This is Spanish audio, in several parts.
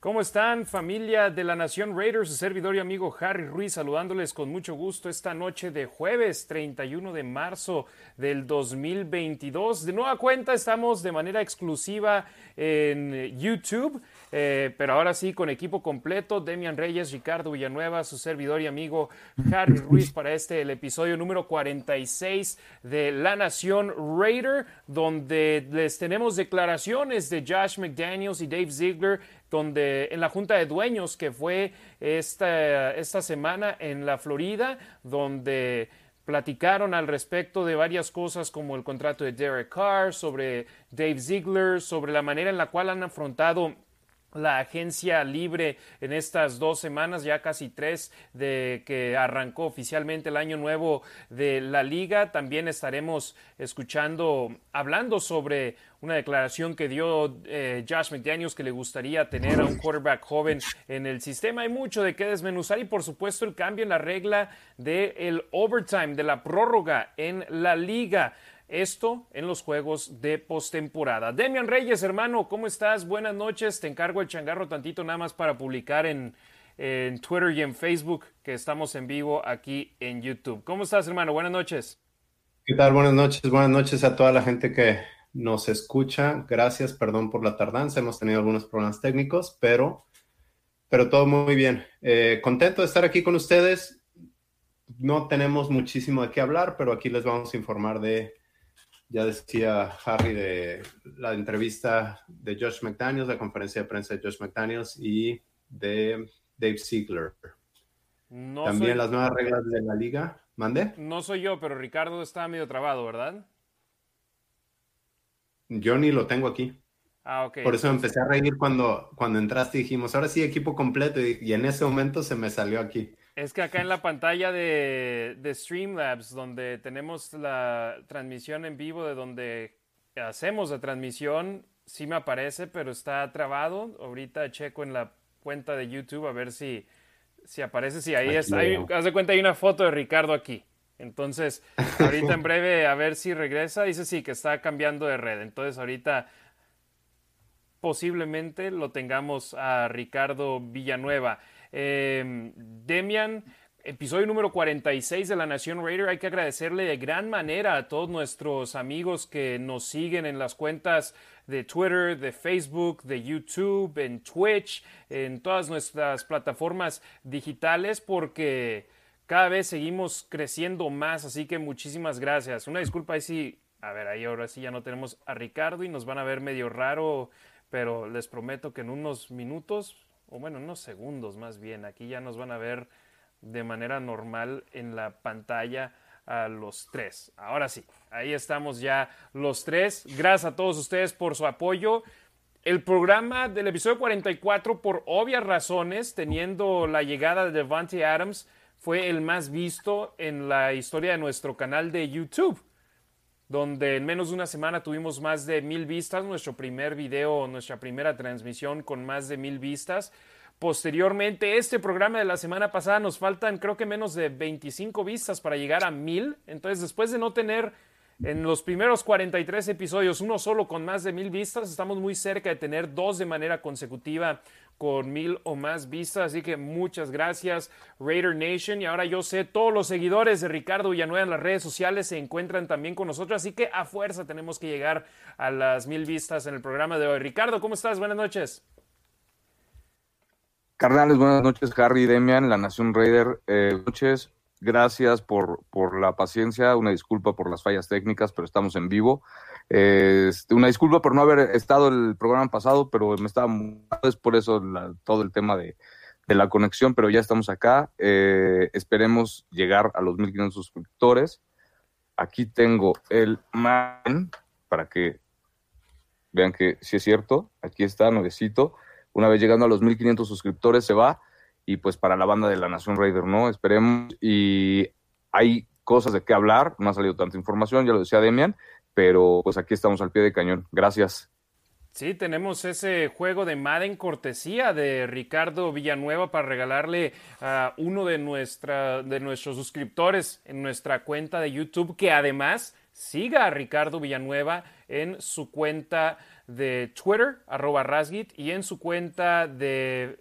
¿Cómo están familia de la Nación Raiders? Su servidor y amigo Harry Ruiz saludándoles con mucho gusto esta noche de jueves 31 de marzo del 2022. De nueva cuenta estamos de manera exclusiva en YouTube, eh, pero ahora sí con equipo completo, Demian Reyes, Ricardo Villanueva, su servidor y amigo Harry Ruiz para este el episodio número 46 de La Nación Raider, donde les tenemos declaraciones de Josh McDaniels y Dave Ziegler donde en la Junta de Dueños que fue esta, esta semana en la Florida, donde platicaron al respecto de varias cosas como el contrato de Derek Carr, sobre Dave Ziegler, sobre la manera en la cual han afrontado la agencia libre en estas dos semanas, ya casi tres de que arrancó oficialmente el año nuevo de la liga. También estaremos escuchando, hablando sobre una declaración que dio eh, Josh McDaniels que le gustaría tener a un quarterback joven en el sistema. Hay mucho de qué desmenuzar y por supuesto el cambio en la regla del overtime, de la prórroga en la liga. Esto en los juegos de postemporada. Demian Reyes, hermano, ¿cómo estás? Buenas noches. Te encargo el changarro tantito nada más para publicar en, en Twitter y en Facebook que estamos en vivo aquí en YouTube. ¿Cómo estás, hermano? Buenas noches. ¿Qué tal? Buenas noches. Buenas noches a toda la gente que nos escucha. Gracias, perdón por la tardanza. Hemos tenido algunos problemas técnicos, pero, pero todo muy bien. Eh, contento de estar aquí con ustedes. No tenemos muchísimo de qué hablar, pero aquí les vamos a informar de ya decía Harry de la entrevista de Josh McDaniels, la conferencia de prensa de Josh McDaniels y de Dave Ziegler. También las nuevas reglas de la liga. ¿Mande? No soy yo, pero Ricardo está medio trabado, ¿verdad? Yo ni lo tengo aquí. Ah, ok. Por eso empecé a reír cuando, cuando entraste y dijimos, ahora sí, equipo completo. y en ese momento se me salió aquí. Es que acá en la pantalla de, de, Streamlabs, donde tenemos la transmisión en vivo, de donde hacemos la transmisión, sí me aparece, pero está trabado. Ahorita checo en la cuenta de YouTube a ver si, si aparece. Sí, ahí está. haz de cuenta, hay una foto de Ricardo aquí. Entonces, ahorita en breve a ver si regresa. Dice sí, que está cambiando de red. Entonces, ahorita posiblemente lo tengamos a Ricardo Villanueva. Eh, Demian, episodio número 46 de La Nación Raider. Hay que agradecerle de gran manera a todos nuestros amigos que nos siguen en las cuentas de Twitter, de Facebook, de YouTube, en Twitch, en todas nuestras plataformas digitales, porque cada vez seguimos creciendo más. Así que muchísimas gracias. Una disculpa ahí sí. A ver, ahí ahora sí ya no tenemos a Ricardo y nos van a ver medio raro, pero les prometo que en unos minutos o bueno, unos segundos más bien. Aquí ya nos van a ver de manera normal en la pantalla a los tres. Ahora sí, ahí estamos ya los tres. Gracias a todos ustedes por su apoyo. El programa del episodio 44, por obvias razones, teniendo la llegada de Devante Adams, fue el más visto en la historia de nuestro canal de YouTube donde en menos de una semana tuvimos más de mil vistas, nuestro primer video, nuestra primera transmisión con más de mil vistas. Posteriormente, este programa de la semana pasada nos faltan creo que menos de 25 vistas para llegar a mil. Entonces, después de no tener en los primeros 43 episodios uno solo con más de mil vistas, estamos muy cerca de tener dos de manera consecutiva con mil o más vistas. Así que muchas gracias, Raider Nation. Y ahora yo sé, todos los seguidores de Ricardo Villanueva en las redes sociales se encuentran también con nosotros. Así que a fuerza tenemos que llegar a las mil vistas en el programa de hoy. Ricardo, ¿cómo estás? Buenas noches. Carnales, buenas noches, Harry Demian, la Nación Raider. Eh, noches, gracias por, por la paciencia. Una disculpa por las fallas técnicas, pero estamos en vivo. Este, una disculpa por no haber estado el programa pasado, pero me estaba es por eso todo el tema de, la conexión, pero ya estamos acá. Eh, esperemos llegar a los 1500 suscriptores. Aquí tengo el man para que vean que sí es cierto. Aquí está, nuevecito. Una vez llegando a los 1500 suscriptores se va y pues para la banda de la Nación Raider, ¿no? Esperemos y hay cosas de qué hablar, no ha salido tanta información, ya lo decía Demian, pero pues aquí estamos al pie de cañón. Gracias. Sí, tenemos ese juego de Madden cortesía de Ricardo Villanueva para regalarle a uno de, nuestra, de nuestros suscriptores en nuestra cuenta de YouTube, que además siga a Ricardo Villanueva en su cuenta de Twitter, arroba Rasgit, y en su cuenta de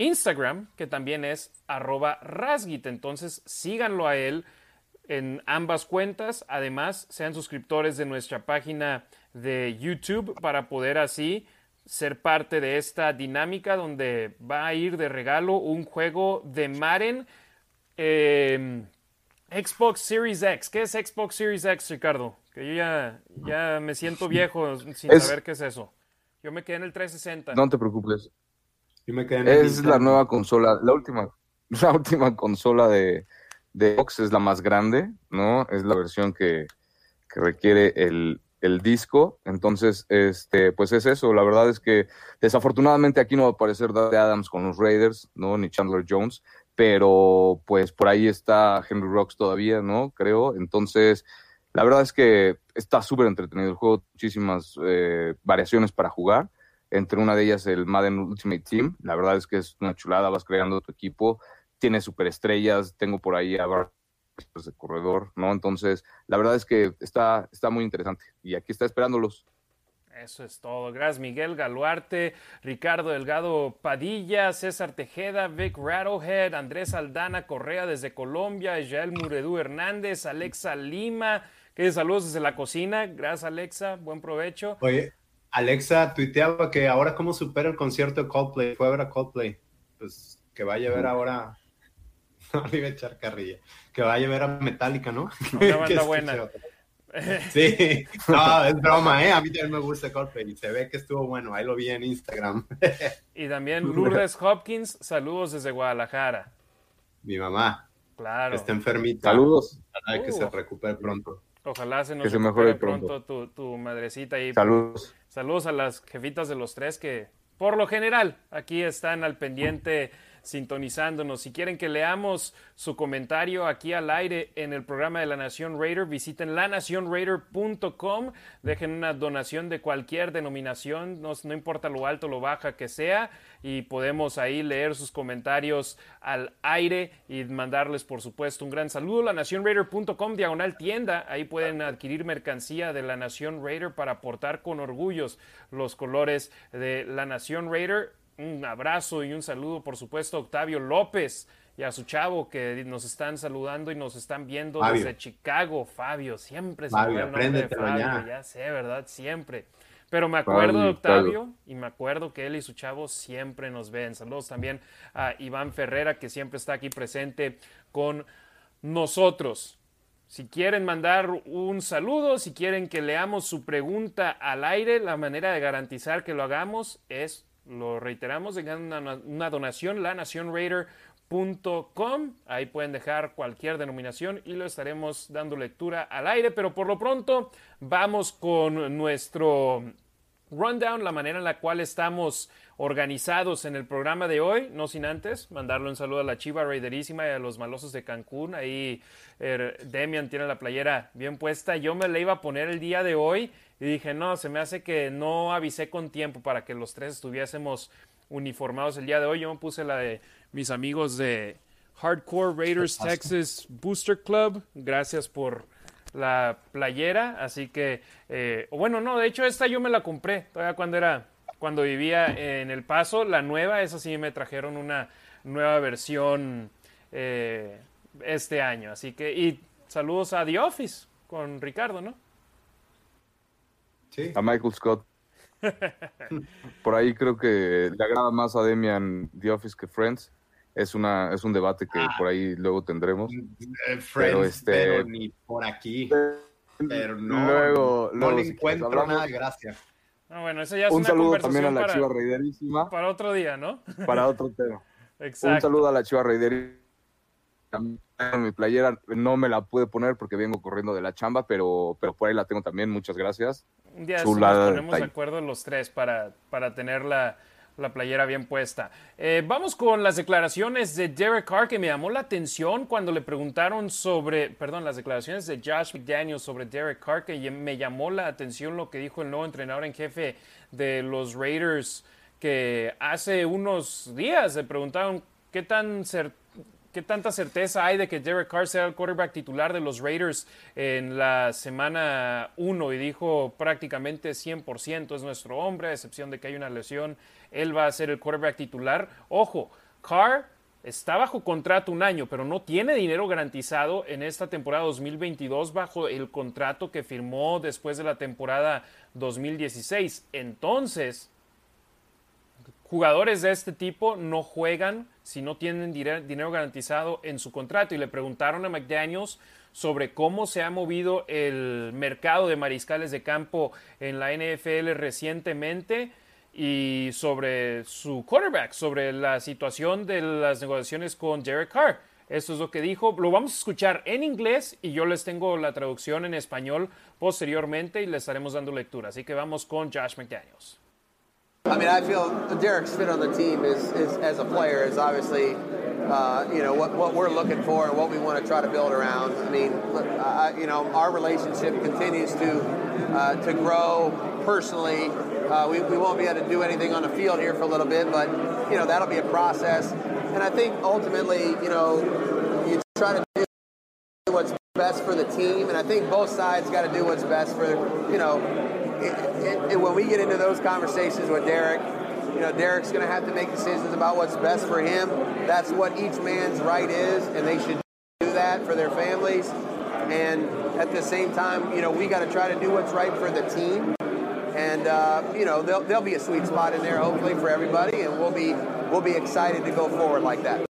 Instagram, que también es arroba Rasgit. Entonces síganlo a él en ambas cuentas. Además, sean suscriptores de nuestra página de YouTube para poder así ser parte de esta dinámica donde va a ir de regalo un juego de Maren em, Xbox Series X. ¿Qué es Xbox Series X, Ricardo? Que yo ya, ya me siento viejo sin saber qué es eso. Yo me quedé en el 360. No te preocupes. Es la nueva consola, la última, la última consola de, de Xbox es la más grande, ¿no? Es la versión que, que requiere el, el disco. Entonces, este, pues es eso. La verdad es que desafortunadamente aquí no va a aparecer Dave Adams con los Raiders, ¿no? Ni Chandler Jones, pero pues por ahí está Henry Rocks todavía, ¿no? Creo. Entonces, la verdad es que está súper entretenido el juego, muchísimas eh, variaciones para jugar. Entre una de ellas el Madden Ultimate Team. La verdad es que es una chulada, vas creando tu equipo, tiene superestrellas, tengo por ahí a de corredor, ¿no? Entonces, la verdad es que está, está muy interesante y aquí está esperándolos. Eso es todo. Gracias, Miguel Galuarte, Ricardo Delgado Padilla, César Tejeda, Vic Rattlehead, Andrés Aldana Correa desde Colombia, Israel Muredú Hernández, Alexa Lima. Que saludos desde la cocina. Gracias, Alexa. Buen provecho. Oye, Alexa tuiteaba que ahora cómo supera el concierto de Coldplay. Fue a ver a Coldplay. Pues que vaya a ver ahora no le iba a echar carrilla. Que vaya a ver a Metallica, ¿no? Una banda buena. Sí, no, es broma, ¿eh? A mí también me gusta Coldplay y se ve que estuvo bueno. Ahí lo vi en Instagram. Y también Lourdes Hopkins, saludos desde Guadalajara. Mi mamá. Claro. Está enfermita. Saludos. Ojalá que se recupere pronto. Ojalá se nos mejore pronto, tu, tu, madrecita. Y saludos. Saludos a las jefitas de los tres que, por lo general, aquí están al pendiente sintonizándonos. Si quieren que leamos su comentario aquí al aire en el programa de La Nación Raider, visiten lanacionraider.com, dejen una donación de cualquier denominación, no, no importa lo alto o lo baja que sea, y podemos ahí leer sus comentarios al aire y mandarles, por supuesto, un gran saludo. LaNacionRaider.com, diagonal tienda, ahí pueden adquirir mercancía de La Nación Raider para portar con orgullos los colores de La Nación Raider un abrazo y un saludo, por supuesto, a Octavio López y a su chavo que nos están saludando y nos están viendo desde Chicago. Fabio, siempre se Fabio, el nombre de Fabio, ya. sé, ¿verdad? Siempre. Pero me acuerdo de Octavio y me acuerdo que él y su chavo siempre nos ven. Saludos también a Iván Ferrera, que siempre está aquí presente con nosotros. Si quieren mandar un saludo, si quieren que leamos su pregunta al aire, la manera de garantizar que lo hagamos es lo reiteramos, dejan una, donación, lanacionraider.com. Ahí pueden dejar cualquier denominación y lo estaremos dando lectura al aire. Pero por lo pronto, vamos con nuestro rundown, la manera en la cual estamos organizados en el programa de hoy, no sin antes mandarle un saludo a la Chiva Raiderísima y a los malosos de Cancún. Ahí er, Demian tiene la playera bien puesta. Yo me la iba a poner el día de hoy y dije, no, se me hace que no avisé con tiempo para que los tres estuviésemos uniformados el día de hoy. Yo me puse la de mis amigos de Hardcore Raiders Texas Booster Club. Gracias por la playera. Así que, eh, bueno, no, de hecho esta yo me la compré todavía cuando era, cuando vivía en El Paso. La nueva, esa sí me trajeron una nueva versión eh, este año. Así que, y saludos a The Office con Ricardo, ¿no? A Michael Scott. Por ahí creo que le agrada más a Demian The Office que Friends. Es, una, es un debate que ah. por ahí luego tendremos. Eh, Friends, este, pero, ni por aquí. Pero no, luego, no le encuentro nada de gracia. Ah, bueno, eso ya es un saludo también a la para, Chiva Reiderísima. Para otro día, ¿no? Para otro tema. Exacto. Un saludo a la Chiva Reiderísima mi playera no me la pude poner porque vengo corriendo de la chamba, pero, pero por ahí la tengo también. Muchas gracias. Un día nos ponemos de acuerdo los tres para, para tener la, la playera bien puesta. Eh, vamos con las declaraciones de Derek Carr, que me llamó la atención cuando le preguntaron sobre, perdón, las declaraciones de Josh McDaniels sobre Derek Carr, que me llamó la atención lo que dijo el nuevo entrenador en jefe de los Raiders, que hace unos días le preguntaron qué tan certero ¿Qué tanta certeza hay de que Derek Carr sea el quarterback titular de los Raiders en la semana 1? Y dijo prácticamente 100% es nuestro hombre, a excepción de que hay una lesión, él va a ser el quarterback titular. Ojo, Carr está bajo contrato un año, pero no tiene dinero garantizado en esta temporada 2022 bajo el contrato que firmó después de la temporada 2016. Entonces, jugadores de este tipo no juegan si no tienen dinero garantizado en su contrato. Y le preguntaron a McDaniels sobre cómo se ha movido el mercado de mariscales de campo en la NFL recientemente y sobre su quarterback, sobre la situación de las negociaciones con Derek Carr. Esto es lo que dijo. Lo vamos a escuchar en inglés y yo les tengo la traducción en español posteriormente y les estaremos dando lectura. Así que vamos con Josh McDaniels. I mean, I feel Derek's fit on the team is, is as a player is obviously, uh, you know, what, what we're looking for and what we want to try to build around. I mean, I, you know, our relationship continues to uh, to grow personally. Uh, we, we won't be able to do anything on the field here for a little bit, but you know that'll be a process. And I think ultimately, you know, you try to do best for the team, and I think both sides got to do what's best for you know it, it, when we get into those conversations with Derek, you know, Derek's going to have to make decisions about what's best for him. That's what each man's right is, and they should do that for their families. And at the same time, you know, we got to try to do what's right for the team. And uh, you know, there'll, there'll be a sweet spot in there, hopefully, for everybody, and we'll be we'll be excited to go forward like that.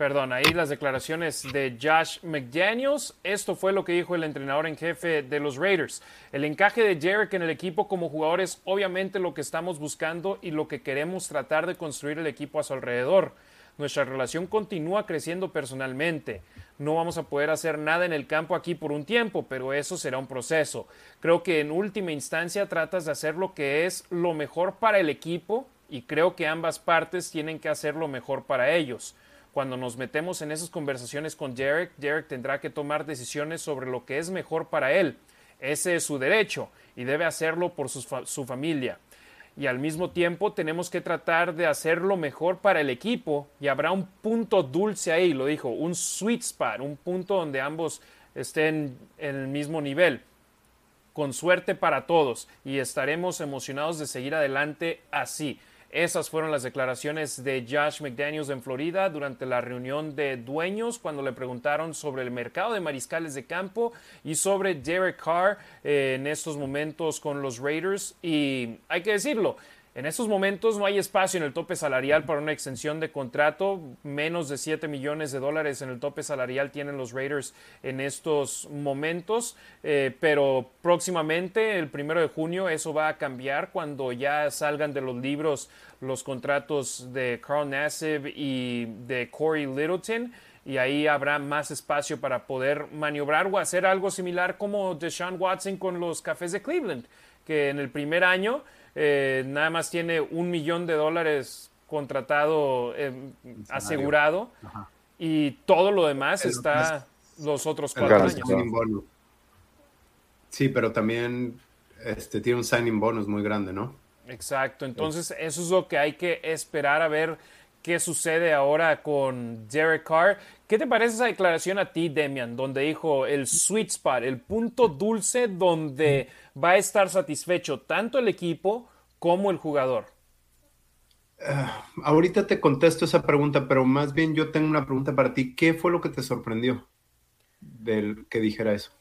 Perdón, ahí las declaraciones de Josh McDaniels. Esto fue lo que dijo el entrenador en jefe de los Raiders. El encaje de Derek en el equipo como jugador es obviamente lo que estamos buscando y lo que queremos tratar de construir el equipo a su alrededor. Nuestra relación continúa creciendo personalmente. No vamos a poder hacer nada en el campo aquí por un tiempo, pero eso será un proceso. Creo que en última instancia tratas de hacer lo que es lo mejor para el equipo y creo que ambas partes tienen que hacer lo mejor para ellos cuando nos metemos en esas conversaciones con Derek, Derek tendrá que tomar decisiones sobre lo que es mejor para él. Ese es su derecho y debe hacerlo por su, familia. Y al mismo tiempo tenemos que tratar de hacerlo mejor para el equipo y habrá un punto dulce ahí, lo dijo, un sweet spot, un punto donde ambos estén en el mismo nivel. Con suerte para todos y estaremos emocionados de seguir adelante así. Esas fueron las declaraciones de Josh McDaniels en Florida durante la reunión de dueños cuando le preguntaron sobre el mercado de mariscales de campo y sobre Derek Carr eh, en estos momentos con los Raiders. Y hay que decirlo, en estos momentos no hay espacio en el tope salarial para una extensión de contrato. Menos de 7 millones de dólares en el tope salarial tienen los Raiders en estos momentos. Eh, pero próximamente, el primero de junio, eso va a cambiar cuando ya salgan de los libros los contratos de Carl Nassib y de Corey Littleton. Y ahí habrá más espacio para poder maniobrar o hacer algo similar como Deshaun Watson con los Cafés de Cleveland, que en el primer año eh, nada más tiene un millón de dólares contratado, eh, asegurado, y todo lo demás está los otros cuatro años. Sí, pero también este, tiene un signing bonus muy grande, ¿no? Exacto, entonces eso es lo que hay que esperar a ver qué sucede ahora con Derek Carr. ¿Qué te parece esa declaración a ti, Demian, donde dijo el sweet spot, el punto dulce donde va a estar satisfecho tanto el equipo como el jugador? Ah, ahorita te contesto esa pregunta, pero más bien yo tengo una pregunta para ti. ¿Qué fue lo que te sorprendió del que dijera eso?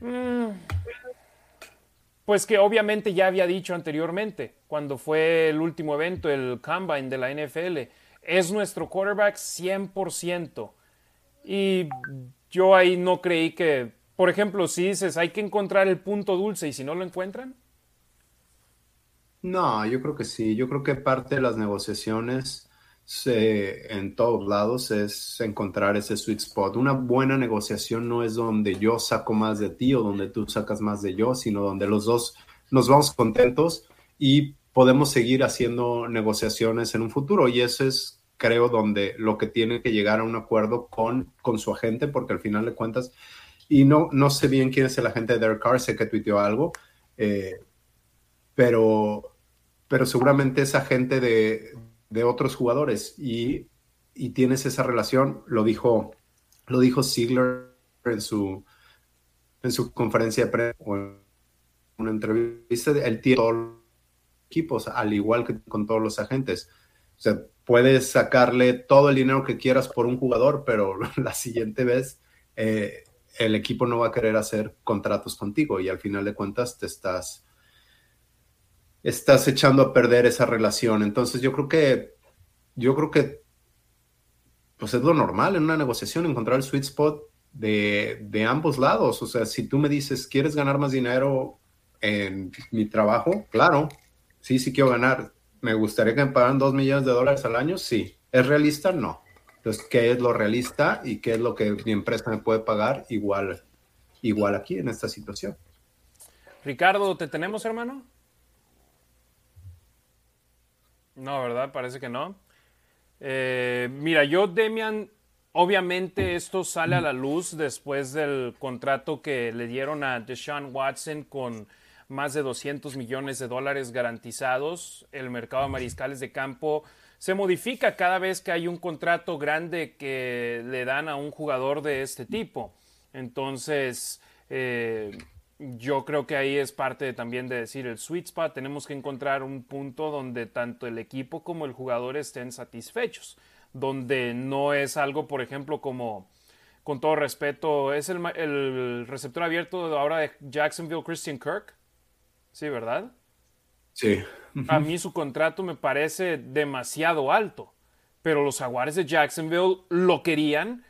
Mm. Pues que obviamente ya había dicho anteriormente, cuando fue el último evento, el Combine de la NFL, es nuestro quarterback 100%. Y yo ahí no creí que por ejemplo, si dices hay que encontrar el punto dulce y si no lo encuentran. No, yo creo que sí. Yo creo que parte de las negociaciones en todos lados es encontrar ese sweet spot. Una buena negociación no es donde yo saco más de ti o donde tú sacas más de yo, sino donde los dos nos vamos contentos y podemos seguir haciendo negociaciones en un futuro. Y eso es, creo, donde lo que tiene que llegar a un acuerdo con, con su agente, porque al final de cuentas y no, no sé bien quién es el agente de Derek Carr, sé que tuiteó algo, eh, pero, pero seguramente esa gente de, de otros jugadores y, y, tienes esa relación, lo dijo, lo dijo Ziegler en su, en su conferencia de prensa o en una entrevista, él tiene todos los equipos, al igual que con todos los agentes. O sea, puedes sacarle todo el dinero que quieras por un jugador, pero la siguiente vez eh, el equipo no va a querer hacer contratos contigo y al final de cuentas te estás estás echando a perder esa relación. Entonces yo creo que, yo creo que, pues es lo normal en una negociación encontrar el sweet spot de, de ambos lados. O sea, si tú me dices, ¿quieres ganar más dinero en mi trabajo? Claro, sí, sí quiero ganar. ¿Me gustaría que me pagaran dos millones de dólares al año? Sí. ¿Es realista? No. Entonces, ¿qué es lo realista y qué es lo que mi empresa me puede pagar igual, igual aquí en esta situación? Ricardo, ¿te tenemos, hermano? No, ¿verdad? Parece que no. Eh, mira, yo, Demian, obviamente esto sale a la luz después del contrato que le dieron a Deshaun Watson con más de 200 millones de dólares garantizados. El mercado de mariscales de campo se modifica cada vez que hay un contrato grande que le dan a un jugador de este tipo. Entonces, eh, yo creo que ahí es parte también de decir el sweet spot. Tenemos que encontrar un punto donde tanto el equipo como el jugador estén satisfechos. Donde no es algo, por ejemplo, como, con todo respeto, es el, el receptor abierto de ahora de Jacksonville, Christian Kirk. Sí, ¿verdad? Sí. A mí su contrato me parece demasiado alto. Pero los jaguares de Jacksonville lo querían.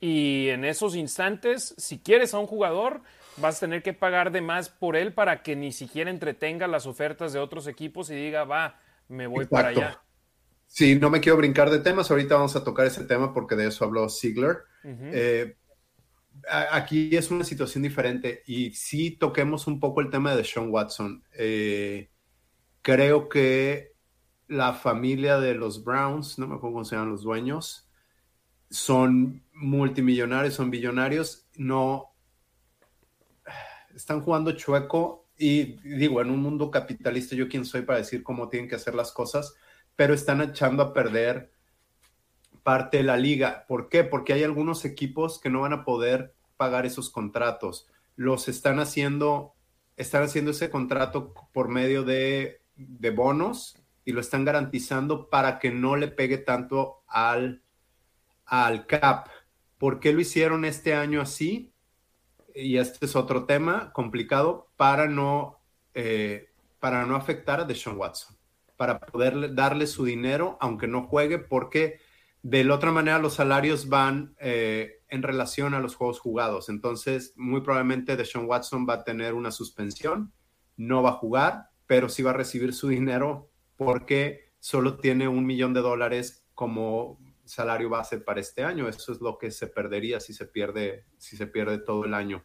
Y en esos instantes, si quieres a un jugador, vas a tener que pagar de más por él para que ni siquiera entretenga las ofertas de otros equipos y diga, va, me voy para allá. Sí, no me quiero brincar de temas, ahorita vamos a tocar ese tema porque de eso habló Ziegler. Eh, aquí es una situación diferente y sí toquemos un poco el tema de Sean Watson. Eh, creo que la familia de los Browns, no me acuerdo cómo se llaman los dueños, son multimillonarios, son billonarios, no están jugando chueco y digo, en un mundo capitalista, yo quién soy para decir cómo tienen que hacer las cosas, pero están echando a perder parte de la liga. ¿Por qué? Porque hay algunos equipos que no van a poder pagar esos contratos. Los están haciendo, están haciendo ese contrato por medio de, de bonos y lo están garantizando para que no le pegue tanto al, al cap. ¿Por qué lo hicieron este año así? Y este es otro tema complicado, para no, eh, para no afectar a Deshaun Watson, para poder darle su dinero aunque no juegue, porque de la otra manera los salarios van eh, en relación a los juegos jugados. Entonces, muy probablemente Deshaun Watson va a tener una suspensión, no va a jugar, pero sí va a recibir su dinero porque solo tiene un millón de dólares como salario base para este año. Eso es lo que se perdería si se pierde, si se pierde todo el año.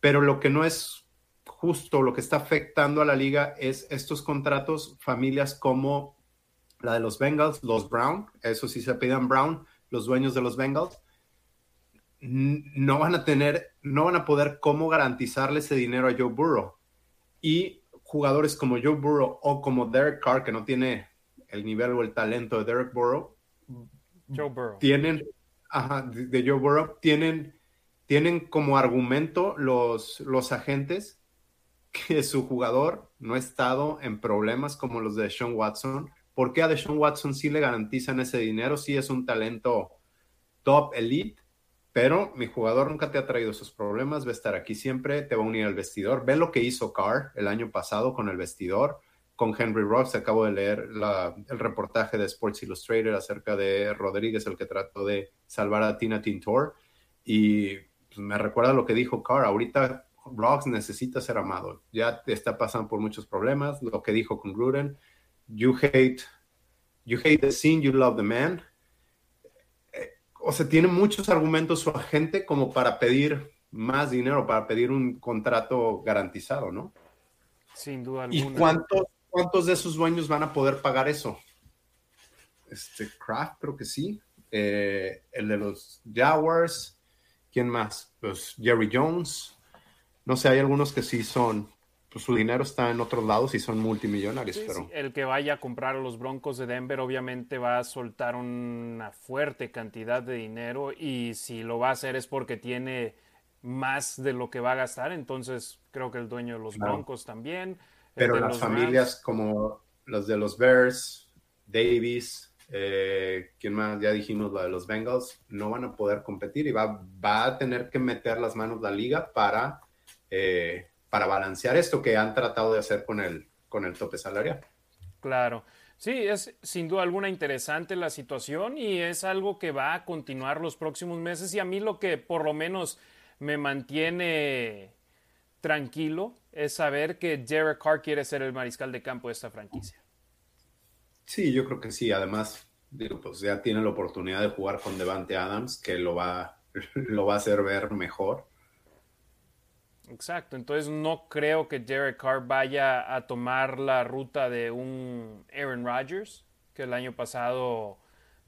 Pero lo que no es justo, lo que está afectando a la liga es estos contratos, familias como la de los Bengals, los Brown, eso sí se pidan Brown, los dueños de los Bengals, no van a tener, no van a poder cómo garantizarle ese dinero a Joe Burrow. Y jugadores como Joe Burrow o como Derek Carr, que no tiene el nivel o el talento de Derek Burrow, Joe Burrow. Tienen, de Joe Burrow, tienen, tienen como argumento los, los agentes que su jugador no ha estado en problemas como los de Sean Watson. porque a Deshaun Watson sí le garantizan ese dinero? Sí es un talento top elite, pero mi jugador nunca te ha traído esos problemas, va a estar aquí siempre, te va a unir al vestidor. Ve lo que hizo Carr el año pasado con el vestidor con Henry Ross. Acabo de leer el reportaje de Sports Illustrated acerca de Rodríguez, el que trató de salvar a Tina Tintor. Y me recuerda lo que dijo Carr. Ahorita Ross necesita ser amado. Ya está pasando por muchos problemas. Lo que dijo con Gruden. You hate, you hate the scene, you love the man. Eh, o sea, tiene muchos argumentos su agente como para pedir más dinero, para pedir un contrato garantizado, ¿no? Sin duda alguna. ¿Y cuántos, ¿Cuántos de esos dueños van a poder pagar eso? Este, Kraft, creo que sí. Eh, el de los Jaguars. ¿Quién más? Pues Jerry Jones. No sé, hay algunos que sí son, pues, su dinero está en otros lados y son multimillonarios. pero... El que vaya a comprar a los Broncos de Denver obviamente va a soltar una fuerte cantidad de dinero y si lo va a hacer es porque tiene más de lo que va a gastar, entonces creo que el dueño de los Broncos también. Pero las familias como los de los Bears, Davis, eh, ¿quién más? Ya dijimos la de los Bengals, no van a poder competir y va, va a tener que meter las manos la liga para... Eh, para balancear esto que han tratado de hacer con el, con el tope salarial. Claro. Sí, es sin duda alguna interesante la situación y es algo que va a continuar los próximos meses y a mí lo que por lo menos me mantiene tranquilo es saber que Derek Carr quiere ser el mariscal de campo de esta franquicia. Sí, yo creo que sí. Además, digo, pues ya tiene la oportunidad de jugar con Devante Adams, que lo va, lo va a hacer ver mejor. Exacto, entonces no creo que Derek Carr vaya a tomar la ruta de un Aaron Rodgers, que el año pasado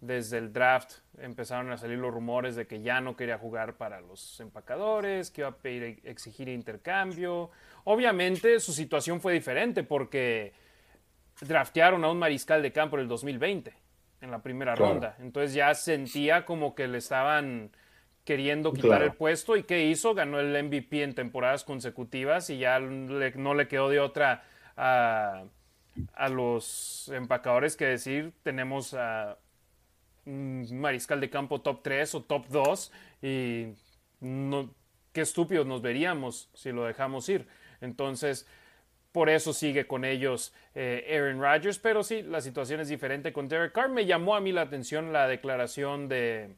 desde el draft empezaron a salir los rumores de que ya no quería jugar para los empacadores, que iba a pedir, exigir intercambio. Obviamente su situación fue diferente porque draftearon a un mariscal de campo en el 2020, en la primera ronda. Entonces ya sentía como que le estaban queriendo quitar el puesto. ¿Y qué hizo? Ganó el MVP en temporadas consecutivas y ya no le quedó de otra a, los empacadores que decir, tenemos a mariscal de campo top 3 o top 2 y no, qué estúpidos nos veríamos si lo dejamos ir. Entonces, por eso sigue con ellos eh, Aaron Rodgers, pero sí, la situación es diferente con Derek Carr. Me llamó a mí la atención la declaración de,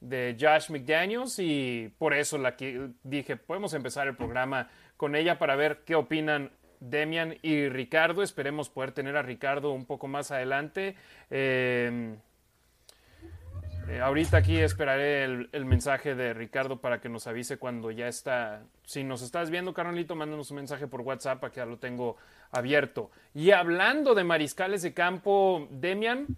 de Josh McDaniels y por eso la que dije, podemos empezar el programa con ella para ver qué opinan Demian y Ricardo. Esperemos poder tener a Ricardo un poco más adelante. Em, eh, ahorita aquí esperaré el, mensaje de Ricardo para que nos avise cuando ya está. Si nos estás viendo, Carolito, mándanos un mensaje por WhatsApp, que ya lo tengo abierto. Y hablando de mariscales de campo, Demian,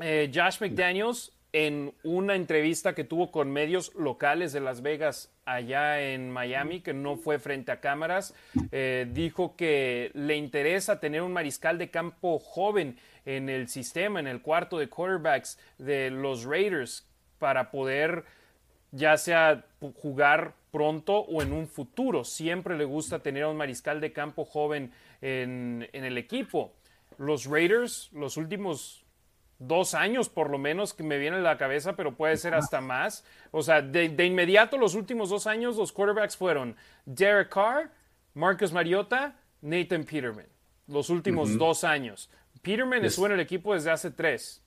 eh, Josh McDaniels en una entrevista que tuvo con medios locales de Las Vegas allá en Miami, que no fue frente a cámaras, eh, dijo que le interesa tener un mariscal de campo joven en el sistema, en el cuarto de quarterbacks de los Raiders, para poder ya sea jugar pronto o en un futuro. Siempre le gusta tener un mariscal de campo joven en, en el equipo. Los Raiders, los últimos dos años por lo menos que me viene a la cabeza, pero puede ser hasta más. O sea, de, inmediato los últimos dos años los quarterbacks fueron Derek Carr, Marcus Mariota, Nathan Peterman. Los últimos dos años. Peterman estuvo en el equipo desde hace tres.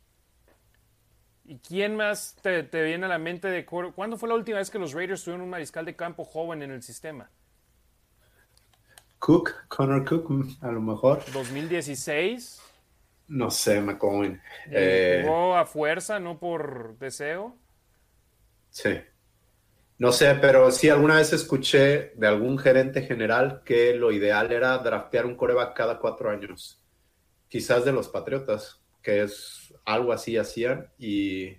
¿Y quién más te, viene a la mente de cuándo fue la última vez que los Raiders tuvieron un mariscal de campo joven en el sistema? Cook, Connor Cook, a lo mejor. 2016. No sé, McCoy. Eh, ¿Jugó a fuerza, no por deseo? Sí. No sé, pero sí alguna vez escuché de algún gerente general que lo ideal era draftear un coreback cada cuatro años. Quizás de los Patriotas, que es algo así hacían y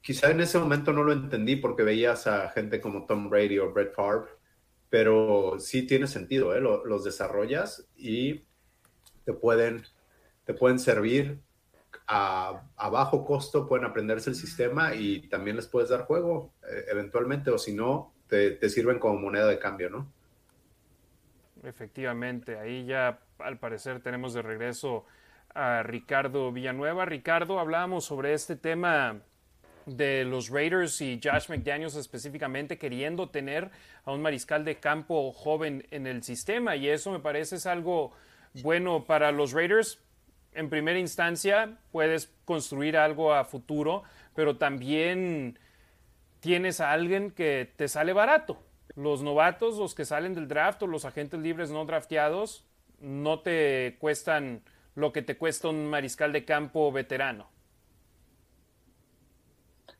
quizá en ese momento no lo entendí porque veías a gente como Tom Brady o Brett Favre, pero sí tiene sentido, ¿eh? los desarrollas y te pueden, te pueden servir a, bajo costo, pueden aprenderse el sistema y también les puedes dar juego eh, eventualmente, o si no, te, sirven como moneda de cambio, ¿no? Efectivamente, ahí ya al parecer tenemos de regreso a Ricardo Villanueva. Ricardo, hablábamos sobre este tema de los Raiders y Josh McDaniels específicamente queriendo tener a un mariscal de campo joven en el sistema y eso me parece es algo bueno para los Raiders. En primera instancia, puedes construir algo a futuro, pero también tienes a alguien que te sale barato. Los novatos, los que salen del draft o los agentes libres no drafteados, no te cuestan lo que te cuesta un mariscal de campo veterano.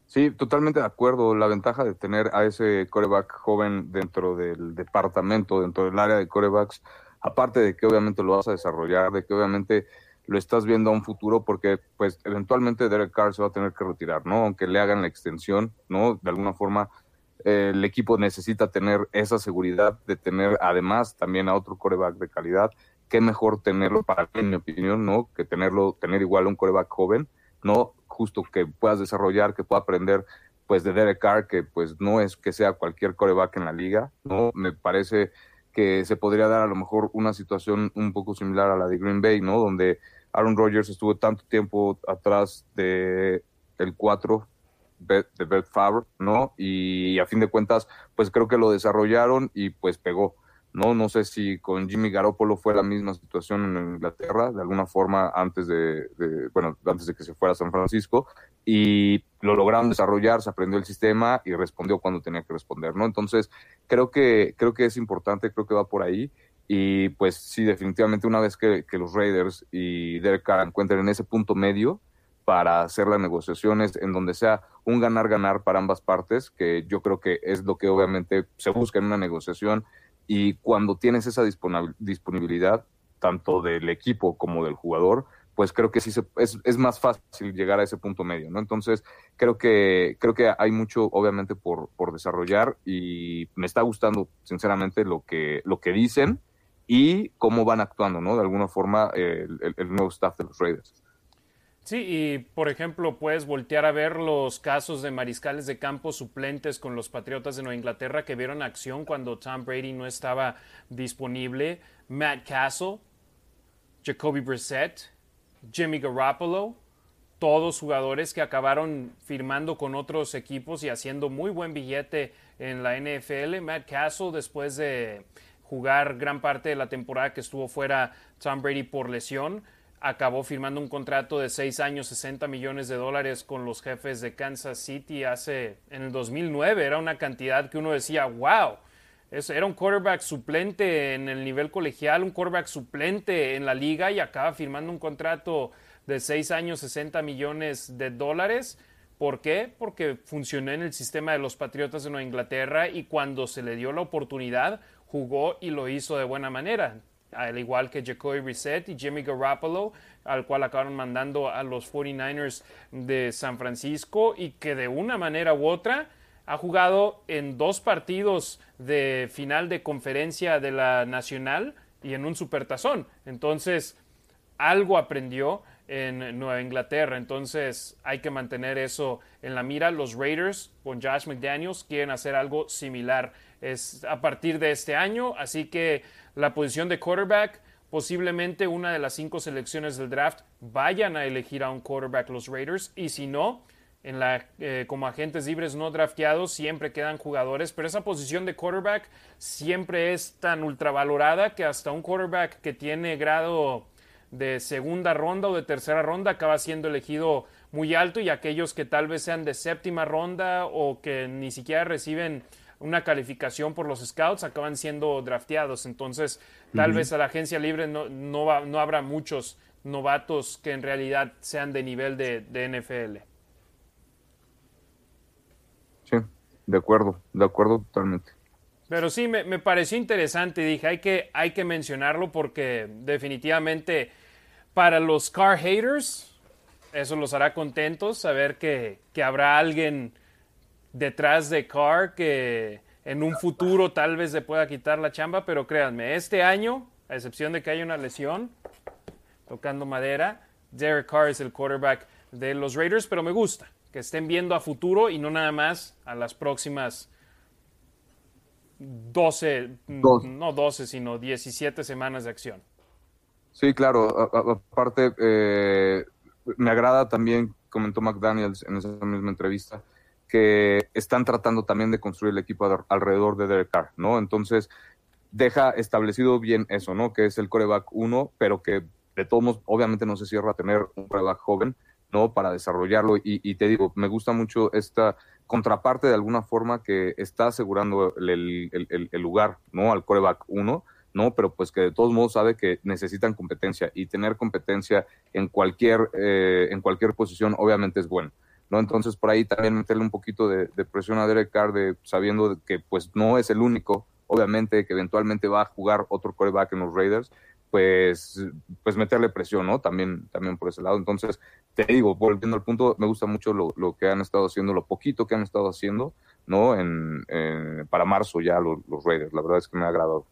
Sí, totalmente de acuerdo. La ventaja de tener a ese coreback joven dentro del departamento, dentro del área de corebacks, aparte de que obviamente lo vas a desarrollar, de que obviamente lo estás viendo a un futuro porque pues eventualmente Derek Carr se va a tener que retirar, ¿no? Aunque le hagan la extensión, ¿no? De alguna forma el equipo necesita tener esa seguridad de tener además también a otro coreback de calidad. Qué mejor tenerlo para mí, en mi opinión, ¿no? Que tenerlo, tener igual un coreback joven, ¿no? Justo que puedas desarrollar, que pueda aprender pues de Derek Carr, que pues no es que sea cualquier coreback en la liga, ¿no? Me parece que se podría dar a lo mejor una situación un poco similar a la de Green Bay, ¿no? Donde Aaron Rodgers estuvo tanto tiempo atrás de el 4 de Bert Favre, ¿no? Y a fin de cuentas, pues creo que lo desarrollaron y pues pegó. ¿no? No sé si con Jimmy Garoppolo fue la misma situación en Inglaterra, de alguna forma antes de, bueno, antes de que se fuera a San Francisco, y lo lograron desarrollar, se aprendió el sistema y respondió cuando tenía que responder, ¿no? Entonces, creo que, creo que es importante, creo que va por ahí, y pues sí, definitivamente una vez que, los Raiders y Derek Carr encuentren en ese punto medio, para hacer las negociaciones en donde sea un ganar-ganar para ambas partes, que yo creo que es lo que obviamente se busca en una negociación y cuando tienes esa disponibilidad, tanto del equipo como del jugador, pues creo que sí se, es, más fácil llegar a ese punto medio, ¿no? Entonces, creo que, creo que hay mucho, obviamente, por, por desarrollar y me está gustando, sinceramente, lo que, lo que dicen y cómo van actuando, ¿no? De alguna forma, el, el nuevo staff de los Raiders. Sí, y por ejemplo, puedes voltear a ver los casos de mariscales de campo suplentes con los Patriotas de Nueva Inglaterra que vieron acción cuando Tom Brady no estaba disponible. Matt Castle, Jacoby Brissett, Jimmy Garoppolo, todos jugadores que acabaron firmando con otros equipos y haciendo muy buen billete en la NFL. Matt Castle, después de jugar gran parte de la temporada que estuvo fuera Tom Brady por lesión, acabó firmando un contrato de seis años, 60 millones de dólares con los jefes de Kansas City hace en el 2009. Era una cantidad que uno decía, wow. era un quarterback suplente en el nivel colegial, un quarterback suplente en la liga y acaba firmando un contrato de seis años, 60 millones de dólares. ¿Por qué? Porque funcionó en el sistema de los Patriotas de Nueva Inglaterra y cuando se le dio la oportunidad jugó y lo hizo de buena manera al igual que Jacoby Brissett y Jimmy Garoppolo, al cual acabaron mandando a los 49ers de San Francisco y que de una manera u otra ha jugado en dos partidos de final de conferencia de la Nacional y en un supertazón. Entonces, algo aprendió en Nueva Inglaterra. Entonces hay que mantener eso en la mira. Los Raiders con Josh McDaniels quieren hacer algo similar es a partir de este año. Así que la posición de quarterback, posiblemente una de las cinco selecciones del draft vayan a elegir a un quarterback los Raiders. Y si no, en la, eh, como agentes libres no drafteados siempre quedan jugadores, pero esa posición de quarterback siempre es tan ultravalorada que hasta un quarterback que tiene grado de segunda ronda o de tercera ronda acaba siendo elegido muy alto y aquellos que tal vez sean de séptima ronda o que ni siquiera reciben una calificación por los scouts acaban siendo drafteados. Entonces, tal vez a la agencia libre no, no, va, no, habrá muchos novatos que en realidad sean de nivel de, de NFL. Sí, de acuerdo, de acuerdo totalmente. Pero sí, me, me, pareció interesante. Dije, hay que, hay que mencionarlo porque definitivamente para los car haters, eso los hará contentos saber que, que habrá alguien detrás de Carr que en un futuro tal vez se pueda quitar la chamba, pero créanme, este año, a excepción de que haya una lesión, tocando madera, Derek Carr es el quarterback de los Raiders, pero me gusta que estén viendo a futuro y no nada más a las próximas 12, no 12, sino 17 semanas de acción. Sí, claro. aparte, eh, me agrada también, comentó McDaniels en esa misma entrevista, que están tratando también de construir el equipo alrededor de Derek Carr, ¿no? Entonces, deja establecido bien eso, ¿no? Que es el coreback 1, pero que de todos modos, obviamente no se cierra tener un coreback joven, ¿no? Para desarrollarlo. Y, te digo, me gusta mucho esta contraparte de alguna forma que está asegurando el, lugar, ¿no? Al coreback 1, ¿no? Pero pues que de todos modos sabe que necesitan competencia y tener competencia en cualquier, eh, en cualquier posición obviamente es bueno. ¿No? Entonces por ahí también meterle un poquito de, presión a Derek Carr, de, sabiendo que pues no es el único, obviamente que eventualmente va a jugar otro coreback en los Raiders, pues, pues meterle presión, ¿no? También, también por ese lado. Entonces, te digo, volviendo al punto, me gusta mucho lo, lo, que han estado haciendo, lo poquito que han estado haciendo, ¿no? En, para marzo ya los, Raiders. La verdad es que me ha agradado.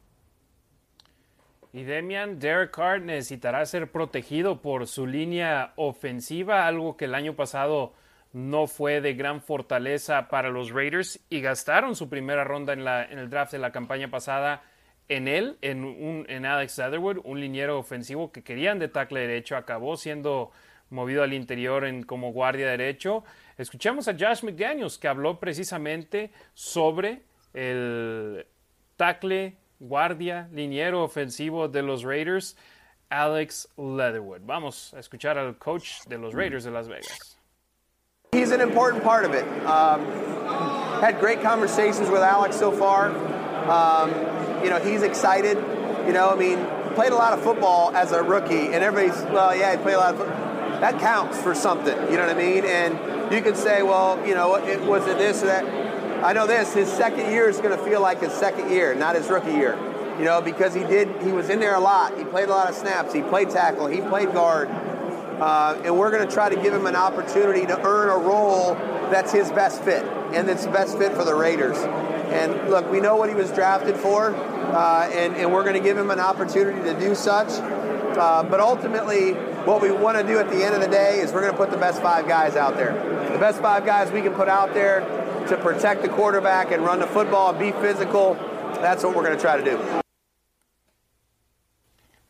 Y Demian, Derek Carr necesitará ser protegido por su línea ofensiva, algo que el año pasado no fue de gran fortaleza para los Raiders y gastaron su primera ronda en, la, en el draft de la campaña pasada en él, en, un, en Alex Leatherwood, un liniero ofensivo que querían de tackle derecho, acabó siendo movido al interior en, como guardia derecho. Escuchamos a Josh McDaniels que habló precisamente sobre el tackle, guardia, liniero ofensivo de los Raiders, Alex Leatherwood. Vamos a escuchar al coach de los Raiders de Las Vegas. He's an important part of it. Um, had great conversations with Alex so far. Um, you know, he's excited. You know, I mean, played a lot of football as a rookie, and everybody's, well, yeah, he played a lot of football. That counts for something, you know what I mean? And you can say, well, you know, it, was it this or that? I know this, his second year is going to feel like his second year, not his rookie year. You know, because he did, he was in there a lot. He played a lot of snaps. He played tackle. He played guard. Uh, and we're going to try to give him an opportunity to earn a role that's his best fit and that's the best fit for the Raiders. And look, we know what he was drafted for, uh, and, and, we're going to give him an opportunity to do such. Uh, but ultimately, what we want to do at the end of the day is we're going to put the best five guys out there. The best five guys we can put out there to protect the quarterback and run the football and be physical. That's what we're going to try to do.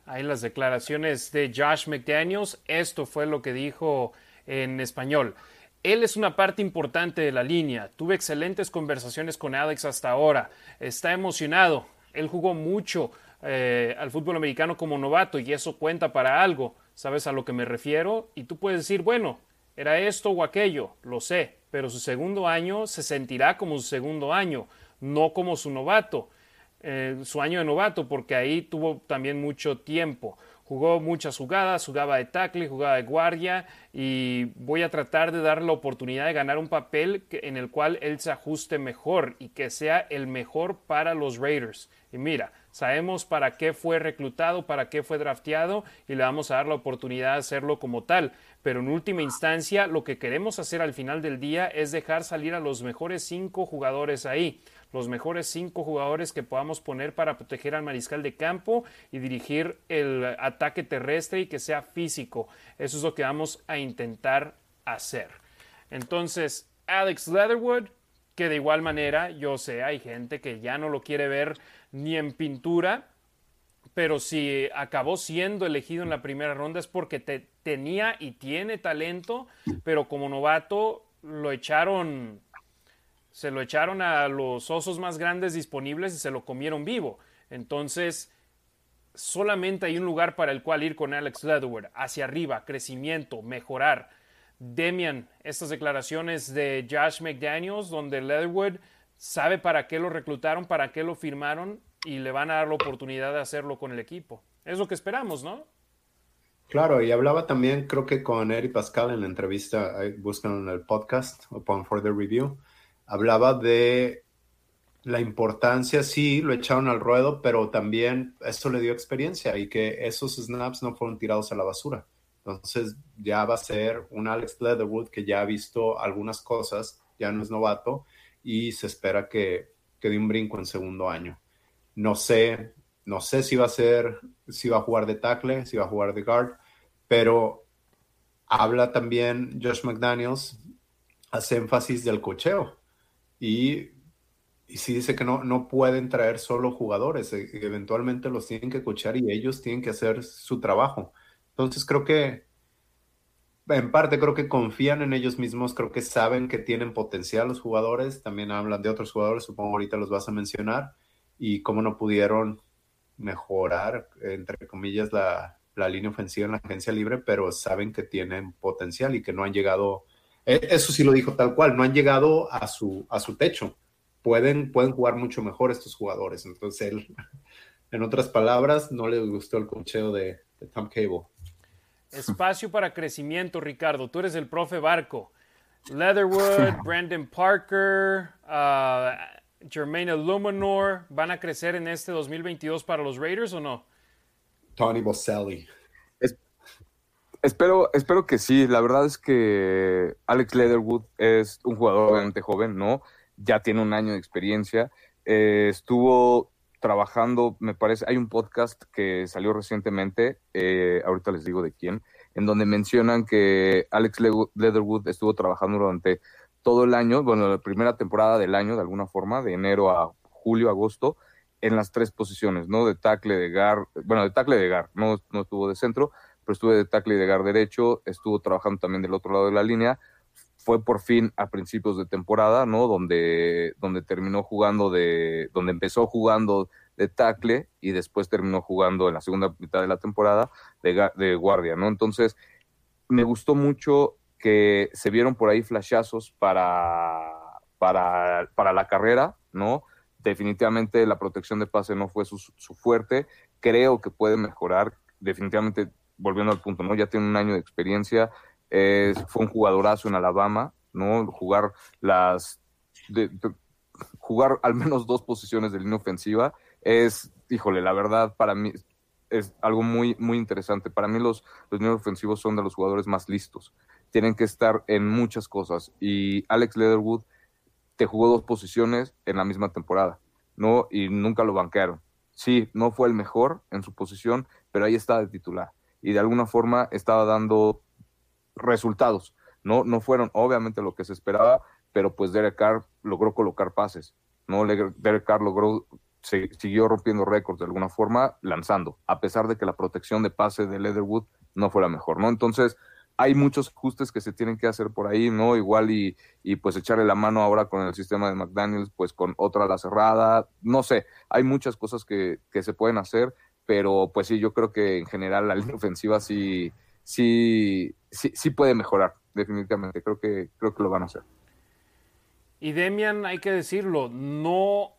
Ahí las declaraciones de Josh McDaniels. Esto fue lo que dijo en español. Él es una parte importante de la línea. Tuve excelentes conversaciones con Alex hasta ahora. Está emocionado. Él jugó mucho eh, al fútbol americano como novato y eso cuenta para algo. ¿Sabes a lo que me refiero? Y tú puedes decir, bueno, era esto o aquello, lo sé, pero su segundo año se sentirá como su segundo año, no como su novato, eh, su año de novato, porque ahí tuvo también mucho tiempo. Jugó muchas jugadas, jugaba de tackle, jugaba de guardia y voy a tratar de darle la oportunidad de ganar un papel en el cual él se ajuste mejor y que sea el mejor para los Raiders. Y mira, sabemos para qué fue reclutado, para qué fue drafteado y le vamos a dar la oportunidad de hacerlo como tal. Pero en última instancia, lo que queremos hacer al final del día es dejar salir a los mejores cinco jugadores ahí los mejores cinco jugadores que podamos poner para proteger al mariscal de campo y dirigir el ataque terrestre y que sea físico. Eso es lo que vamos a intentar hacer. Entonces, Alex Leatherwood, que de igual manera, yo sé, hay gente que ya no lo quiere ver ni en pintura, pero si acabó siendo elegido en la primera ronda es porque tenía y tiene talento, pero como novato lo echaron se lo echaron a los osos más grandes disponibles y se lo comieron vivo. Entonces, solamente hay un lugar para el cual ir con Alex Leatherwood, hacia arriba, crecimiento, mejorar. Demian, estas declaraciones de Josh McDaniels, donde Leatherwood sabe para qué lo reclutaron, para qué lo firmaron y le van a dar la oportunidad de hacerlo con el equipo. Es lo que esperamos, ¿no? Claro, y hablaba también, creo que con Eric Pascal en la entrevista, buscan en el podcast, Upon the Review, hablaba de la importancia, sí, lo echaron al ruedo, pero también eso le dio experiencia y que esos snaps no fueron tirados a la basura. Entonces ya va a ser un Alex Leatherwood que ya ha visto algunas cosas, ya no es novato y se espera que, que dé un brinco en segundo año. No sé, no sé si va a ser, si va a jugar de tackle, si va a jugar de guard, pero habla también Josh McDaniels, hace énfasis del cocheo y, y sí dice que no, no pueden traer solo jugadores, e, eventualmente los tienen que cochar y ellos tienen que hacer su trabajo. Entonces creo que, en parte creo que confían en ellos mismos, creo que saben que tienen potencial los jugadores, también hablan de otros jugadores, supongo ahorita los vas a mencionar, y cómo no pudieron mejorar, entre comillas, la, la línea ofensiva en la agencia libre, pero saben que tienen potencial y que no han llegado eso sí lo dijo tal cual, no han llegado a su, a su techo. Pueden, pueden jugar mucho mejor estos jugadores. Entonces él, en otras palabras, no le gustó el cocheo de, Tom Cable. Espacio para crecimiento, Ricardo. Tú eres el profe Barco. Leatherwood, Brandon Parker, uh, Jermaine Illuminor, ¿van a crecer en este 2022 para los Raiders o no? Tony Boselli. Espero, espero que sí. La verdad es que Alex Leatherwood es un jugador bastante joven, ¿no? ya tiene un año de experiencia. Eh, estuvo trabajando, me parece, hay un podcast que salió recientemente, eh, ahorita les digo de quién, en donde mencionan que Alex Leatherwood estuvo trabajando durante todo el año, bueno, la primera temporada del año, de alguna forma, de enero a julio, agosto, en las tres posiciones, ¿no? De tackle, de gar, bueno, de tackle de gar, no, no estuvo de centro, pero estuve de tackle y de gar derecho, estuvo trabajando también del otro lado de la línea, fue por fin a principios de temporada, ¿no? Donde, donde terminó jugando de, donde empezó jugando de tackle y después terminó jugando en la segunda mitad de la temporada de, de guardia, ¿no? Entonces, me gustó mucho que se vieron por ahí flashazos para, para, para la carrera, ¿no? Definitivamente la protección de pase no fue su, su fuerte. Creo que puede mejorar. Definitivamente, volviendo al punto, ¿no? Ya tiene un año de experiencia fue un jugadorazo en Alabama, ¿no? Jugar las. jugar al menos dos posiciones de línea ofensiva es, híjole, la verdad, para mí es algo muy, muy interesante. Para mí, los, los líneas ofensivos son de los jugadores más listos. Tienen que estar en muchas cosas. Y Alex Leatherwood te jugó dos posiciones en la misma temporada, ¿no? Y nunca lo banquearon. Sí, no fue el mejor en su posición, pero ahí estaba de titular. Y de alguna forma estaba dando resultados. No, no fueron obviamente lo que se esperaba, pero pues Derek Carr logró colocar pases. ¿no? Derek Carr logró, siguió rompiendo récords de alguna forma, lanzando, a pesar de que la protección de pase de Leatherwood no fue la mejor, ¿no? Entonces, hay muchos ajustes que se tienen que hacer por ahí, ¿no? Igual y, y pues echarle la mano ahora con el sistema de McDaniels, pues con otra la cerrada, no sé, hay muchas cosas que, que se pueden hacer, pero pues sí, yo creo que en general la línea ofensiva sí, sí, sí, sí puede mejorar, definitivamente. Creo que, creo que lo van a hacer. Y Demian, hay que decirlo, no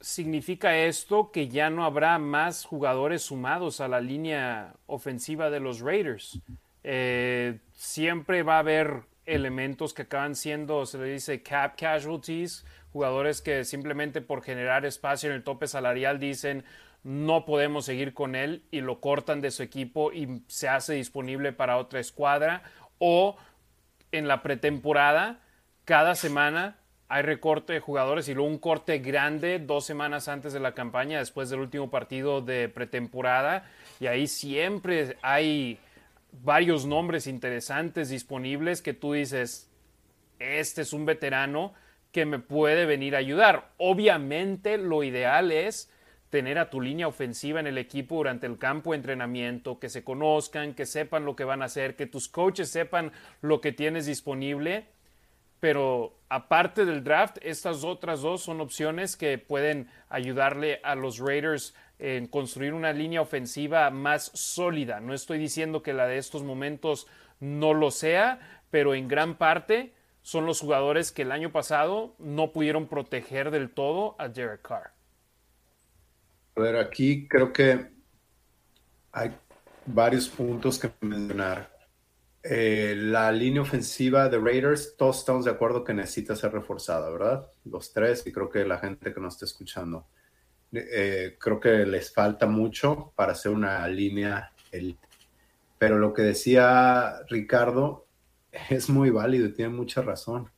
significa esto que ya no habrá más jugadores sumados a la línea ofensiva de los Raiders. Eh, siempre va a haber elementos que acaban siendo, se le dice cap casualties, jugadores que simplemente por generar espacio en el tope salarial dicen, no podemos seguir con él y lo cortan de su equipo y se hace disponible para otra escuadra. O en la pretemporada cada semana hay recorte de jugadores y luego un corte grande dos semanas antes de la campaña después del último partido de pretemporada. Y ahí siempre hay varios nombres interesantes disponibles que tú dices este es un veterano que me puede venir a ayudar obviamente lo ideal es tener a tu línea ofensiva en el equipo durante el campo de entrenamiento, que se conozcan, que sepan lo que van a hacer, que tus coaches sepan lo que tienes disponible. Pero aparte del draft, estas otras dos son opciones que pueden ayudarle a los Raiders en construir una línea ofensiva más sólida. No estoy diciendo que la de estos momentos no lo sea, pero en gran parte son los jugadores que el año pasado no pudieron proteger del todo a Derek Carr. A ver, aquí creo que hay varios puntos que mencionar. Eh, la línea ofensiva de Raiders, todos estamos de acuerdo que necesita ser reforzada, ¿verdad? Los tres, y creo que la gente que nos está escuchando. Eh, creo que les falta mucho para hacer una línea elite. Pero lo que decía Ricardo es muy válido y tiene mucha razón.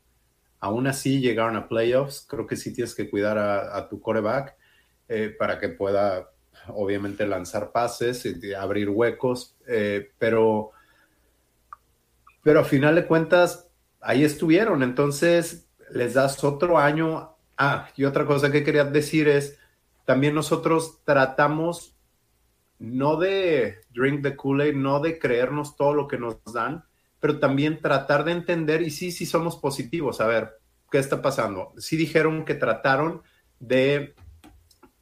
Aún así llegaron a playoffs, creo que sí tienes que cuidar a, a tu coreback eh, para que pueda obviamente lanzar pases y abrir huecos, eh, pero, pero a final de cuentas ahí estuvieron, entonces les das otro año. Ah, y otra cosa que quería decir es, también nosotros tratamos no de drink the Kool-Aid, no de creernos todo lo que nos dan, pero también tratar de entender y sí, sí somos positivos. A ver, ¿qué está pasando? Sí dijeron que trataron de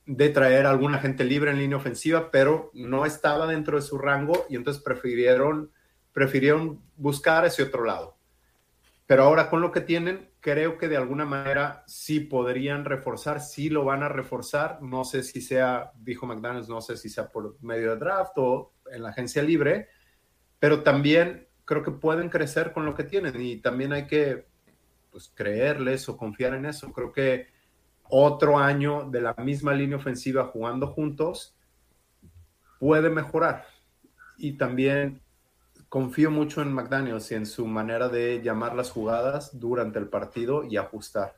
de traer a alguna gente libre en línea ofensiva, pero no estaba dentro de su rango y entonces prefirieron, prefirieron buscar ese otro lado. Pero ahora con lo que tienen, creo que de alguna manera sí podrían reforzar, sí lo van a reforzar. No sé si sea, dijo McDonald's, no sé si sea por medio de draft o en la agencia libre, pero también creo que pueden crecer con lo que tienen y también hay que pues, creerles o confiar en eso. Creo que otro año de la misma línea ofensiva jugando juntos, puede mejorar. Y también confío mucho en McDaniels y en su manera de llamar las jugadas durante el partido y ajustar.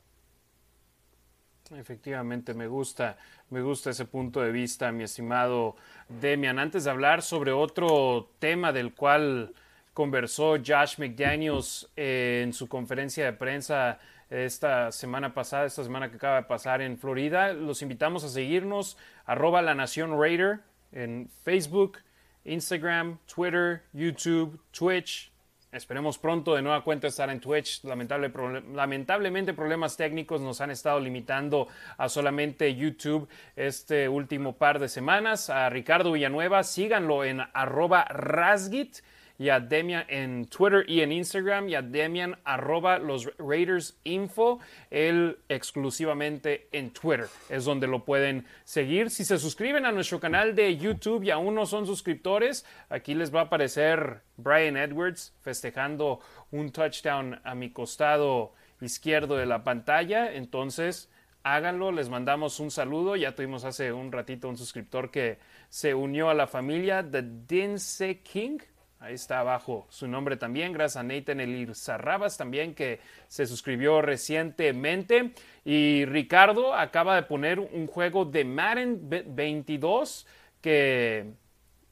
Efectivamente, me gusta, me gusta ese punto de vista, mi estimado Demian. Antes de hablar sobre otro tema del cual conversó Josh McDaniels en su conferencia de prensa esta semana pasada, esta semana que acaba de pasar en Florida. Los invitamos a seguirnos, arroba la Nación Raider en Facebook, Instagram, Twitter, YouTube, Twitch. Esperemos pronto de nueva cuenta estar en Twitch. Lamentable, lamentablemente problemas técnicos nos han estado limitando a solamente YouTube este último par de semanas. A Ricardo Villanueva, síganlo en arroba rasgit y a Demian en Twitter y en Instagram y a Demian arroba los Raiders Info, él exclusivamente en Twitter es donde lo pueden seguir. Si se suscriben a nuestro canal de YouTube y aún no son suscriptores, aquí les va a aparecer Brian Edwards festejando un touchdown a mi costado izquierdo de la pantalla, entonces háganlo, les mandamos un saludo. Ya tuvimos hace un ratito un suscriptor que se unió a la familia de Dinse King. Ahí está abajo su nombre también. Gracias a Nathan Elir Sarrabas también que se suscribió recientemente. Y Ricardo acaba de poner un juego de Madden 22 que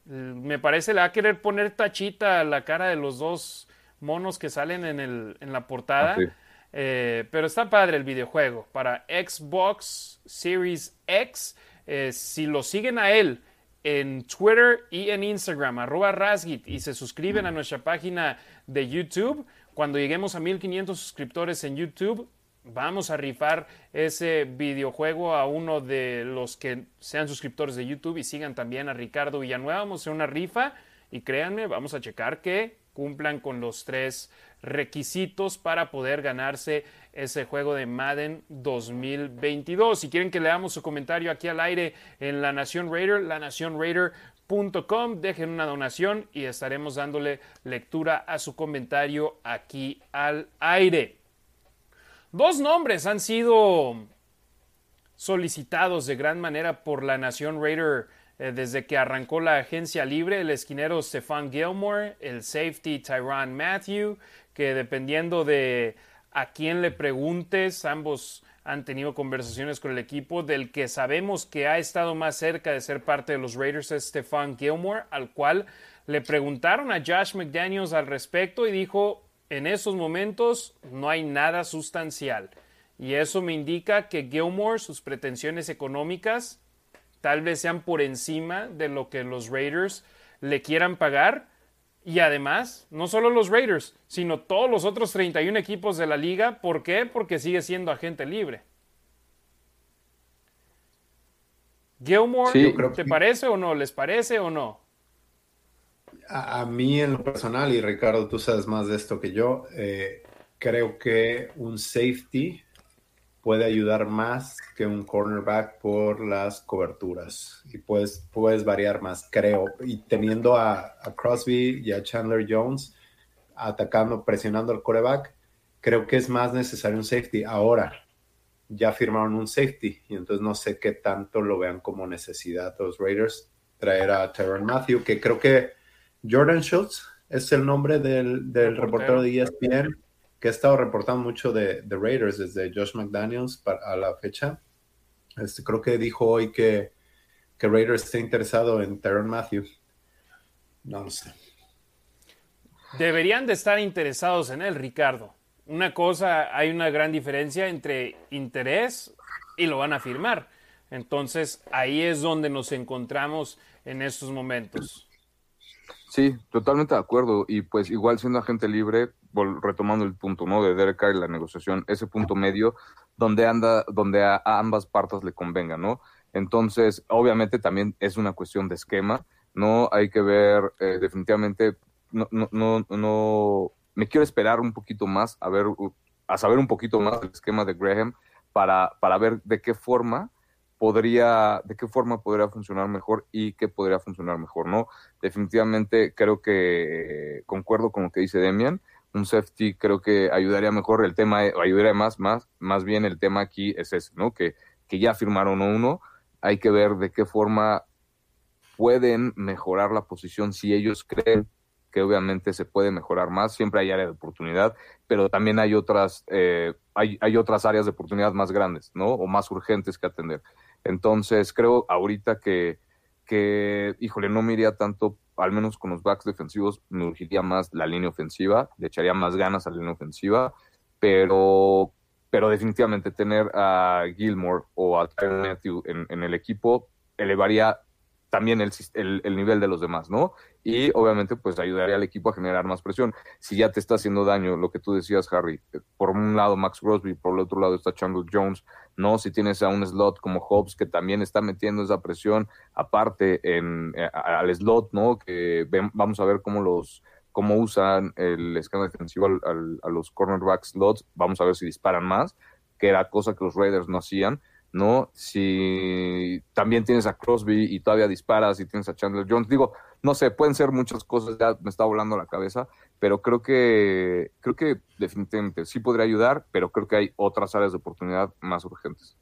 mm, me parece le va a querer poner tachita a la cara de los dos monos que salen en, el, en la portada. Ah, eh, pero está padre el videojuego. Para Xbox Series X, eh, si lo siguen a él en Twitter y en Instagram, arroba Rasgit, y se suscriben a nuestra página de YouTube. Cuando lleguemos a 1500 suscriptores en YouTube, vamos a rifar ese videojuego a uno de los que sean suscriptores de YouTube y sigan también a Ricardo Villanueva. Vamos a hacer una rifa y créanme, vamos a checar que cumplan con los tres requisitos para poder ganarse ese juego de Madden 2022. Si quieren que leamos su comentario aquí al aire en La Nación Raider, lanacionraider.com, dejen una donación y estaremos dándole lectura a su comentario aquí al aire. Dos nombres han sido solicitados de gran manera por la Nación Raider eh, desde que arrancó la agencia libre, el esquinero Stefan Gilmore, el safety Tyron Matthew, que dependiendo de a quién le preguntes, ambos han tenido conversaciones con el equipo. Del que sabemos que ha estado más cerca de ser parte de los Raiders es Stefan Gilmore, al cual le preguntaron a Josh McDaniels al respecto y dijo, en esos momentos no hay nada sustancial. Y eso me indica que Gilmore, sus pretensiones económicas, tal vez sean por encima de lo que los Raiders le quieran pagar y además, no solo los Raiders, sino todos los otros 31 equipos de la liga. ¿Por qué? Porque sigue siendo agente libre. Gilmore, ¿te parece o no? ¿Les parece o no? A, mí en lo personal, y Ricardo, tú sabes más de esto que yo, eh, creo que un safety puede ayudar más que un cornerback por las coberturas y puedes, puedes variar más, creo. Y teniendo a, Crosby y a Chandler Jones atacando, presionando al coreback, creo que es más necesario un safety. Ahora ya firmaron un safety y entonces no sé qué tanto lo vean como necesidad los Raiders traer a Tyron Matthew, que creo que Jordan Schultz es el nombre del, del reportero de ESPN que ha estado reportando mucho de, de Raiders desde Josh McDaniels a la fecha. Este, creo que dijo hoy que, que Raiders está interesado en Tyron Matthews. No sé. Deberían de estar interesados en él, Ricardo. Una cosa, hay una gran diferencia entre interés y lo van a firmar. Entonces, ahí es donde nos encontramos en estos momentos. Sí, totalmente de acuerdo. Y pues igual siendo agente libre, retomando el punto, ¿no? De Derek Carr y la negociación, ese punto medio donde anda, donde a, ambas partes le convenga, ¿no? Entonces, obviamente también es una cuestión de esquema, ¿no? Hay que ver, eh, definitivamente, no, no, no, no, me quiero esperar un poquito más a ver, a saber un poquito más del esquema de Graham para, para ver de qué forma podría, de qué forma podría funcionar mejor y qué podría funcionar mejor, ¿no? Definitivamente creo que concuerdo con lo que dice Demian, un safety creo que ayudaría mejor el tema, ayudaría más, más, más bien el tema aquí es ese, ¿no? Que, que ya firmaron uno, hay que ver de qué forma pueden mejorar la posición si ellos creen que obviamente se puede mejorar más, siempre hay área de oportunidad, pero también hay otras, eh, hay, hay otras áreas de oportunidad más grandes, ¿no? O más urgentes que atender. Entonces, creo ahorita que, que, híjole, no me iría tanto, al menos con los backs defensivos, me urgiría más la línea ofensiva, le echaría más ganas a la línea ofensiva, pero, pero definitivamente tener a Gilmore o a Tyron Matthew en, en el equipo elevaría también el, el, nivel de los demás, ¿no? Y obviamente pues ayudaría al equipo a generar más presión. Si ya te está haciendo daño lo que tú decías, Harry, por un lado Max Crosby, por el otro lado está Chandler Jones, ¿no? Si tienes a un slot como Hobbs que también está metiendo esa presión, aparte en, eh, al slot, ¿no? Que vamos a ver cómo los cómo usan el escáner defensivo a los cornerback slots, vamos a ver si disparan más, que era cosa que los Raiders no hacían ¿no? Si también tienes a Crosby y todavía disparas y tienes a Chandler Jones, digo, no sé, pueden ser muchas cosas, ya me está volando la cabeza, pero creo que, creo que definitivamente sí podría ayudar, pero creo que hay otras áreas de oportunidad más urgentes.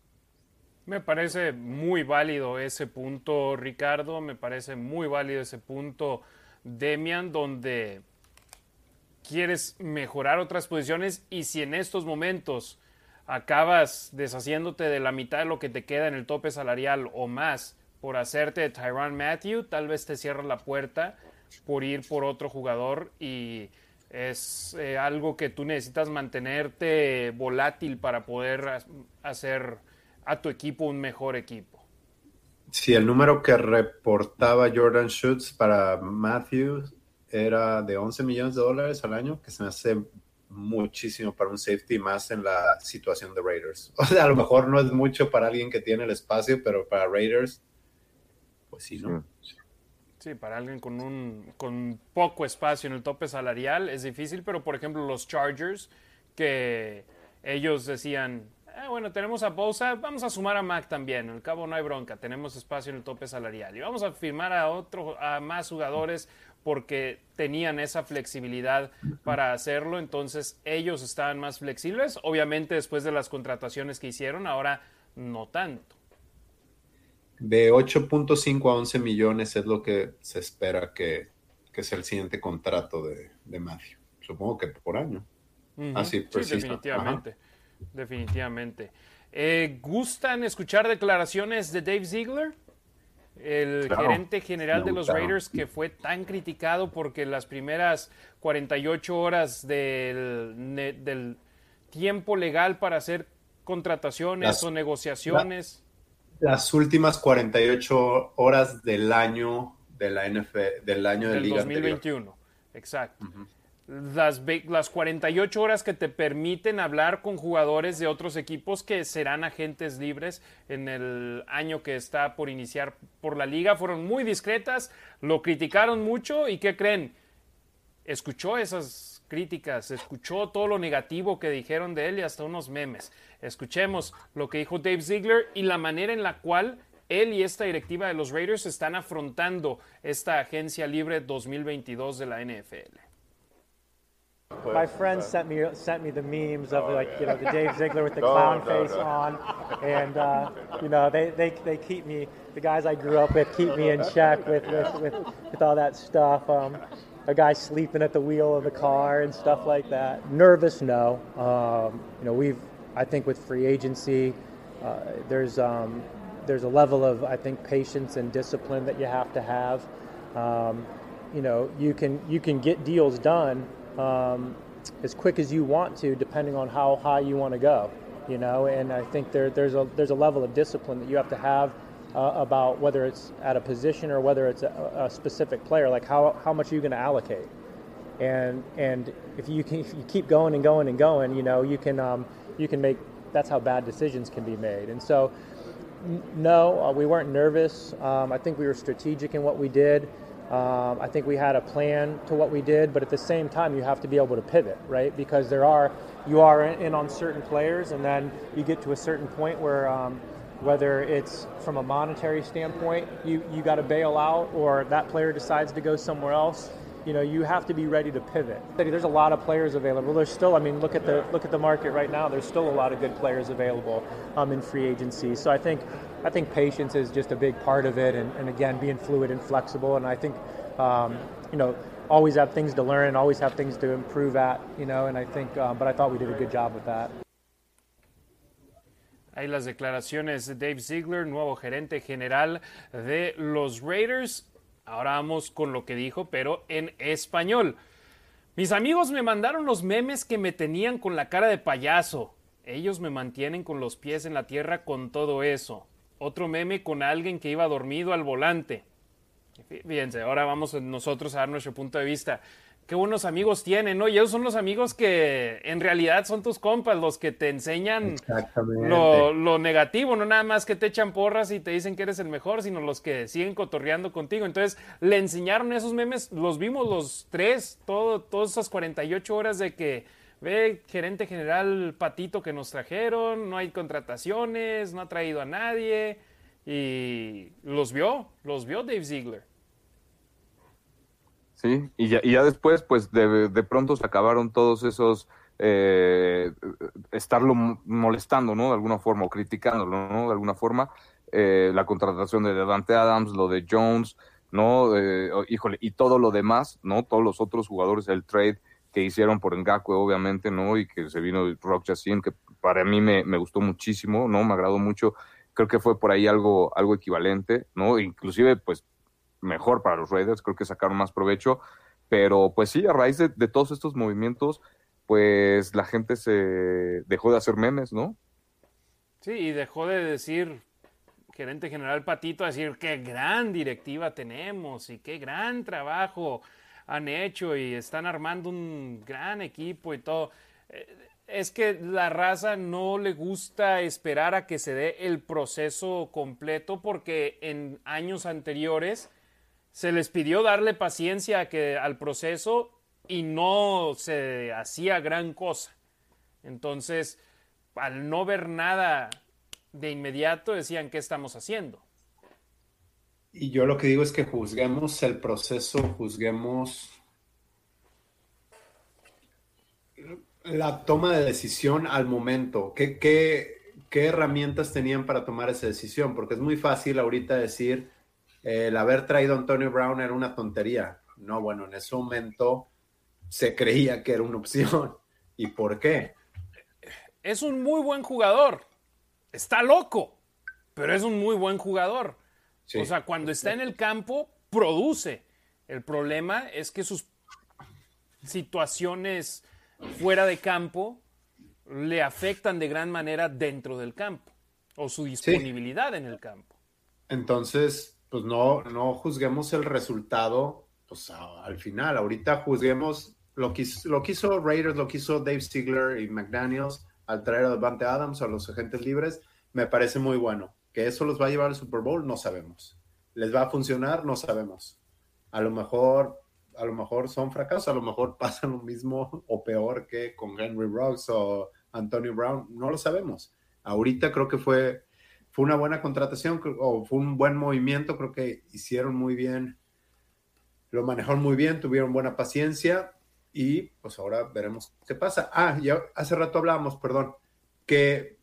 Me parece muy válido ese punto, Ricardo, me parece muy válido ese punto, Demian, donde quieres mejorar otras posiciones y si en estos momentos acabas deshaciéndote de la mitad de lo que te queda en el tope salarial o más por hacerte Tyron Matthew, tal vez te cierras la puerta por ir por otro jugador y es eh, algo que tú necesitas mantenerte volátil para poder hacer a tu equipo un mejor equipo. Sí, el número que reportaba Jordan Schutz para Matthew era de 11 millones de dólares al año, que se me hace muchísimo para un safety más en la situación de Raiders. O sea, a lo mejor no es mucho para alguien que tiene el espacio, pero para Raiders, pues sí, ¿no? Sí, para alguien con un con poco espacio en el tope salarial es difícil, pero por ejemplo los Chargers, que ellos decían, ah, bueno, tenemos a Bosa, vamos a sumar a Mac también, al cabo no hay bronca, tenemos espacio en el tope salarial y vamos a firmar a otro, a más jugadores porque tenían esa flexibilidad para hacerlo, entonces ellos estaban más flexibles, obviamente después de las contrataciones que hicieron, ahora no tanto. De 8.5 a 11 millones es lo que se espera que, que sea el siguiente contrato de, de Matthew. Supongo que por año. Así, sí, definitivamente. Definitivamente. Eh, ¿Gustan escuchar declaraciones de Dave Ziegler? El gerente general de los Raiders que fue tan criticado porque las primeras 48 horas del, del tiempo legal para hacer contrataciones o negociaciones. las últimas 48 horas del año de la NFL, del año de del 2021, exacto las, las 48 horas que te permiten hablar con jugadores de otros equipos que serán agentes libres en el año que está por iniciar por la liga. Fueron muy discretas, lo criticaron mucho y ¿qué creen? Escuchó esas críticas, escuchó todo lo negativo que dijeron de él y hasta unos memes. Escuchemos lo que dijo Dave Ziegler y la manera en la cual él y esta directiva de los Raiders están afrontando esta agencia libre 2022 de la NFL. My friends sent me sent me the memes of like you know the Dave Ziegler with the clown face on, and uh, you know they, they they keep me the guys I grew up with keep me in check with with, with, with all that stuff. Um, a guy sleeping at the wheel of the car and stuff like that. Nervous, no. Um, you know we've I think with free agency, uh, there's um, there's a level of I think patience and discipline that you have to have. Um, you know you can you can get deals done um, as quick as you want to, depending on how high you want to go. You know, and I think there, there's a there's a level of discipline that you have to have uh, about whether it's at a position or whether it's a, a specific player. Like how how much are you going to allocate? And and if you can, if you keep going and going and going, you know, you can um, you can make that's how bad decisions can be made. And so, no, uh, we weren't nervous. Um, I think we were strategic in what we did. Um, I think we had a plan to what we did, but at the same time, you have to be able to pivot, right? Because there are you are in on certain players, and then you get to a certain point where um, whether it's from a monetary standpoint, you you got to bail out, or that player decides to go somewhere else. You know, you have to be ready to pivot. There's a lot of players available. There's still, I mean, look at the look at the market right now. There's still a lot of good players available um, in free agency. So I think I think patience is just a big part of it, and, and again, being fluid and flexible. And I think, um, you know, always have things to learn always have things to improve at, you know. And I think, um, but I thought we did a good job with that. Ahí las declaraciones de Dave Ziegler, nuevo gerente general de los Raiders. Ahora vamos con lo que dijo, pero en español. Mis amigos me mandaron los memes que me tenían con la cara de payaso. Ellos me mantienen con los pies en la tierra con todo eso. Otro meme con alguien que iba dormido al volante. Fíjense, ahora vamos nosotros a dar nuestro punto de vista. Qué buenos amigos tienen, ¿no? Y ellos son los amigos que en realidad son tus compas, los que te enseñan lo, lo, negativo, no nada más que te echan porras y te dicen que eres el mejor, sino los que siguen cotorreando contigo. Entonces, le enseñaron esos memes, los vimos los tres, todo, todas esas 48 horas de que ve gerente general Patito que nos trajeron, no hay contrataciones, no ha traído a nadie. Y los vio, los vio Dave Ziegler. Sí, y ya, y ya después, pues de, de, pronto se acabaron todos esos, eh, estarlo molestando, ¿no? De alguna forma, o criticándolo, ¿no? De alguna forma, eh, la contratación de Dante Adams, lo de Jones, ¿no? Eh, híjole, y todo lo demás, ¿no? Todos los otros jugadores, el trade que hicieron por Ngakwe, obviamente, ¿no? Y que se vino Rock Jacin, que para mí me, me gustó muchísimo, ¿no? Me agradó mucho. Creo que fue por ahí algo, algo equivalente, ¿no? Inclusive, pues, mejor para los Raiders, creo que sacaron más provecho, pero pues sí, a raíz de, todos estos movimientos, pues la gente se dejó de hacer memes, ¿no? Sí, y dejó de decir gerente general Patito, decir qué gran directiva tenemos y qué gran trabajo han hecho y están armando un gran equipo y todo. Eh, es que la raza no le gusta esperar a que se dé el proceso completo porque en años anteriores se les pidió darle paciencia que, al proceso y no se hacía gran cosa. Entonces, al no ver nada de inmediato, decían, ¿qué estamos haciendo? Y yo lo que digo es que juzguemos el proceso, juzguemos la toma de decisión al momento. ¿Qué, qué, qué herramientas tenían para tomar esa decisión? Porque es muy fácil ahorita decir, el haber traído a Antonio Brown era una tontería. No, bueno, en ese momento se creía que era una opción. ¿Y por qué? Es un muy buen jugador. Está loco, pero es un muy buen jugador. O sea, cuando está en el campo, produce. El problema es que sus situaciones fuera de campo le afectan de gran manera dentro del campo o su disponibilidad en el campo. Entonces, pues no, no juzguemos el resultado pues, al final. Ahorita juzguemos lo que, lo hizo Raiders, lo que hizo Dave Ziegler y McDaniels al traer a Devante Adams a los agentes libres, me parece muy bueno. Que eso los va a llevar al Super Bowl, no sabemos. ¿Les va a funcionar? No sabemos. A lo mejor, a lo mejor son fracasos, a lo mejor pasa lo mismo o peor que con Henry Ruggs o Antonio Brown, no lo sabemos. Ahorita creo que fue fue una buena contratación o fue un buen movimiento, creo que hicieron muy bien, lo manejaron muy bien, tuvieron buena paciencia y pues ahora veremos qué pasa. Ah, ya hace rato hablábamos, perdón, que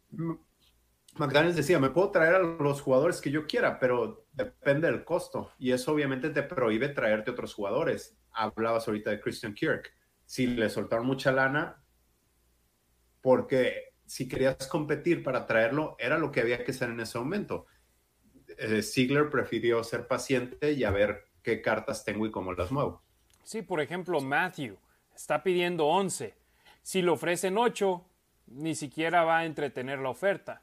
McDaniels decía, me puedo traer a los jugadores que yo quiera, pero depende del costo y eso obviamente te prohíbe traerte otros jugadores. Hablabas ahorita de Christian Kirk. Si le soltaron mucha lana, porque si querías competir para traerlo, era lo que había que hacer en ese momento. Eh, Ziegler prefirió ser paciente y a ver qué cartas tengo y cómo las muevo. Sí, por ejemplo, Matthew está pidiendo 11. Si le ofrecen 8, ni siquiera va a entretener la oferta.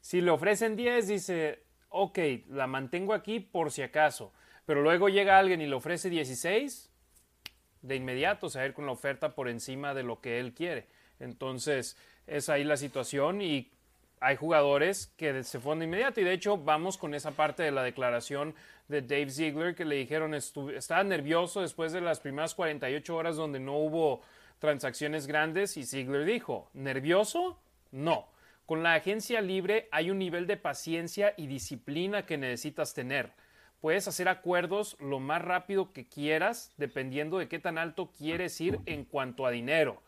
Si le ofrecen 10, dice, ok, la mantengo aquí por si acaso. Pero luego llega alguien y le ofrece 16, de inmediato se va ir con la oferta por encima de lo que él quiere. Entonces, es ahí la situación y hay jugadores que se fueron de inmediato y de hecho vamos con esa parte de la declaración de Dave Ziegler que le dijeron estaba nervioso después de las primeras 48 horas donde no hubo transacciones grandes y Ziegler dijo, ¿nervioso? No. Con la agencia libre hay un nivel de paciencia y disciplina que necesitas tener. Puedes hacer acuerdos lo más rápido que quieras dependiendo de qué tan alto quieres ir en cuanto a dinero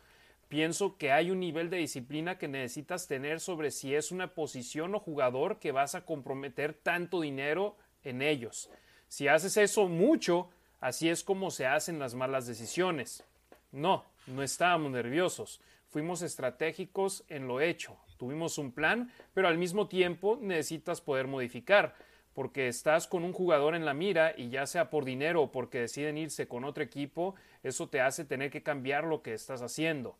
pienso que hay un nivel de disciplina que necesitas tener sobre si es una posición o jugador que vas a comprometer tanto dinero en ellos. Si haces eso mucho, así es como se hacen las malas decisiones. No, no estábamos nerviosos, fuimos estratégicos en lo hecho, tuvimos un plan, pero al mismo tiempo necesitas poder modificar, porque estás con un jugador en la mira y ya sea por dinero o porque deciden irse con otro equipo, eso te hace tener que cambiar lo que estás haciendo.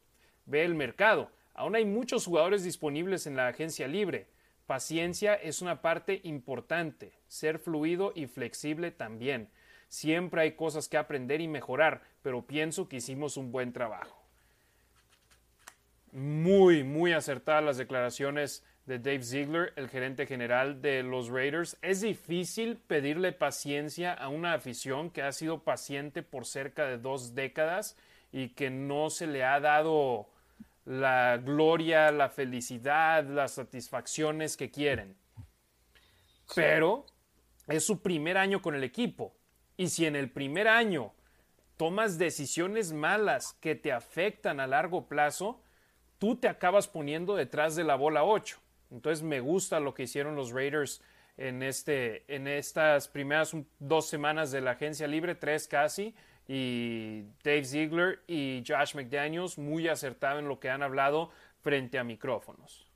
Ve el mercado, aún hay muchos jugadores disponibles en la agencia libre, Paciencia es una parte importante, ser fluido y flexible también. Siempre hay cosas que aprender y mejorar, pero pienso que hicimos un buen trabajo. Muy, muy acertadas las declaraciones de Dave Ziegler, el gerente general de los Raiders. Es difícil pedirle paciencia a una afición que ha sido paciente por cerca de dos décadas y que no se le ha dado la gloria, la felicidad, las satisfacciones que quieren. Pero es su primer año con el equipo. Y si en el primer año tomas decisiones malas que te afectan a largo plazo, tú te acabas poniendo detrás de la bola 8. Entonces me gusta lo que hicieron los Raiders en, este, en estas primeras dos semanas de la agencia libre, tres casi, y Dave Ziegler y Josh McDaniels muy acertado en lo que han hablado frente a micrófonos.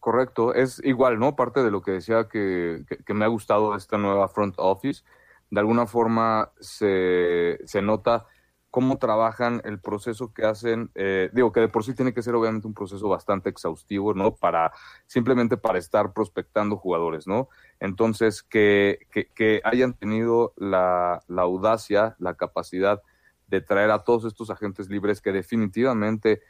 Correcto, es igual, ¿no? Parte de lo que decía que, que, me ha gustado esta nueva front office, de alguna forma se, se nota cómo trabajan, el proceso que hacen, eh, digo que de por sí tiene que ser obviamente un proceso bastante exhaustivo, ¿no? Para, simplemente para estar prospectando jugadores, ¿no? Entonces, que, que, hayan tenido la, la, audacia, la capacidad de traer a todos estos agentes libres que definitivamente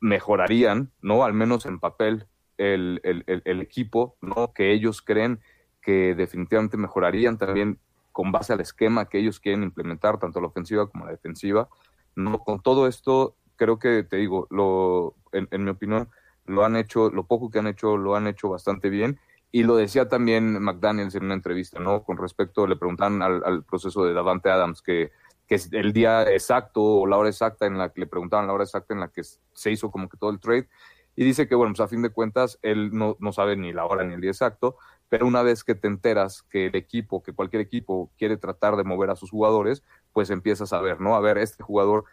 mejorarían, ¿no? Al menos en papel, el, el, el equipo, ¿no? Que ellos creen que definitivamente mejorarían también con base al esquema que ellos quieren implementar, tanto la ofensiva como la defensiva. No, con todo esto, creo que te digo, lo, en, mi opinión, lo han hecho, lo poco que han hecho, lo han hecho bastante bien. Y lo decía también McDaniels en una entrevista, ¿no? Con respecto, le preguntan al, proceso de Davante Adams, que, que es el día exacto o la hora exacta en la que le preguntaban la hora exacta en la que se hizo como que todo el trade. Y dice que, bueno, pues a fin de cuentas, él no, no sabe ni la hora ni el día exacto, pero una vez que te enteras que el equipo, que cualquier equipo quiere tratar de mover a sus jugadores, pues empiezas a ver, ¿no? A ver, este jugador,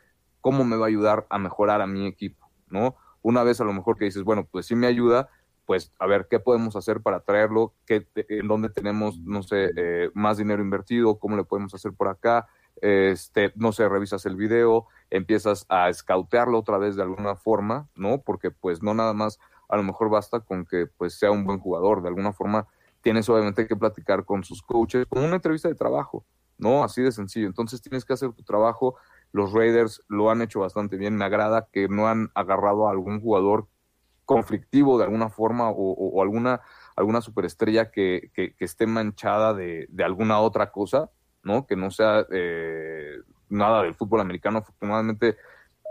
¿cómo me va a ayudar a mejorar a mi equipo, ¿no? Una vez a lo mejor que dices, bueno, pues sí me ayuda, pues a ver qué podemos hacer para traerlo, qué, en dónde tenemos, no sé, eh, más dinero invertido, cómo le podemos hacer por acá, este, no sé, revisas el video, empiezas a escautearlo otra vez de alguna forma, ¿no? Porque pues no nada más, a lo mejor basta con que pues sea un buen jugador, de alguna forma tienes obviamente que platicar con sus coaches, como una entrevista de trabajo, ¿no? Así de sencillo. Entonces tienes que hacer tu trabajo. Los Raiders lo han hecho bastante bien. Me agrada que no han agarrado a algún jugador conflictivo de alguna forma o, alguna, alguna superestrella que, que, esté manchada de, de, alguna otra cosa, ¿no? Que no sea eh, nada del fútbol americano. Afortunadamente,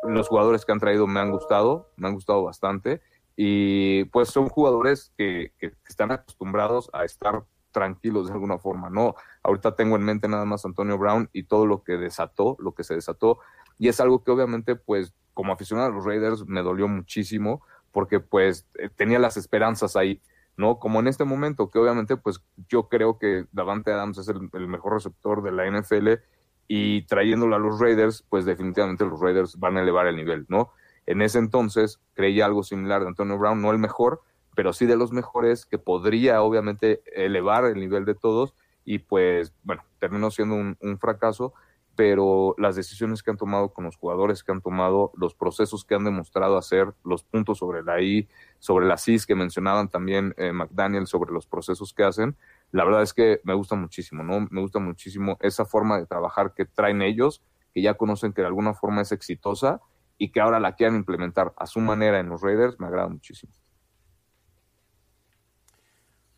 los jugadores que han traído me han gustado, me han gustado bastante. Y pues son jugadores que, están acostumbrados a estar tranquilos de alguna forma, ¿no? Ahorita tengo en mente nada más Antonio Brown y todo lo que desató, lo que se desató, y es algo que obviamente, pues, como aficionado a los Raiders, me dolió muchísimo, porque pues eh, tenía las esperanzas ahí, ¿no? Como en este momento, que obviamente, pues, yo creo que Davante Adams es el, el mejor receptor de la NFL, y trayéndolo a los Raiders, pues definitivamente los Raiders van a elevar el nivel, ¿no? En ese entonces creía algo similar de Antonio Brown, no el mejor, pero sí de los mejores que podría obviamente elevar el nivel de todos y pues bueno, terminó siendo un, fracaso, pero las decisiones que han tomado con los jugadores que han tomado, los procesos que han demostrado hacer, los puntos sobre la I, sobre la CIS que mencionaban también eh, McDaniel, sobre los procesos que hacen, la verdad es que me gusta muchísimo, ¿no? Me gusta muchísimo esa forma de trabajar que traen ellos, que ya conocen que de alguna forma es exitosa y que ahora la quieran implementar a su manera en los Raiders, me agrada muchísimo.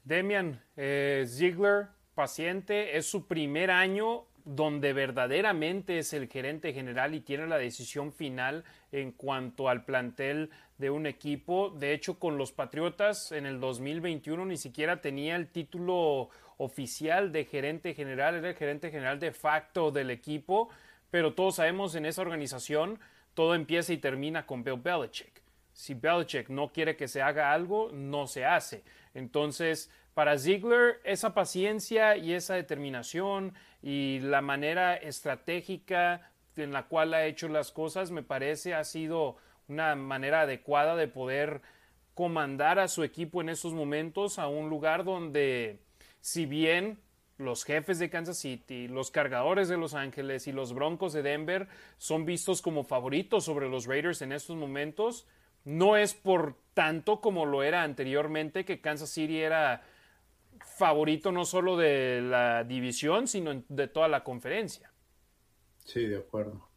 Demian, eh, Ziegler, paciente, es su primer año donde verdaderamente es el gerente general y tiene la decisión final en cuanto al plantel de un equipo. De hecho, con los Patriotas en el 2021 ni siquiera tenía el título oficial de gerente general, era el gerente general de facto del equipo, pero todos sabemos en esa organización todo empieza y termina con Bill Belichick. Si Belichick no quiere que se haga algo, no se hace. Entonces, para Ziegler, esa paciencia y esa determinación y la manera estratégica en la cual ha hecho las cosas, me parece ha sido una manera adecuada de poder comandar a su equipo en esos momentos a un lugar donde, si bien los jefes de Kansas City, los cargadores de Los Ángeles y los Broncos de Denver son vistos como favoritos sobre los Raiders en estos momentos, no es por tanto como lo era anteriormente que Kansas City era favorito no solo de la división, sino de toda la conferencia. Sí, de acuerdo.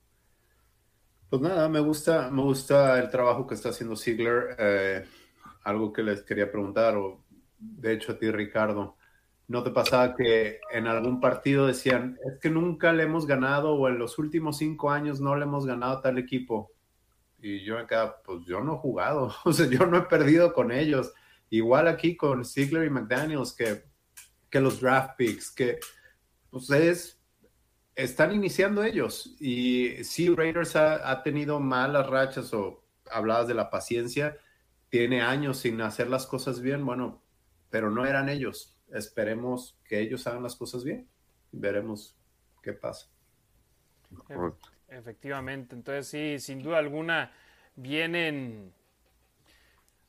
Pues nada, me gusta, me gusta el trabajo que está haciendo Ziegler. Eh, algo que les quería preguntar, o de hecho a ti, Ricardo. ¿No te pasaba que en algún partido decían, es que nunca le hemos ganado o en los últimos cinco años no le hemos ganado tal equipo? Y yo quedaba, pues yo no he jugado, o sea, yo no he perdido con ellos. Igual aquí con Ziegler y McDaniels, que, que los draft picks, que pues están iniciando ellos. Y sí, Raiders ha, ha tenido malas rachas o hablabas de la paciencia, tiene años sin hacer las cosas bien, bueno, pero no eran ellos esperemos que ellos hagan las cosas bien y veremos qué pasa. Efectivamente, entonces sí, sin duda alguna vienen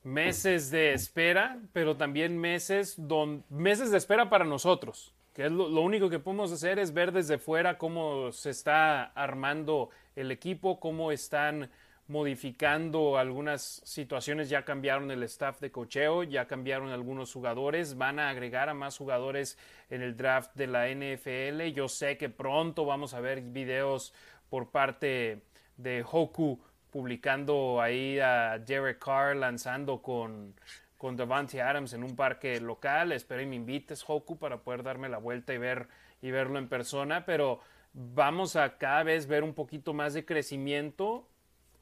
meses de espera, pero también meses, don, meses de espera para nosotros, que es lo, lo, único que podemos hacer es ver desde fuera cómo se está armando el equipo, cómo están modificando algunas situaciones, ya cambiaron el staff de cocheo, ya cambiaron algunos jugadores, van a agregar a más jugadores en el draft de la NFL. Yo sé que pronto vamos a ver videos por parte de Hoku publicando ahí a Derek Carr lanzando con, con Adams en un parque local. Espero y me invites, Hoku, para poder darme la vuelta y ver y verlo en persona, pero vamos a cada vez ver un poquito más de crecimiento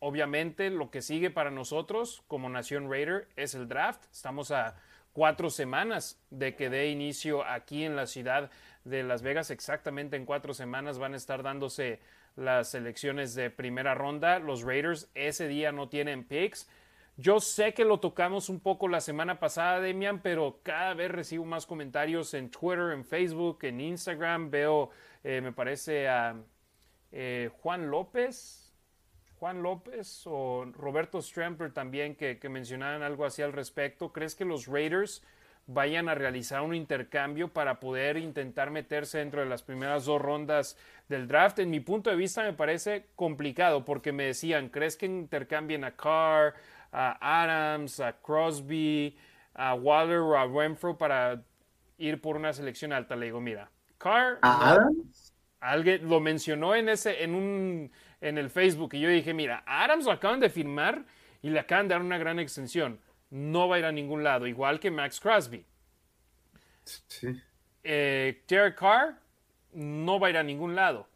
Obviamente lo que sigue para nosotros como Nación Raider es el draft. Estamos a cuatro semanas de que dé inicio aquí en la ciudad de Las Vegas. Exactamente en cuatro semanas van a estar dándose las elecciones de primera ronda. Los Raiders ese día no tienen picks. Yo sé que lo tocamos un poco la semana pasada, Demian, pero cada vez recibo más comentarios en Twitter, en Facebook, en Instagram. Veo, eh, me parece, a eh, Juan López, Juan López o Roberto Stramper también que, que, mencionaban algo así al respecto. ¿Crees que los Raiders vayan a realizar un intercambio para poder intentar meterse dentro de las primeras dos rondas del draft? En mi punto de vista me parece complicado porque me decían, ¿crees que intercambien a Carr, a Adams, a Crosby, a Waller o a Renfro para ir por una selección alta? Le digo, mira, Carr... ¿A Adams? Alguien lo mencionó en ese, en un en el Facebook y yo dije, mira, Adams lo acaban de firmar y le acaban de dar una gran extensión. No va a ir a ningún lado, igual que Max Crosby. Sí. Eh, Carr no va a ir a ningún lado.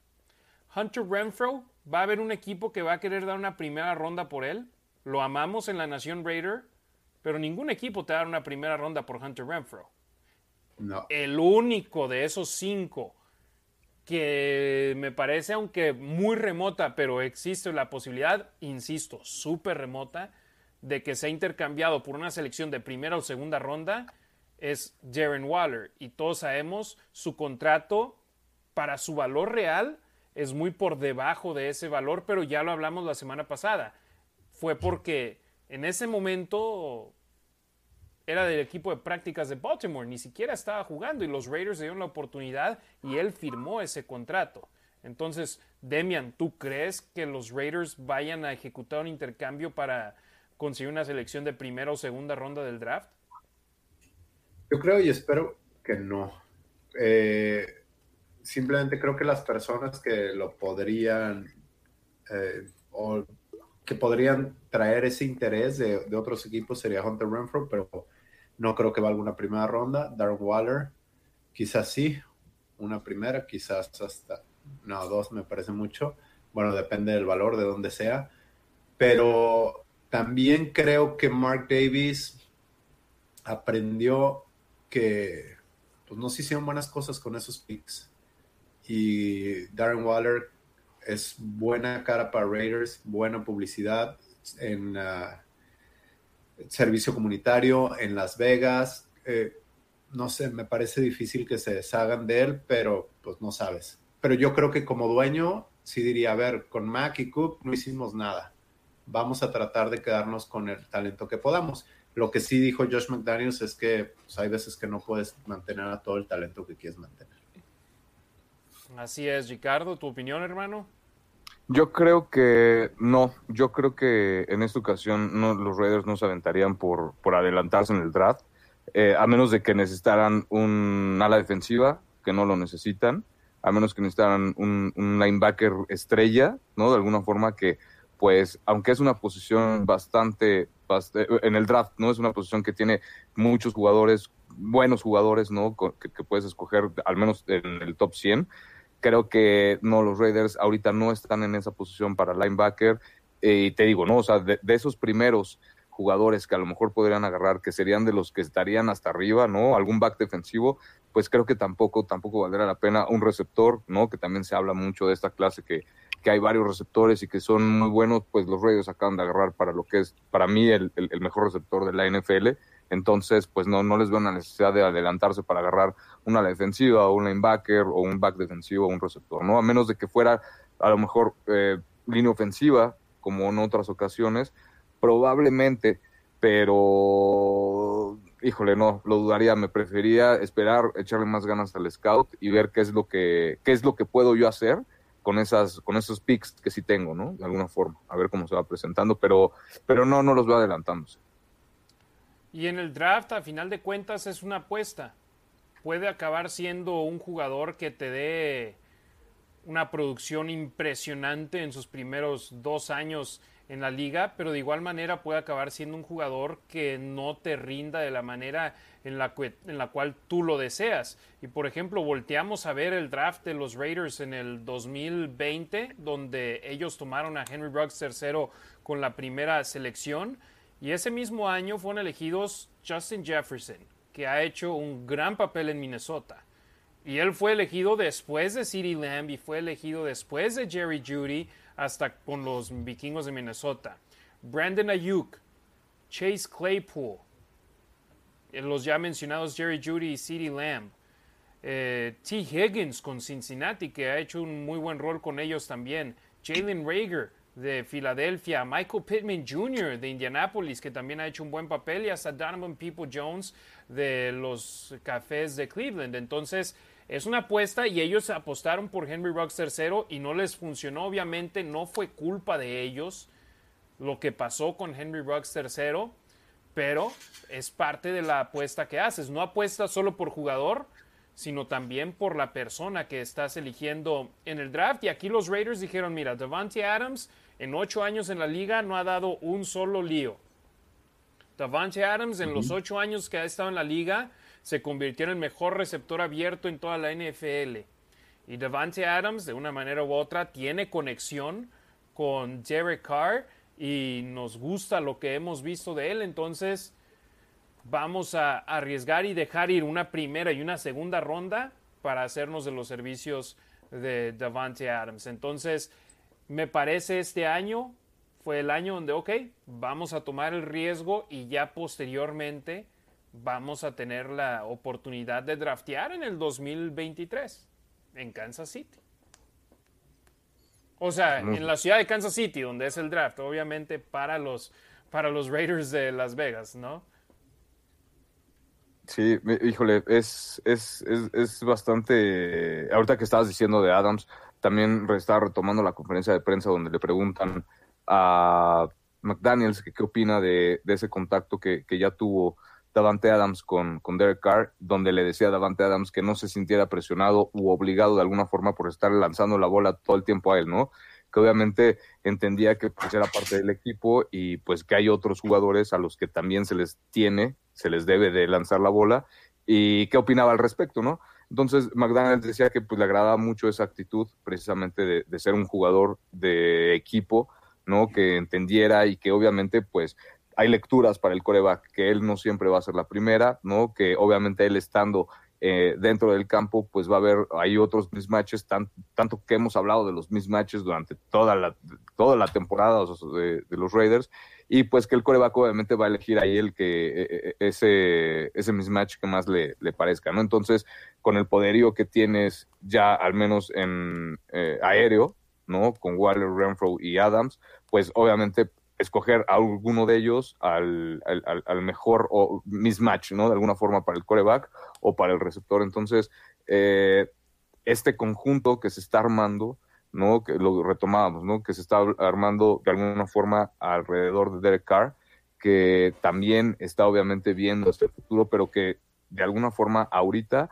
Hunter Renfro va a haber un equipo que va a querer dar una primera ronda por él. Lo amamos en la Nación Raider, pero ningún equipo te va a dar una primera ronda por Hunter Renfro. No. El único de esos cinco que me parece, aunque muy remota, pero existe la posibilidad, insisto, súper remota, de que sea intercambiado por una selección de primera o segunda ronda, es Jaren Waller. Y todos sabemos su contrato para su valor real es muy por debajo de ese valor, pero ya lo hablamos la semana pasada. Fue porque en ese momento era del equipo de prácticas de Baltimore, ni siquiera estaba jugando y los Raiders le dieron la oportunidad y él firmó ese contrato. Entonces, Demian, ¿tú crees que los Raiders vayan a ejecutar un intercambio para conseguir una selección de primera o segunda ronda del draft? Yo creo y espero que no. Eh, simplemente creo que las personas que lo podrían eh, o que podrían traer ese interés de, de, otros equipos sería Hunter Renfro, pero no creo que valga una primera ronda. Darren Waller, quizás sí, una primera, quizás hasta, no, dos me parece mucho. Bueno, depende del valor, de donde sea. Pero también creo que Mark Davis aprendió que pues, no se hicieron buenas cosas con esos picks. Y Darren Waller es buena cara para Raiders, buena publicidad en uh, servicio comunitario en Las Vegas. Eh, no sé, me parece difícil que se deshagan de él, pero pues no sabes. Pero yo creo que como dueño, sí diría, a ver, con Mac y Cook no hicimos nada. Vamos a tratar de quedarnos con el talento que podamos. Lo que sí dijo Josh McDaniels es que pues, hay veces que no puedes mantener a todo el talento que quieres mantener. Así es, Ricardo, ¿tu opinión, hermano? Yo creo que no, yo creo que en esta ocasión no, los Raiders no se aventarían por, por adelantarse en el draft, eh, a menos de que necesitaran un ala defensiva, que no lo necesitan, a menos que necesitaran un, linebacker estrella, ¿no? De alguna forma que, pues, aunque es una posición bastante, en el draft, ¿no? Es una posición que tiene muchos jugadores, buenos jugadores, ¿no? Que, que puedes escoger, al menos en el top 100 Creo que no, los Raiders ahorita no están en esa posición para linebacker. Eh, y te digo, no, o sea, de, esos primeros jugadores que a lo mejor podrían agarrar, que serían de los que estarían hasta arriba, ¿no? Algún back defensivo, pues creo que tampoco, tampoco valdrá la pena un receptor, ¿no? Que también se habla mucho de esta clase que, que hay varios receptores y que son muy buenos, pues los Raiders acaban de agarrar para lo que es, para mí, el, el mejor receptor de la NFL entonces, pues no, no les veo una necesidad de adelantarse para agarrar una defensiva o un linebacker o un back defensivo o un receptor, ¿no? A menos de que fuera a lo mejor eh, línea ofensiva, como en otras ocasiones, probablemente, pero híjole, no, lo dudaría, me prefería esperar, echarle más ganas al scout y ver qué es lo que, qué es lo que puedo yo hacer con esas, con esos picks que sí tengo, ¿no? De alguna forma, a ver cómo se va presentando, pero, pero no, no los veo adelantándose. Y en el draft, a final de cuentas, es una apuesta. Puede acabar siendo un jugador que te dé una producción impresionante en sus primeros dos años en la liga, pero de igual manera puede acabar siendo un jugador que no te rinda de la manera en la, cual tú lo deseas. Y por ejemplo, volteamos a ver el draft de los Raiders en el 2020, donde ellos tomaron a Henry Ruggs tercero con la primera selección y ese mismo año fueron elegidos Justin Jefferson, que ha hecho un gran papel en Minnesota. Y él fue elegido después de CeeDee Lamb y fue elegido después de Jerry Judy hasta con los vikingos de Minnesota. Brandon Ayuk, Chase Claypool, eh, los ya mencionados Jerry Judy y CeeDee Lamb. Eh, T. Higgins con Cincinnati, que ha hecho un muy buen rol con ellos también. Jalen Rager, de Filadelfia, Michael Pittman Jr. de Indianapolis, que también ha hecho un buen papel, y hasta Donovan People Jones de los Cafés de Cleveland. Entonces, es una apuesta y ellos apostaron por Henry Ruggs tercero y no les funcionó. Obviamente, no fue culpa de ellos lo que pasó con Henry Ruggs tercero, pero es parte de la apuesta que haces. No apuestas solo por jugador, sino también por la persona que estás eligiendo en el draft. Y aquí los Raiders dijeron, mira, Devante Adams en ocho años en la liga no ha dado un solo lío. Davante Adams en los ocho años que ha estado en la liga se convirtió en el mejor receptor abierto en toda la NFL. Y Davante Adams, de una manera u otra, tiene conexión con Derek Carr y nos gusta lo que hemos visto de él. Entonces, vamos a arriesgar y dejar ir una primera y una segunda ronda para hacernos de los servicios de Davante Adams. Entonces, me parece este año fue el año donde, ok, vamos a tomar el riesgo y ya posteriormente vamos a tener la oportunidad de draftear en el 2023 en Kansas City. O sea, en la ciudad de Kansas City, donde es el draft, obviamente para los, para los Raiders de Las Vegas, ¿no? Sí, híjole, es, es, es, bastante. Ahorita que estabas diciendo de Adams, también estaba retomando la conferencia de prensa donde le preguntan a McDaniels que qué opina de, ese contacto que, ya tuvo Davante Adams con, con Derek Carr, donde le decía a Davante Adams que no se sintiera presionado u obligado de alguna forma por estar lanzando la bola todo el tiempo a él, ¿no? Que obviamente entendía que pues, era parte del equipo y pues que hay otros jugadores a los que también se les tiene se les debe de lanzar la bola y qué opinaba al respecto, ¿no? Entonces McDonald's decía que pues le agradaba mucho esa actitud precisamente de, ser un jugador de equipo, ¿no? Que entendiera y que obviamente pues hay lecturas para el coreback, que él no siempre va a ser la primera, ¿no? Que obviamente él estando eh, dentro del campo, pues va a haber hay otros mismatches, tanto que hemos hablado de los mismatches durante toda la, toda la temporada de, los Raiders, y pues que el coreback obviamente va a elegir ahí el que e, e, e, ese, ese mismatch que más le, le, parezca, ¿no? Entonces, con el poderío que tienes ya al menos en eh, aéreo, ¿no? Con Waller, Renfro y Adams, pues obviamente escoger a alguno de ellos al, al, mejor o mismatch, ¿no? De alguna forma para el coreback o para el receptor. Entonces, eh, este conjunto que se está armando, ¿no? Que lo retomábamos, ¿no? Que se está armando de alguna forma alrededor de Derek Carr, que también está obviamente viendo este futuro, pero que de alguna forma ahorita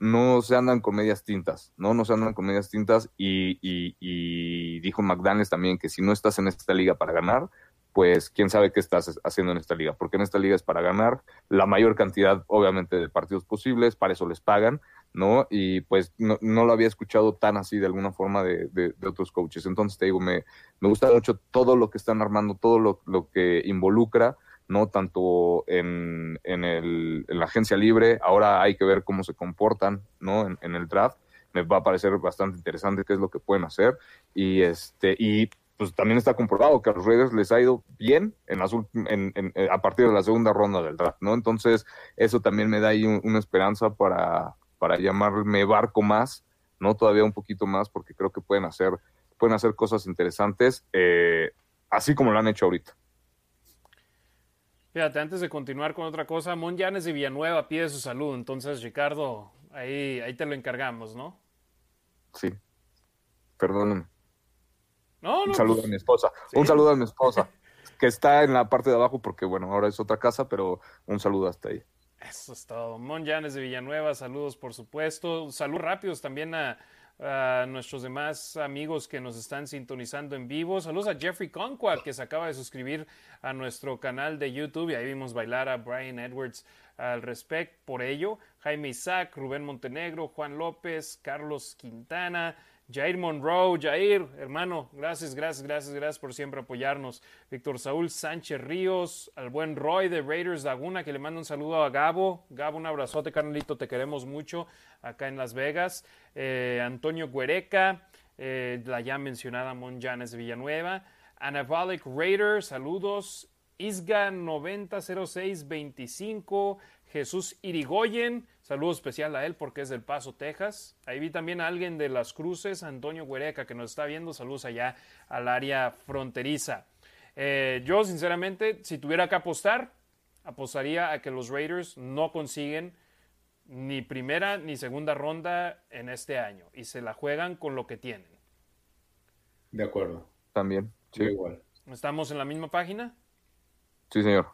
no se andan con medias tintas, ¿no? No se andan con medias tintas y, y, y dijo McDaniels también que si no estás en esta liga para ganar, pues quién sabe qué estás haciendo en esta liga, porque en esta liga es para ganar la mayor cantidad, obviamente, de partidos posibles, para eso les pagan, ¿no? Y pues no, lo había escuchado tan así de alguna forma de, de, otros coaches. Entonces te digo, me, me gusta mucho todo lo que están armando, todo lo, lo que involucra, ¿no? Tanto en, en, el, en la agencia libre, ahora hay que ver cómo se comportan, ¿no? En, en el draft me va a parecer bastante interesante qué es lo que pueden hacer y este y pues también está comprobado que a los Raiders les ha ido bien en las, eh, a partir de la segunda ronda del draft, ¿no? Entonces, eso también me da ahí una esperanza para, para llamarme barco más, ¿no? Todavía un poquito más, porque creo que pueden hacer, pueden hacer cosas interesantes, eh, así como lo han hecho ahorita. Fíjate, antes de continuar con otra cosa, Mon Llanes de Villanueva pide su salud, entonces Ricardo, ahí, ahí te lo encargamos, ¿no? Sí, perdóname un saludo pues, a mi esposa. Un saludo a mi esposa, que está en la parte de abajo porque, bueno, ahora es otra casa, pero un saludo hasta ahí. Eso es todo. Mon Llanes de Villanueva, saludos por supuesto. Saludos rápidos también a, nuestros demás amigos que nos están sintonizando en vivo. Saludos a Jeffrey Conquad que se acaba de suscribir a nuestro canal de YouTube y ahí vimos bailar a Brian Edwards al respecto por ello. Jaime Isaac, Rubén Montenegro, Juan López, Carlos Quintana, Jair Monroe, Jair, hermano, gracias, gracias, gracias, gracias por siempre apoyarnos. Víctor Saúl Sánchez Ríos, al buen Roy de Raiders Laguna, que le manda un saludo a Gabo. Gabo, un abrazote, carnalito, te queremos mucho acá en Las Vegas. Eh, Antonio Guereca, eh, la ya mencionada Mon Janes Villanueva. Anabolic Raider, saludos. Isga 900625, Jesús Irigoyen, Saludo especial a él porque es del Paso, Texas. Ahí vi también a alguien de Las Cruces, Antonio Huereca, que nos está viendo. Saludos allá al área fronteriza. Eh, yo, sinceramente, si tuviera que apostar, apostaría a que los Raiders no consiguen ni primera ni segunda ronda en este año y se la juegan con lo que tienen. De acuerdo. También. Sí, igual. ¿Estamos en la misma página? Sí, señor.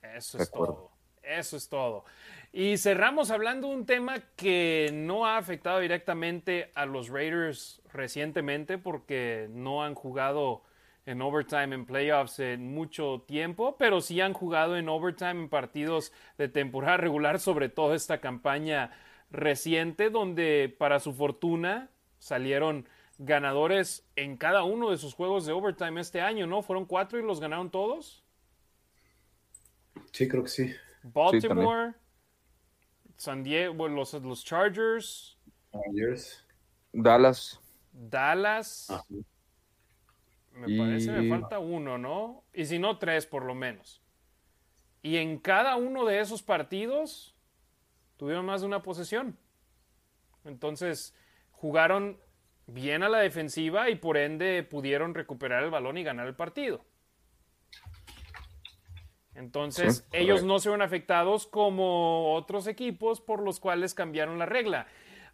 Eso es todo. Eso es todo. Y cerramos hablando de un tema que no ha afectado directamente a los Raiders recientemente porque no han jugado en overtime en playoffs en mucho tiempo, pero sí han jugado en overtime en partidos de temporada regular, sobre todo esta campaña reciente, donde para su fortuna salieron ganadores en cada uno de sus juegos de overtime este año, ¿no? Fueron cuatro y los ganaron todos. Sí, creo que sí. Baltimore, San Diego, los, los Chargers. Dallas. Dallas. Ah, me parece me falta uno, ¿no? Y si no, tres por lo menos. Y en cada uno de esos partidos tuvieron más de una posesión. Entonces, jugaron bien a la defensiva y por ende pudieron recuperar el balón y ganar el partido. Entonces, ellos no se ven afectados como otros equipos por los cuales cambiaron la regla.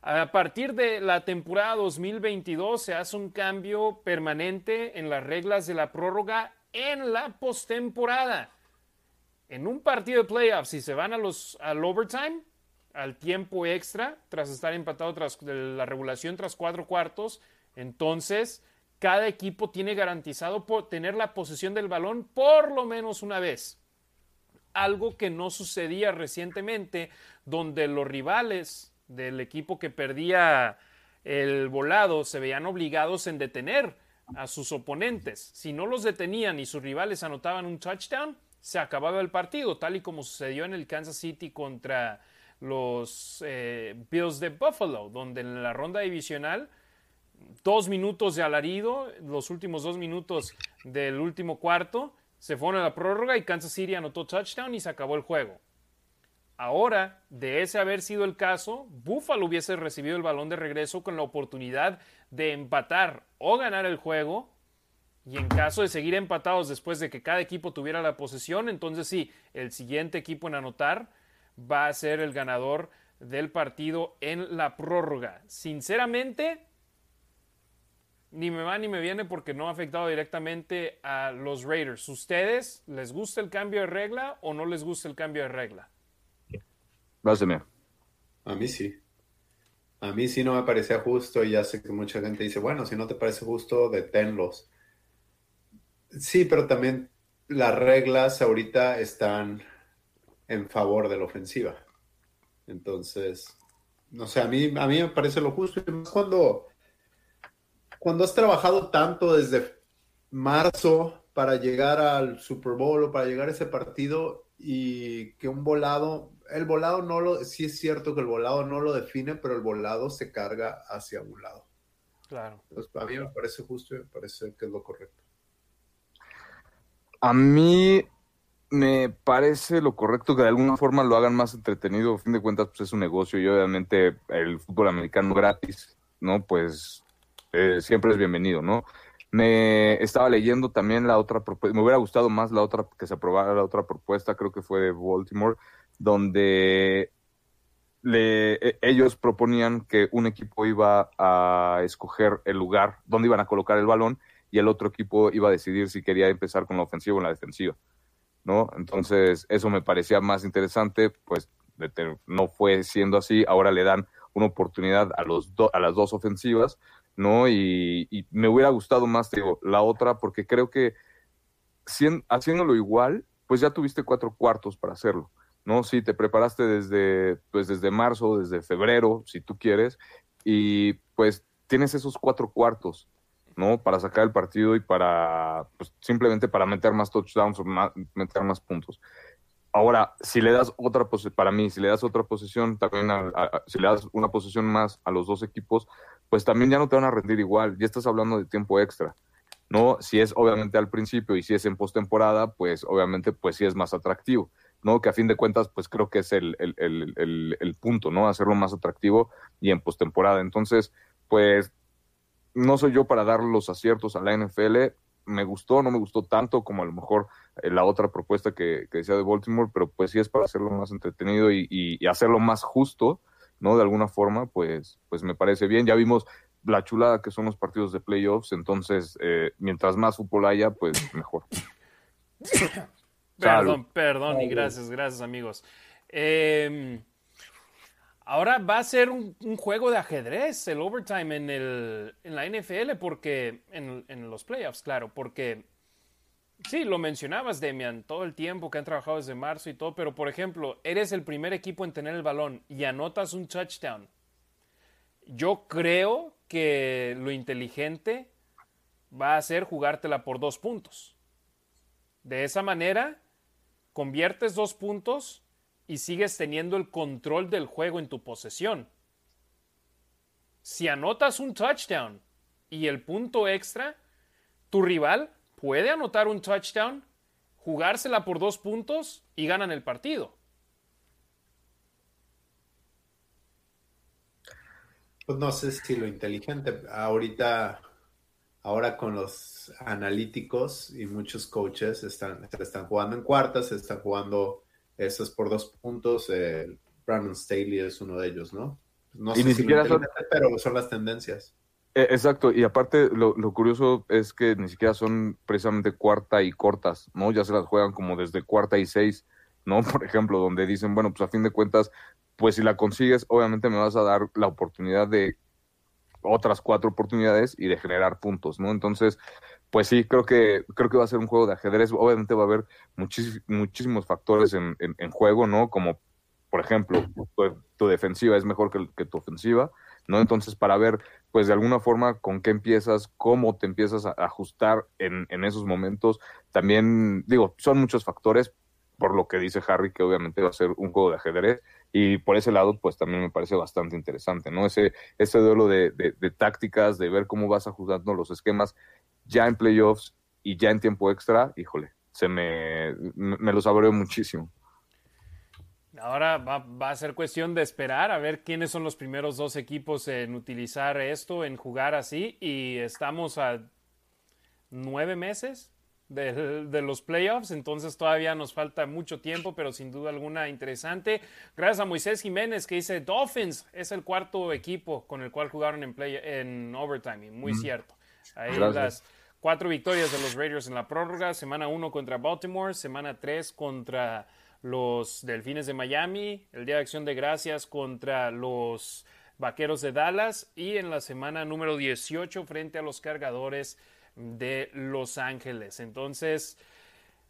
A partir de la temporada 2022 se hace un cambio permanente en las reglas de la prórroga en la postemporada. En un partido de playoffs, si se van a los, al overtime, al tiempo extra, tras estar empatado tras la regulación tras cuatro cuartos, entonces cada equipo tiene garantizado tener la posesión del balón por lo menos una vez algo que no sucedía recientemente, donde los rivales del equipo que perdía el volado se veían obligados en detener a sus oponentes. Si no los detenían y sus rivales anotaban un touchdown, se acababa el partido, tal y como sucedió en el Kansas City contra los eh, Bills de Buffalo, donde en la ronda divisional, dos minutos de alarido, los últimos dos minutos del último cuarto, se fueron a la prórroga y Kansas City anotó touchdown y se acabó el juego. Ahora, de ese haber sido el caso, Buffalo hubiese recibido el balón de regreso con la oportunidad de empatar o ganar el juego. Y en caso de seguir empatados después de que cada equipo tuviera la posesión, entonces sí, el siguiente equipo en anotar va a ser el ganador del partido en la prórroga. Sinceramente, ni me va ni me viene porque no ha afectado directamente a los Raiders. ¿Ustedes les gusta el cambio de regla o no les gusta el cambio de regla? A mí sí. A mí sí no me parecía justo y ya sé que mucha gente dice, bueno, si no te parece justo, deténlos. Sí, pero también las reglas ahorita están en favor de la ofensiva. Entonces, no sé, a mí, a mí me parece lo justo. cuando, cuando has trabajado tanto desde marzo para llegar al Super Bowl o para llegar a ese partido y que un volado el volado no lo, sí es cierto que el volado no lo define, pero el volado se carga hacia un lado. Claro. a mí me parece justo y me parece que es lo correcto. A mí me parece lo correcto que de alguna forma lo hagan más entretenido. A fin de cuentas, pues es un negocio y obviamente el fútbol americano gratis, ¿no? Pues eh, siempre es bienvenido, ¿no? Me estaba leyendo también la otra propuesta, me hubiera gustado más la otra, que se aprobara la otra propuesta, creo que fue de Baltimore, donde e, ellos proponían que un equipo iba a escoger el lugar donde iban a colocar el balón y el otro equipo iba a decidir si quería empezar con la ofensiva o la defensiva, ¿no? Entonces, eso me parecía más interesante, pues no fue siendo así, ahora le dan una oportunidad a, los a las dos ofensivas, ¿no? Y, me hubiera gustado más, digo, la otra, porque creo que haciéndolo igual, pues ya tuviste cuatro cuartos para hacerlo. ¿no? Sí, te preparaste desde, pues desde marzo, desde febrero, si tú quieres, y pues tienes esos cuatro cuartos, ¿no? Para sacar el partido y para, pues simplemente para meter más touchdowns o meter más puntos. Ahora, si le das otra para mí, si le das otra posición, también, si le das una posición más a los dos equipos, pues también ya no te van a rendir igual, ya estás hablando de tiempo extra. ¿no? Si es obviamente al principio y si es en postemporada, pues obviamente pues sí es más atractivo. ¿no? Que a fin de cuentas, pues creo que es el, punto, ¿no? Hacerlo más atractivo y en postemporada. Entonces, pues no soy yo para dar los aciertos a la NFL. Me gustó, no me gustó tanto como a lo mejor eh, la otra propuesta que, decía de Baltimore, pero pues sí es para hacerlo más entretenido y, hacerlo más justo, ¿no? De alguna forma, pues, pues me parece bien. Ya vimos la chulada que son los partidos de playoffs, entonces eh, mientras más fútbol haya, pues mejor. Perdón, perdón y gracias, gracias amigos. Em, ahora va a ser un, juego de ajedrez el overtime en, el, en la NFL porque en, en, los playoffs, claro, porque sí, lo mencionabas, Demian, todo el tiempo que han trabajado desde marzo y todo, pero por ejemplo, eres el primer equipo en tener el balón y anotas un touchdown. Yo creo que lo inteligente va a ser jugártela por dos puntos. De esa manera, conviertes dos puntos y sigues teniendo el control del juego en tu posesión. Si anotas un touchdown y el punto extra, tu rival puede anotar un touchdown, jugársela por dos puntos y ganan el partido. Pues no sé si lo inteligente. Ahorita ahora con los analíticos y muchos coaches están, están jugando en cuartas, están jugando esos por dos puntos. Brandon Staley es uno de ellos, ¿no? No sé si siquiera son... pero son las tendencias. E, exacto, y aparte lo, curioso es que ni siquiera son precisamente cuarta y cortas, ¿no? Ya se las juegan como desde cuarta y seis, ¿no? Por ejemplo, donde dicen, bueno, pues a fin de cuentas, pues si la consigues, obviamente me vas a dar la oportunidad de otras cuatro oportunidades y de generar puntos, ¿no? Entonces, pues sí, creo que, creo que va a ser un juego de ajedrez. Obviamente va a haber muchísimos factores en, juego, ¿no? Como, por ejemplo, tu, defensiva es mejor que, tu ofensiva, ¿no? Entonces, para ver, pues de alguna forma, con qué empiezas, cómo te empiezas a ajustar en, en esos momentos. También, digo, son muchos factores, por lo que dice Harry, que obviamente va a ser un juego de ajedrez y por ese lado, pues también me parece bastante interesante, ¿no? Ese, ese duelo de, de, tácticas, de ver cómo vas ajustando los esquemas ya en playoffs y ya en tiempo extra, híjole, se me, me lo saboreo muchísimo. Ahora va, va, a ser cuestión de esperar a ver quiénes son los primeros dos equipos en utilizar esto, en jugar así. Y estamos a nueve meses de, los playoffs, entonces todavía nos falta mucho tiempo, pero sin duda alguna interesante. Gracias a Moisés Jiménez que dice Dolphins es el cuarto equipo con el cual jugaron en, play, en overtime, muy cierto. Ahí las cuatro victorias de los Raiders en la prórroga, semana uno contra Baltimore, semana tres contra los Delfines de Miami, el Día de Acción de Gracias contra los Vaqueros de Dallas y en la semana número 18 frente a los Cargadores de Los Ángeles. Entonces,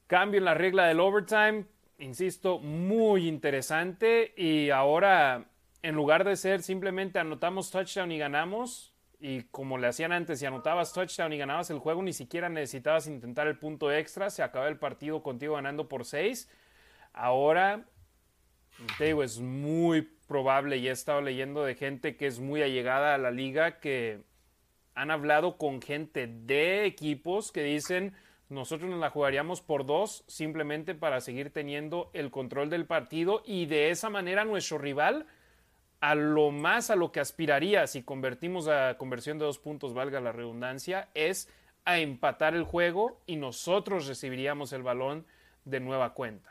cambio en la regla del overtime, insisto, muy interesante y ahora en lugar de ser simplemente anotamos touchdown y ganamos, y como le hacían antes, si anotabas touchdown y ganabas el juego, ni siquiera necesitabas intentar el punto extra, se acaba el partido contigo ganando por seis. Ahora, te digo, es muy probable, y he estado leyendo de gente que es muy allegada a la liga, que han hablado con gente de equipos que dicen nosotros nos la jugaríamos por dos simplemente para seguir teniendo el control del partido y de esa manera nuestro rival a lo más a lo que aspiraría si convertimos a conversión de dos puntos, valga la redundancia, es a empatar el juego y nosotros recibiríamos el balón de nueva cuenta.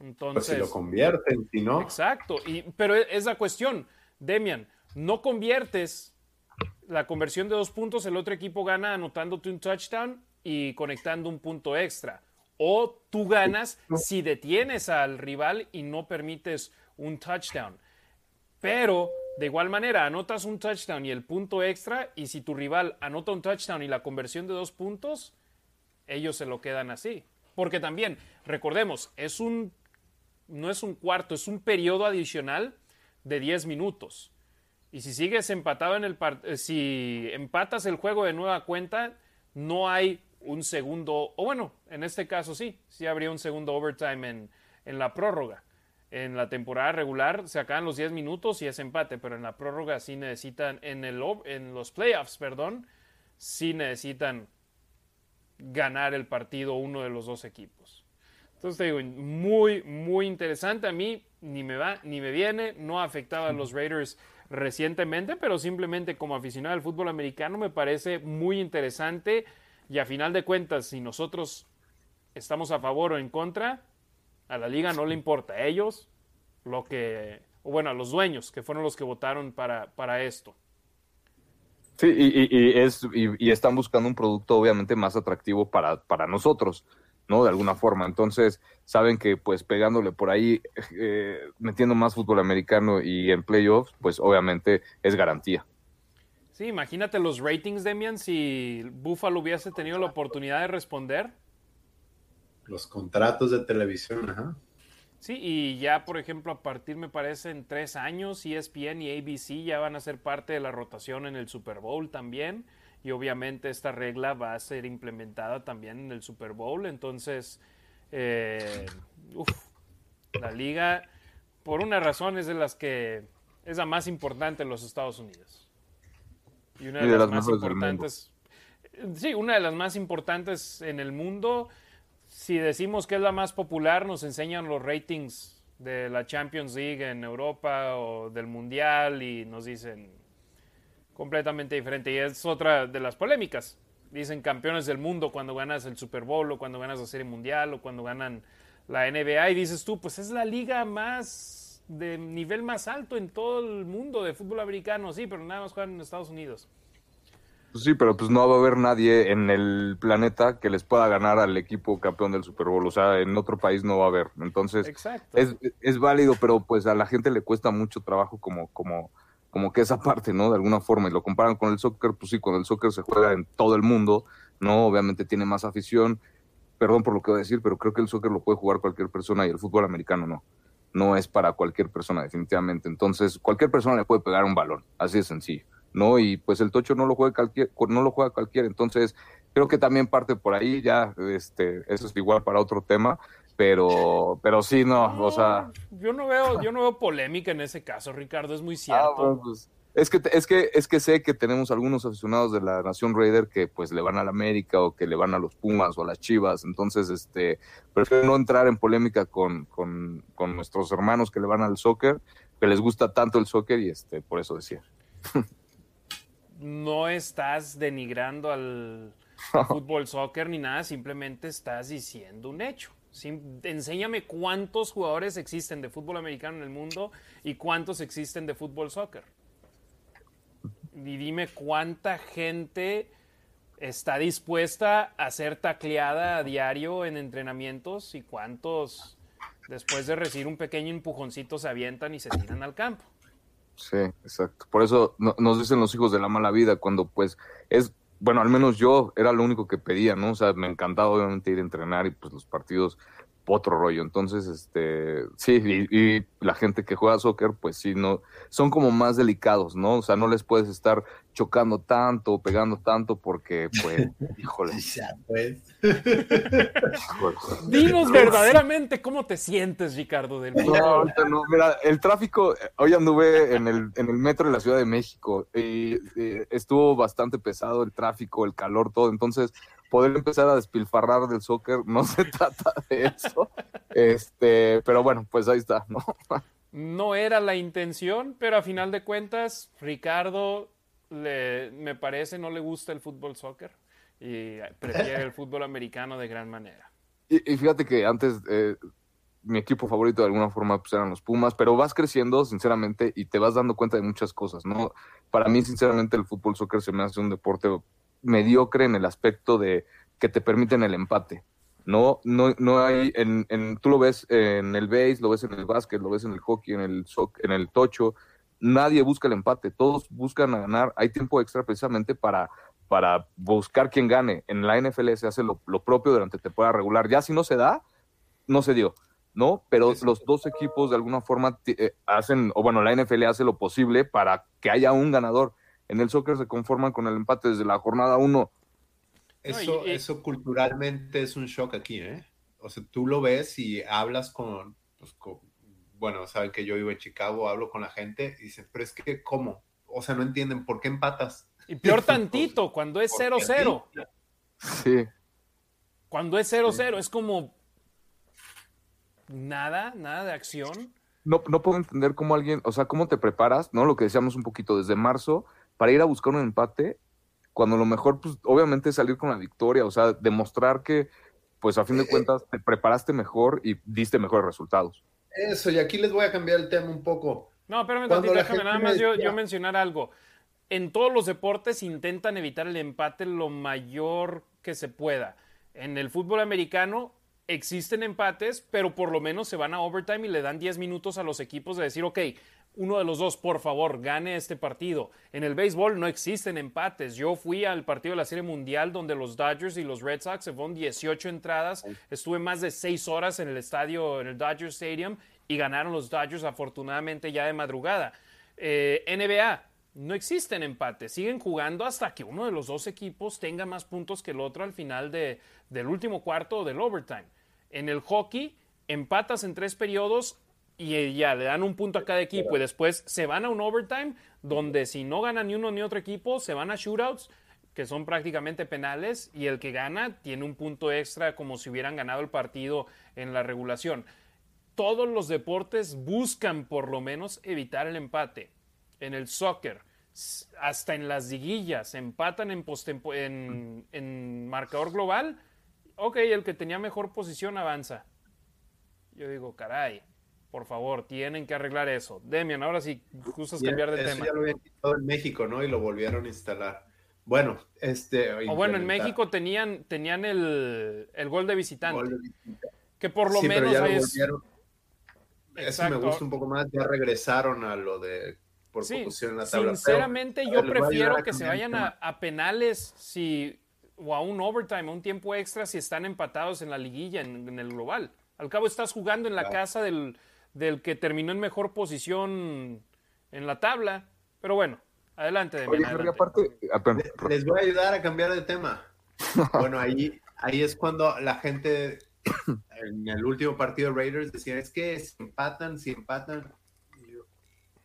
Entonces, pues si lo convierten, si no. Exacto, y, pero es la cuestión, Demian, no conviertes la conversión de dos puntos, el otro equipo gana anotándote un touchdown y conectando un punto extra. O tú ganas si detienes al rival y no permites un touchdown. Pero de igual manera, anotas un touchdown y el punto extra, y si tu rival anota un touchdown y la conversión de dos puntos, ellos se lo quedan así. Porque también, recordemos, es un, no es un cuarto, es un periodo adicional de 10 minutos. Y si sigues empatado en el eh, si empatas el juego de nueva cuenta, no hay un segundo, o bueno, en este caso sí, sí habría un segundo overtime en, en la prórroga. En la temporada regular se acaban los 10 minutos y es empate, pero en la prórroga sí necesitan, en, el, en los playoffs, perdón, sí necesitan ganar el partido uno de los dos equipos. Entonces te digo, muy, muy interesante. A mí ni me va ni me viene, no afectaba a los Raiders recientemente, pero simplemente como aficionado al fútbol americano me parece muy interesante y a final de cuentas, si nosotros estamos a favor o en contra, a la liga no le importa. A ellos, lo que, o bueno, a los dueños, que fueron los que votaron para, para esto. Sí, y, es, y, están buscando un producto obviamente más atractivo para, para nosotros. ¿No? De alguna forma. Entonces, saben que pues pegándole por ahí, eh, metiendo más fútbol americano y en playoffs, pues obviamente es garantía. Sí, imagínate los ratings, Demian, si Buffalo hubiese tenido la oportunidad de responder. Los contratos de televisión, ajá. Sí, y ya, por ejemplo, a partir, me parece, en tres años, ESPN y ABC ya van a ser parte de la rotación en el Super Bowl también y obviamente esta regla va a ser implementada también en el Super Bowl. Entonces, eh, la liga, por una razón, es de las que es la más importante en los Estados Unidos. Y una de, las, más importantes. Sí, una de las más importantes en el mundo. Si decimos que es la más popular, nos enseñan los ratings de la Champions League en Europa o del Mundial y nos dicen completamente diferente. Y es otra de las polémicas. Dicen campeones del mundo cuando ganas el Super Bowl o cuando ganas la Serie Mundial o cuando ganan la NBA. Y dices tú, pues es la liga más de nivel más alto en todo el mundo de fútbol americano. Sí, pero nada más juegan en Estados Unidos. Pues sí, pero pues no va a haber nadie en el planeta que les pueda ganar al equipo campeón del Super Bowl. O sea, en otro país no va a haber. Entonces, es, es, válido, pero pues a la gente le cuesta mucho trabajo como, como, como que esa parte, ¿no? De alguna forma, y lo comparan con el soccer, pues sí, cuando el soccer se juega en todo el mundo, ¿no? Obviamente tiene más afición, perdón por lo que voy a decir, pero creo que el soccer lo puede jugar cualquier persona y el fútbol americano no. No es para cualquier persona, definitivamente. Entonces, cualquier persona le puede pegar un balón, así de sencillo, ¿no? Y pues el tocho no lo juega cualquier, no lo juega cualquiera. Entonces, creo que también parte por ahí, ya, este, eso es igual para otro tema, pero, pero sí, no, o sea. Yo no veo, yo no veo polémica en ese caso, Ricardo, es muy cierto. Ah, pues, es que, es que, es que sé que tenemos algunos aficionados de la Nación Raider que pues le van al América o que le van a los Pumas o a las Chivas, entonces este prefiero no entrar en polémica con, con, con nuestros hermanos que le van al soccer, que les gusta tanto el soccer y este, por eso decía. no estás denigrando al fútbol soccer ni nada, simplemente estás diciendo un hecho. Enséñame cuántos jugadores existen de fútbol americano en el mundo y cuántos existen de fútbol soccer y dime cuánta gente está dispuesta a ser tacleada a diario en entrenamientos y cuántos después de recibir un pequeño empujoncito se avientan y se tiran al campo. Sí, exacto. Por eso nos dicen los hijos de la mala vida cuando pues es, bueno, al menos yo era lo único que pedía, ¿no? O sea, me encantaba obviamente ir a entrenar y pues los partidos otro rollo. Entonces, este, sí, y, la gente que juega soccer, pues sí, no, son como más delicados, ¿no? O sea, no les puedes estar chocando tanto, pegando tanto, porque, pues, híjole. pues. Dinos verdaderamente cómo te sientes, Ricardo, del no, no, mira, el tráfico, hoy anduve en el, en el metro de la Ciudad de México y estuvo bastante pesado el tráfico, el calor, todo. Entonces, poder empezar a despilfarrar del soccer, no se trata de eso. Este, pero bueno, pues ahí está, ¿no? No era la intención, pero a final de cuentas, Ricardo le, me parece no le gusta el fútbol soccer y prefiere el fútbol americano de gran manera. Y, fíjate que antes eh, mi equipo favorito de alguna forma pues, eran los Pumas, pero vas creciendo sinceramente y te vas dando cuenta de muchas cosas, ¿no? Para mí sinceramente el fútbol soccer se me hace un deporte mediocre en el aspecto de que te permiten el empate. No, no, no hay, en, en, tú lo ves en el base, lo ves en el básquet, lo ves en el hockey, en el, en el tocho, nadie busca el empate, todos buscan ganar, hay tiempo extra precisamente para, para buscar quien gane. En la NFL se hace lo, propio durante temporada regular, ya si no se da, no se dio, ¿no? Pero los dos equipos de alguna forma eh, hacen, o bueno, la NFL hace lo posible para que haya un ganador en el soccer se conforman con el empate desde la jornada 1. Eso, eso culturalmente es un shock aquí, ¿eh? O sea, tú lo ves y hablas con, pues, bueno, saben que yo vivo en Chicago, hablo con la gente y dicen, pero es que, ¿cómo? O sea, no entienden por qué empatas. Y peor tantito, cuando es 0-0. Sí. Cuando es 0-0, es como nada, nada de acción. No, no puedo entender cómo alguien, o sea, cómo te preparas, ¿no? Lo que decíamos un poquito desde marzo, para ir a buscar un empate, cuando lo mejor, pues obviamente es salir con la victoria, o sea, demostrar que, pues a fin de eh, cuentas, te preparaste mejor y diste mejores resultados. Eso, y aquí les voy a cambiar el tema un poco. No, espérame déjame nada más yo, yo mencionar algo. En todos los deportes intentan evitar el empate lo mayor que se pueda. En el fútbol americano existen empates, pero por lo menos se van a overtime y le dan 10 minutos a los equipos de decir, ok, uno de los dos, por favor, gane este partido. En el béisbol no existen empates. Yo fui al partido de la Serie Mundial donde los Dodgers y los Red Sox se fueron 18 entradas. Estuve más de 6 horas en el estadio, en el Dodger Stadium, y ganaron los Dodgers afortunadamente ya de madrugada. Eh, NBA, no existen empates. Siguen jugando hasta que uno de los dos equipos tenga más puntos que el otro al final de, del último cuarto o del overtime. En el hockey, empatas en tres periodos y ya le dan un punto a cada equipo y después se van a un overtime donde si no gana ni uno ni otro equipo se van a shootouts que son prácticamente penales y el que gana tiene un punto extra como si hubieran ganado el partido en la regulación. Todos los deportes buscan por lo menos evitar el empate. En el soccer, hasta en las liguillas, empatan en, en, en marcador global. Ok, el que tenía mejor posición avanza. Yo digo, caray, por favor, tienen que arreglar eso. Demian, ahora sí, gustas cambiar de eso tema. ya lo habían quitado en México, ¿no? Y lo volvieron a instalar. Bueno, este. O bueno, en México tenían, tenían el, gol de visitante. Que por lo menos pero ya es... Eso me gusta un poco más. Ya regresaron a lo de por sí, en la tabla. Sinceramente, yo prefiero que se vayan a, penales si o a un overtime, a un tiempo extra si están empatados en la liguilla, en, el global. Al cabo estás jugando en la casa del, del que terminó en mejor posición en la tabla. Pero bueno, adelante, de Les voy a ayudar a cambiar de tema. Bueno, ahí, ahí es cuando la gente en el último partido de Raiders decían, es que si empatan, si empatan,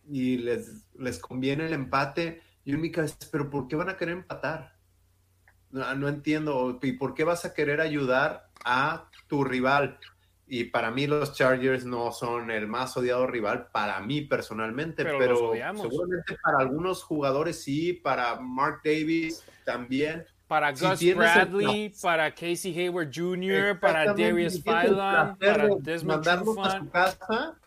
y les, les conviene el empate, yo en mi cabeza, pero ¿por qué van a querer empatar? No, no entiendo, ¿y por qué vas a querer ayudar a tu rival? Y para mí los Chargers no son el más odiado rival, para mí personalmente, pero, pero seguramente para algunos jugadores sí, para Mark Davis también. Para Gus Bradley, para Casey Hayward Jr., para Darius Phylon, para Desmond a su casa,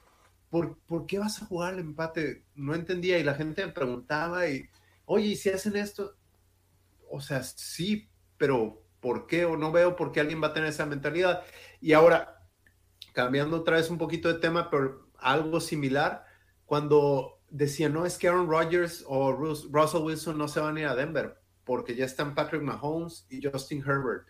¿por, ¿por, qué vas a jugar el empate? No entendía y la gente me preguntaba y, oye, ¿y si hacen esto? O sea, sí, pero ¿por qué? O no veo por qué alguien va a tener esa mentalidad. Y ahora, cambiando otra vez un poquito de tema, pero algo similar, cuando decían, no, es que Aaron Rodgers o Russell Wilson no se van a ir a Denver, porque ya están Patrick Mahomes y Justin Herbert.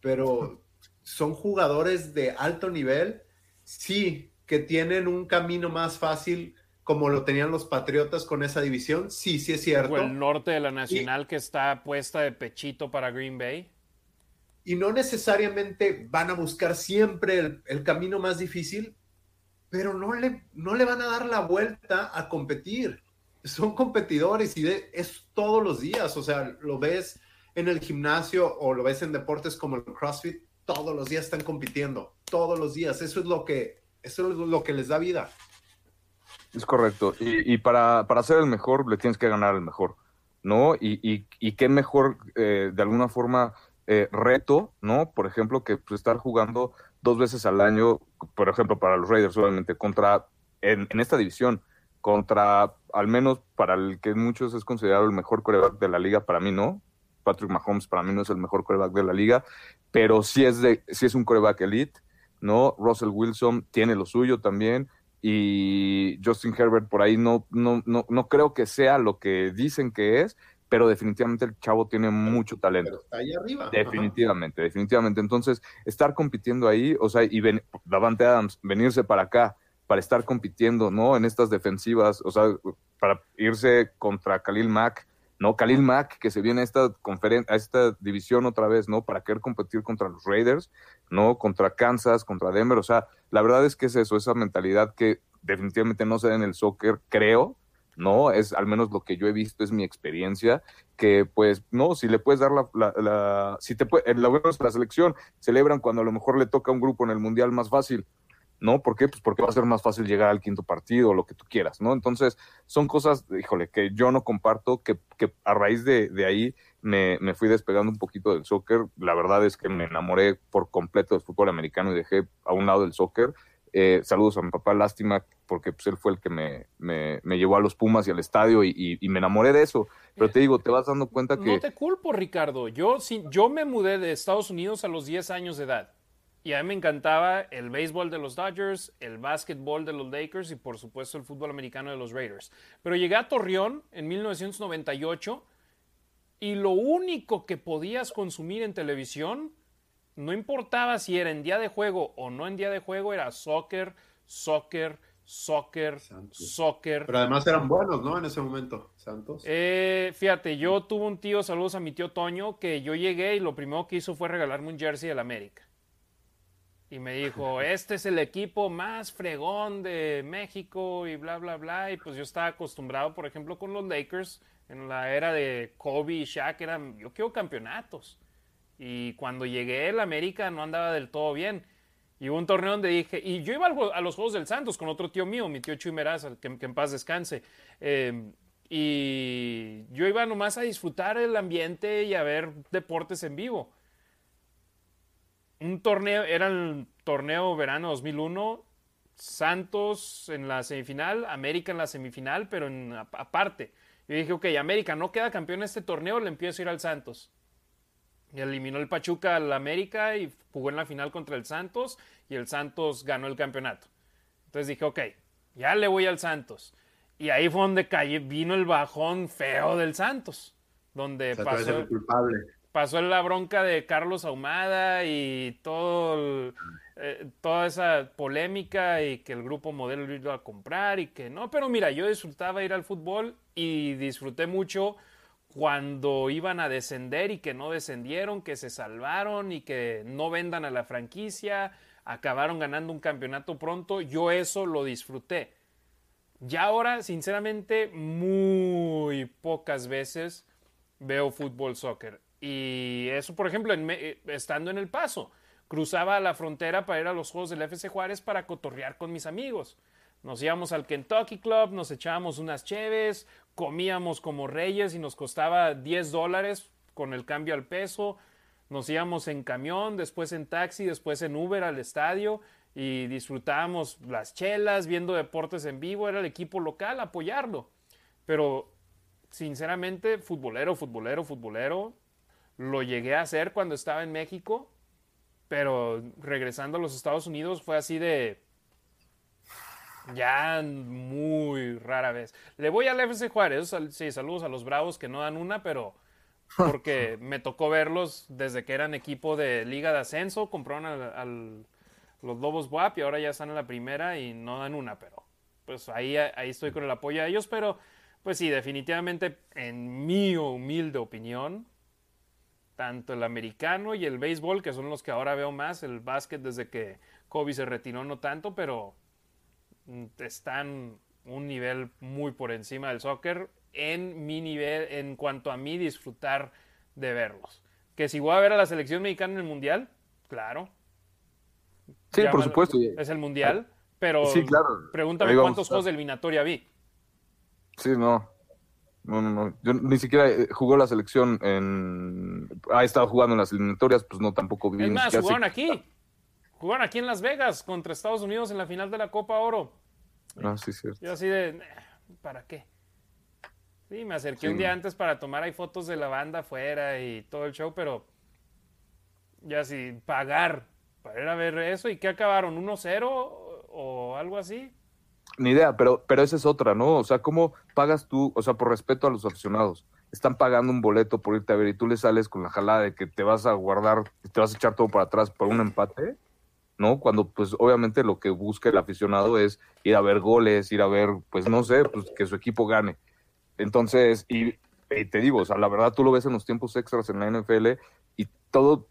Pero son jugadores de alto nivel, sí, que tienen un camino más fácil como lo tenían los Patriotas con esa división, sí, sí es cierto. O el norte de la Nacional que está puesta de pechito para Green Bay y no necesariamente van a buscar siempre el, camino más difícil, pero no le, no le van a dar la vuelta a competir. Son competidores y es todos los días, o sea, lo ves en el gimnasio o lo ves en deportes como el CrossFit, todos los días están compitiendo, todos los días. Eso es lo que, eso es lo que les da vida. Es correcto. Y, para, para, ser el mejor, le tienes que ganar al mejor, ¿no? Y, y, qué mejor, eh, de alguna forma, eh, reto, ¿no? Por ejemplo, que pues, estar jugando dos veces al año, por ejemplo, para los Raiders, obviamente, contra, en, esta división, contra, al menos para el que muchos es considerado el mejor coreback de la liga, para mí no. Patrick Mahomes para mí no es el mejor coreback de la liga, pero sí es, de, sí es un coreback elite, ¿no? Russell Wilson tiene lo suyo también y Justin Herbert por ahí no, no, no, no creo que sea lo que dicen que es, pero definitivamente el chavo tiene mucho talento. está ahí arriba. Definitivamente, definitivamente. Entonces, estar compitiendo ahí, o sea, y ven, Davante Adams, venirse para acá, para estar compitiendo, ¿no? En estas defensivas, o sea, para irse contra Khalil Mack, ¿no? Khalil Mack, que se viene a esta conferencia, a esta división otra vez, ¿no? Para querer competir contra los Raiders, ¿no? Contra Kansas, contra Denver, o sea, la verdad es que es eso, esa mentalidad que definitivamente no se da en el soccer, creo, ¿no? Es al menos lo que yo he visto, es mi experiencia, que pues, no, si le puedes dar la, la, si te puede, la, la selección celebran cuando a lo mejor le toca un grupo en el mundial más fácil, ¿no? ¿Por qué? Pues porque va a ser más fácil llegar al quinto partido lo que tú quieras, ¿no? Entonces, son cosas, híjole, que yo no comparto, que, que a raíz de, de ahí me, me, fui despegando un poquito del soccer. La verdad es que me enamoré por completo del fútbol americano y dejé a un lado el soccer. Eh, saludos a mi papá, lástima, porque pues, él fue el que me, me, me, llevó a los Pumas y al estadio y, y, me enamoré de eso. Pero te digo, te vas dando cuenta que... No te culpo, Ricardo. Yo, yo me mudé de Estados Unidos a los 10 años de edad. Y a mí me encantaba el béisbol de los Dodgers, el básquetbol de los Lakers y por supuesto el fútbol americano de los Raiders. Pero llegué a Torreón en 1998 y lo único que podías consumir en televisión no importaba si era en día de juego o no en día de juego, era soccer, soccer, soccer, soccer. Pero además eran buenos, ¿no? En ese momento, Santos. Eh, fíjate, yo tuve un tío, saludos a mi tío Toño, que yo llegué y lo primero que hizo fue regalarme un jersey del América. Y me dijo, este es el equipo más fregón de México y bla, bla, bla. Y pues yo estaba acostumbrado, por ejemplo, con los Lakers, en la era de Kobe y Shaq, eran, yo quiero campeonatos. Y cuando llegué, el América no andaba del todo bien. Y hubo un torneo donde dije, y yo iba a los Juegos del Santos con otro tío mío, mi tío Chuy Meraza, que, en paz descanse. Em, y yo iba nomás a disfrutar el ambiente y a ver deportes en vivo. Un torneo, era el torneo verano 2001, Santos en la semifinal, América en la semifinal, pero aparte. Yo dije, ok, América no queda campeón en este torneo, le empiezo a ir al Santos. Eliminó el Pachuca al América y jugó en la final contra el Santos y el Santos ganó el campeonato. Entonces dije, ok, ya le voy al Santos. Y ahí fue donde vino el bajón feo del Santos, donde pasó, pasó la bronca de Carlos Ahumada y todo eh, toda esa polémica y que el grupo modelo lo iba a comprar y que no, pero mira, yo disfrutaba ir al fútbol y disfruté mucho cuando iban a descender y que no descendieron, que se salvaron y que no vendan a la franquicia, acabaron ganando un campeonato pronto, yo eso lo disfruté. Ya ahora, sinceramente, muy pocas veces veo fútbol soccer. Y eso, por ejemplo, eh, estando en El Paso, cruzaba la frontera para ir a los juegos del FC Juárez para cotorrear con mis amigos. Nos íbamos al Kentucky Club, nos echábamos unas cheves, comíamos como reyes y nos costaba 10 dólares con el cambio al peso. Nos íbamos en camión, después en taxi, después en Uber al estadio y disfrutábamos las chelas, viendo deportes en vivo, era el equipo local, apoyarlo. Pero sinceramente, futbolero, futbolero, futbolero, lo llegué a hacer cuando estaba en México, pero regresando a los Estados Unidos fue así de ya muy rara vez. Le voy al FC Juárez, sí, saludos a los Bravos que no dan una, pero porque me tocó verlos desde que eran equipo de Liga de Ascenso, compraron al los Lobos WAP y ahora ya están en la primera y no dan una, pero pues ahí, ahí estoy con el apoyo a ellos, pero pues sí, definitivamente en mi humilde opinión, tanto el americano y el béisbol, que son los que ahora veo más, el básquet desde que Kobe se retiró no tanto, pero están un nivel muy por encima del soccer en mi nivel, en cuanto a mí disfrutar de verlos. Que si voy a ver a la selección mexicana en el Mundial, claro, Sí, por supuesto. Es el mundial, pero sí, claro. pregúntame cuántos juegos de eliminatoria vi. Sí, no. No, no, no. Yo ni siquiera eh, jugó la selección en. Ha estado jugando en las eliminatorias, pues no, tampoco vi. Es más, jugaron aquí. Jugaron aquí en Las Vegas contra Estados Unidos en la final de la Copa Oro. Ah, sí, cierto. Yo así de. ¿Para qué? Sí, me acerqué un día antes para tomar ahí fotos de la banda afuera y todo el show, pero. Ya sí, pagar para ir a ver eso. ¿Y qué acabaron? ¿1-0 o algo así? Ni idea, pero, pero esa es otra, ¿no? O sea, ¿cómo pagas tú, o sea, por respeto a los aficionados? Están pagando un boleto por irte a ver y tú le sales con la jalada de que te vas a guardar, te vas a echar todo para atrás por un empate, ¿no? Cuando, pues, obviamente lo que busca el aficionado es ir a ver goles, ir a ver, pues, no sé, pues, que su equipo gane. Entonces, y, te digo, o sea, la verdad tú lo ves en los tiempos extras en la NFL y todo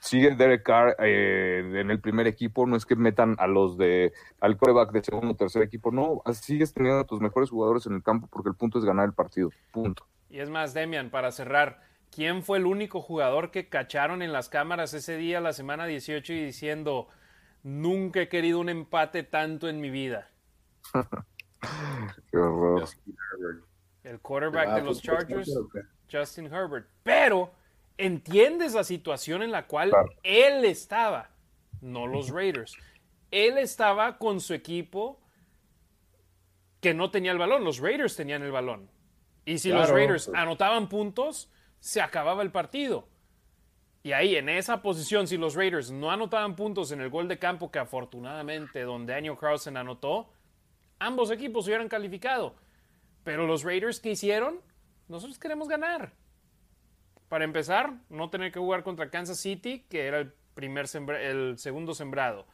sigue Derek Carr eh, en el primer equipo, no es que metan a los de al coreback de segundo o tercer equipo, no, sigues teniendo a tus mejores jugadores en el campo porque el punto es ganar el partido, punto. Y es más, Demian, para cerrar, ¿quién fue el único jugador que cacharon en las cámaras ese día, la semana 18, y diciendo, nunca he querido un empate tanto en mi vida? Qué horror. El quarterback de los Chargers, Justin Herbert. Pero entiendes la situación en la cual él estaba, no los Raiders. Él estaba con su equipo que no tenía el balón, los Raiders tenían el balón. Y si los Raiders anotaban puntos, se acababa el partido. Y ahí, en esa posición, si los Raiders no anotaban puntos en el gol de campo que afortunadamente don Daniel Carlson anotó, ambos equipos hubieran calificado. Pero los Raiders, ¿qué hicieron? Nosotros queremos ganar. Para empezar, no tener que jugar contra Kansas City, que era el, primer el segundo sembrado.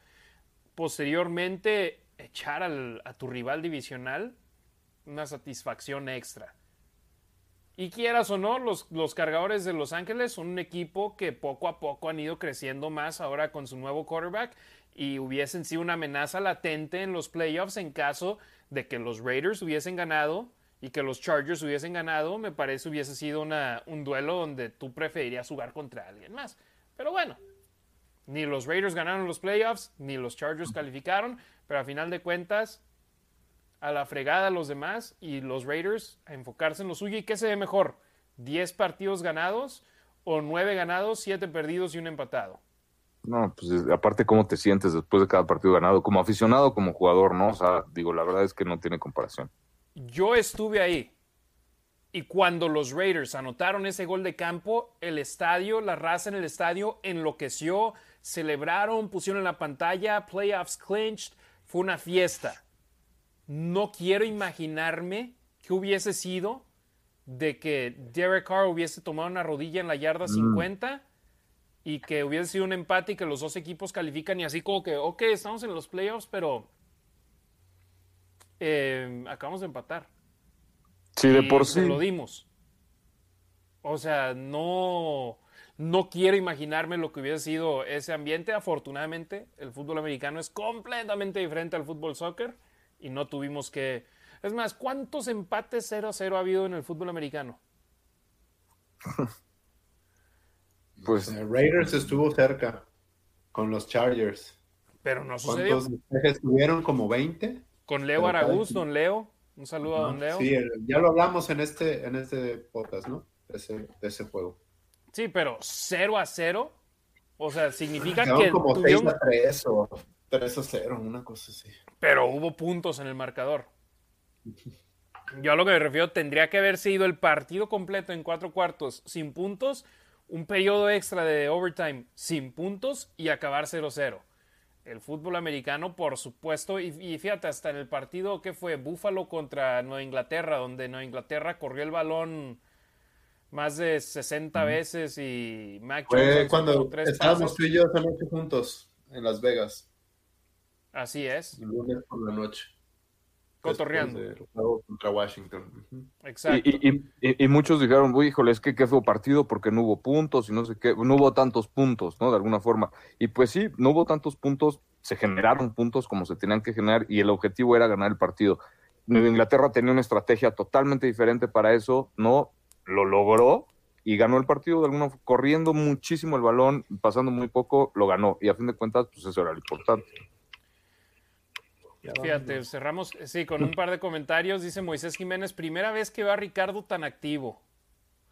Posteriormente, echar a tu rival divisional una satisfacción extra. Y quieras o no, los, los, cargadores de Los Ángeles son un equipo que poco a poco han ido creciendo más ahora con su nuevo quarterback y hubiesen sido una amenaza latente en los playoffs en caso de que los Raiders hubiesen ganado y que los Chargers hubiesen ganado, me parece hubiese sido un duelo donde tú preferirías jugar contra alguien más. Pero bueno, ni los Raiders ganaron los playoffs, ni los Chargers calificaron, pero a final de cuentas, a la fregada los demás y los Raiders a enfocarse en lo suyo. ¿Y qué se ve mejor? ¿10 partidos ganados o 9 ganados, 7 perdidos y un empatado? No, pues aparte cómo te sientes después de cada partido ganado, como aficionado, como jugador, ¿no? O sea, digo, la verdad es que no tiene comparación yo estuve ahí. Y cuando los Raiders anotaron ese gol de campo, el estadio, la raza en el estadio enloqueció, celebraron, pusieron en la pantalla, playoffs clinched, fue una fiesta. No quiero imaginarme qué hubiese sido de que Derek Carr hubiese tomado una rodilla en la yarda 50 mm. y que hubiese sido un empate y que los dos equipos califican y así como que, ok, estamos en los playoffs, pero eh, acabamos de empatar. Sí, de por sí. Lo dimos. O sea, no, no quiero imaginarme lo que hubiera sido ese ambiente. Afortunadamente, el fútbol americano es completamente diferente al fútbol soccer y no tuvimos que... Es más, ¿cuántos empates 0-0 ha habido en el fútbol americano? pues Raiders estuvo cerca con los Chargers. Pero no sucedió. ¿Cuántos estuvieron? ¿Como 20? Con Leo Aragús, don Leo. Un saludo a don Leo. Sí, ya lo hablamos en este, en este podcast, ¿no? De ese, de ese juego. Sí, pero 0 a 0. O sea, significa que. como 6 a 3 o 3 a 0, una cosa así. Pero hubo puntos en el marcador. Yo a lo que me refiero, tendría que haber sido el partido completo en cuatro cuartos sin puntos, un periodo extra de overtime sin puntos y acabar 0-0. El fútbol americano, por supuesto, y, fíjate, hasta en el partido que fue Buffalo contra Nueva Inglaterra, donde Nueva Inglaterra corrió el balón más de 60 veces y Mac Fue cuando estábamos tú y yo esa noche juntos en Las Vegas. Así es. El lunes por la noche. Cotorreando. Contra Washington. Exacto. Y, muchos dijeron, uy, híjole, es que qué fue partido porque no hubo puntos y no sé qué, no hubo tantos puntos, ¿no? De alguna forma. Y pues sí, no hubo tantos puntos, se generaron puntos como se tenían que generar y el objetivo era ganar el partido. Nueva Inglaterra tenía una estrategia totalmente diferente para eso, ¿no? Lo logró y ganó el partido de alguna corriendo muchísimo el balón, pasando muy poco, lo ganó. Y a fin de cuentas, pues eso era lo importante. Fíjate, cerramos, sí, con un par de comentarios. Dice Moisés Jiménez, primera vez que va Ricardo tan activo.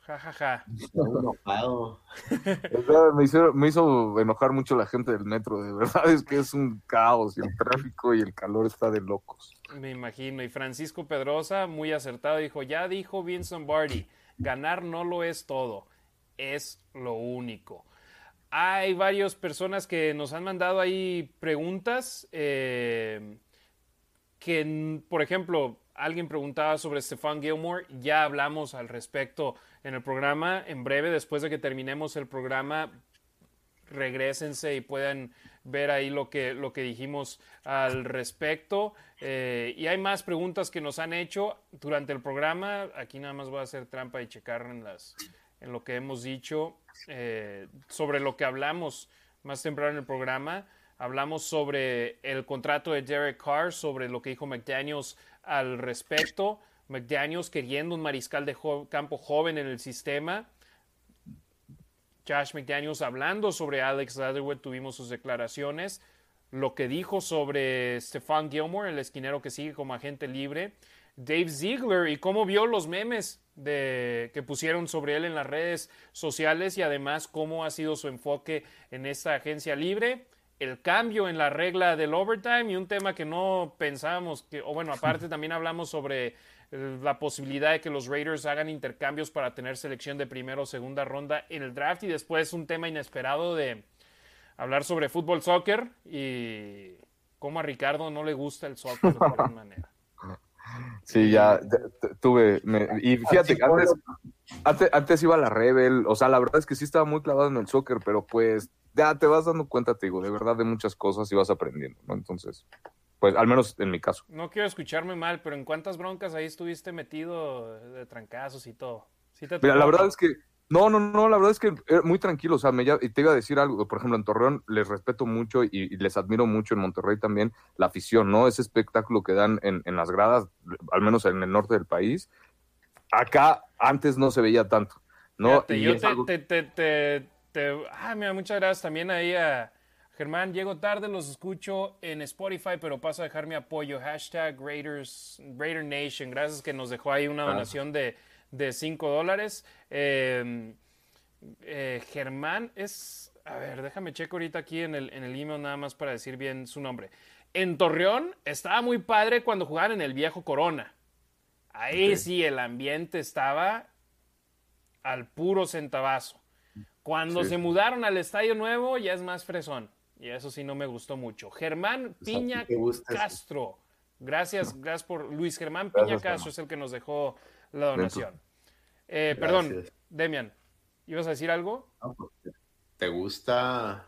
Ja, ja, ja. me, hizo, me hizo enojar mucho la gente del metro, de verdad es que es un caos y el tráfico y el calor está de locos. Me imagino. Y Francisco Pedrosa, muy acertado, dijo, ya dijo Vincent Barty, ganar no lo es todo, es lo único. Hay varias personas que nos han mandado ahí preguntas. Eh, que, por ejemplo, alguien preguntaba sobre Stefan Gilmore, ya hablamos al respecto en el programa. En breve, después de que terminemos el programa, regresense y puedan ver ahí lo que, lo que dijimos al respecto. Eh, y hay más preguntas que nos han hecho durante el programa. Aquí nada más voy a hacer trampa y checar en, las, en lo que hemos dicho eh, sobre lo que hablamos más temprano en el programa. Hablamos sobre el contrato de Derek Carr, sobre lo que dijo McDaniels al respecto. McDaniels queriendo un mariscal de campo joven en el sistema. Josh McDaniels hablando sobre Alex Leatherwood, tuvimos sus declaraciones. Lo que dijo sobre Stefan Gilmore, el esquinero que sigue como agente libre. Dave Ziegler y cómo vio los memes que pusieron sobre él en las redes sociales y además cómo ha sido su enfoque en esta agencia libre el cambio en la regla del overtime y un tema que no pensábamos que, o bueno, aparte también hablamos sobre eh, la posibilidad de que los Raiders hagan intercambios para tener selección de primera o segunda ronda en el draft y después un tema inesperado de hablar sobre fútbol soccer y cómo a Ricardo no le gusta el soccer de alguna manera. Sí, ya tuve. y fíjate, antes, antes, antes, iba la Rebel. O sea, la verdad es que sí estaba muy clavado en el soccer, pero pues ya te vas dando cuenta, te digo, de verdad de muchas cosas y vas aprendiendo, ¿no? Entonces, pues al menos en mi caso. No quiero escucharme mal, pero ¿en cuántas broncas ahí estuviste metido de trancazos y todo? Mira, la verdad es que, no, no, no, la verdad es que muy tranquilo, o sea, me, te iba a decir algo, por ejemplo, en Torreón les respeto mucho y, les admiro mucho, en Monterrey también, la afición, ¿no? Ese espectáculo que dan en, en las gradas, al menos en el norte del país, acá antes no se veía tanto. ¿no? yo te, te, ah, mira, muchas gracias también ahí a Germán. Llego tarde, los escucho en Spotify, pero paso a dejar mi apoyo. Hashtag Raiders, Raider Nation. Gracias que nos dejó ahí una donación de, de 5 dólares. Em, eh, Germán es, a ver, déjame checo ahorita aquí en el, en el email nada más para decir bien su nombre. En Torreón estaba muy padre cuando jugaban en el viejo Corona. Ahí sí el ambiente estaba al puro centavazo. Cuando se mudaron al estadio nuevo ya es más fresón. Y eso sí no me gustó mucho. Germán Piña Castro. Gracias, gracias por Luis Germán Piña Castro es el que nos dejó la donación. Eh, perdón, Demian, ¿ibas a decir algo? Pues, te gusta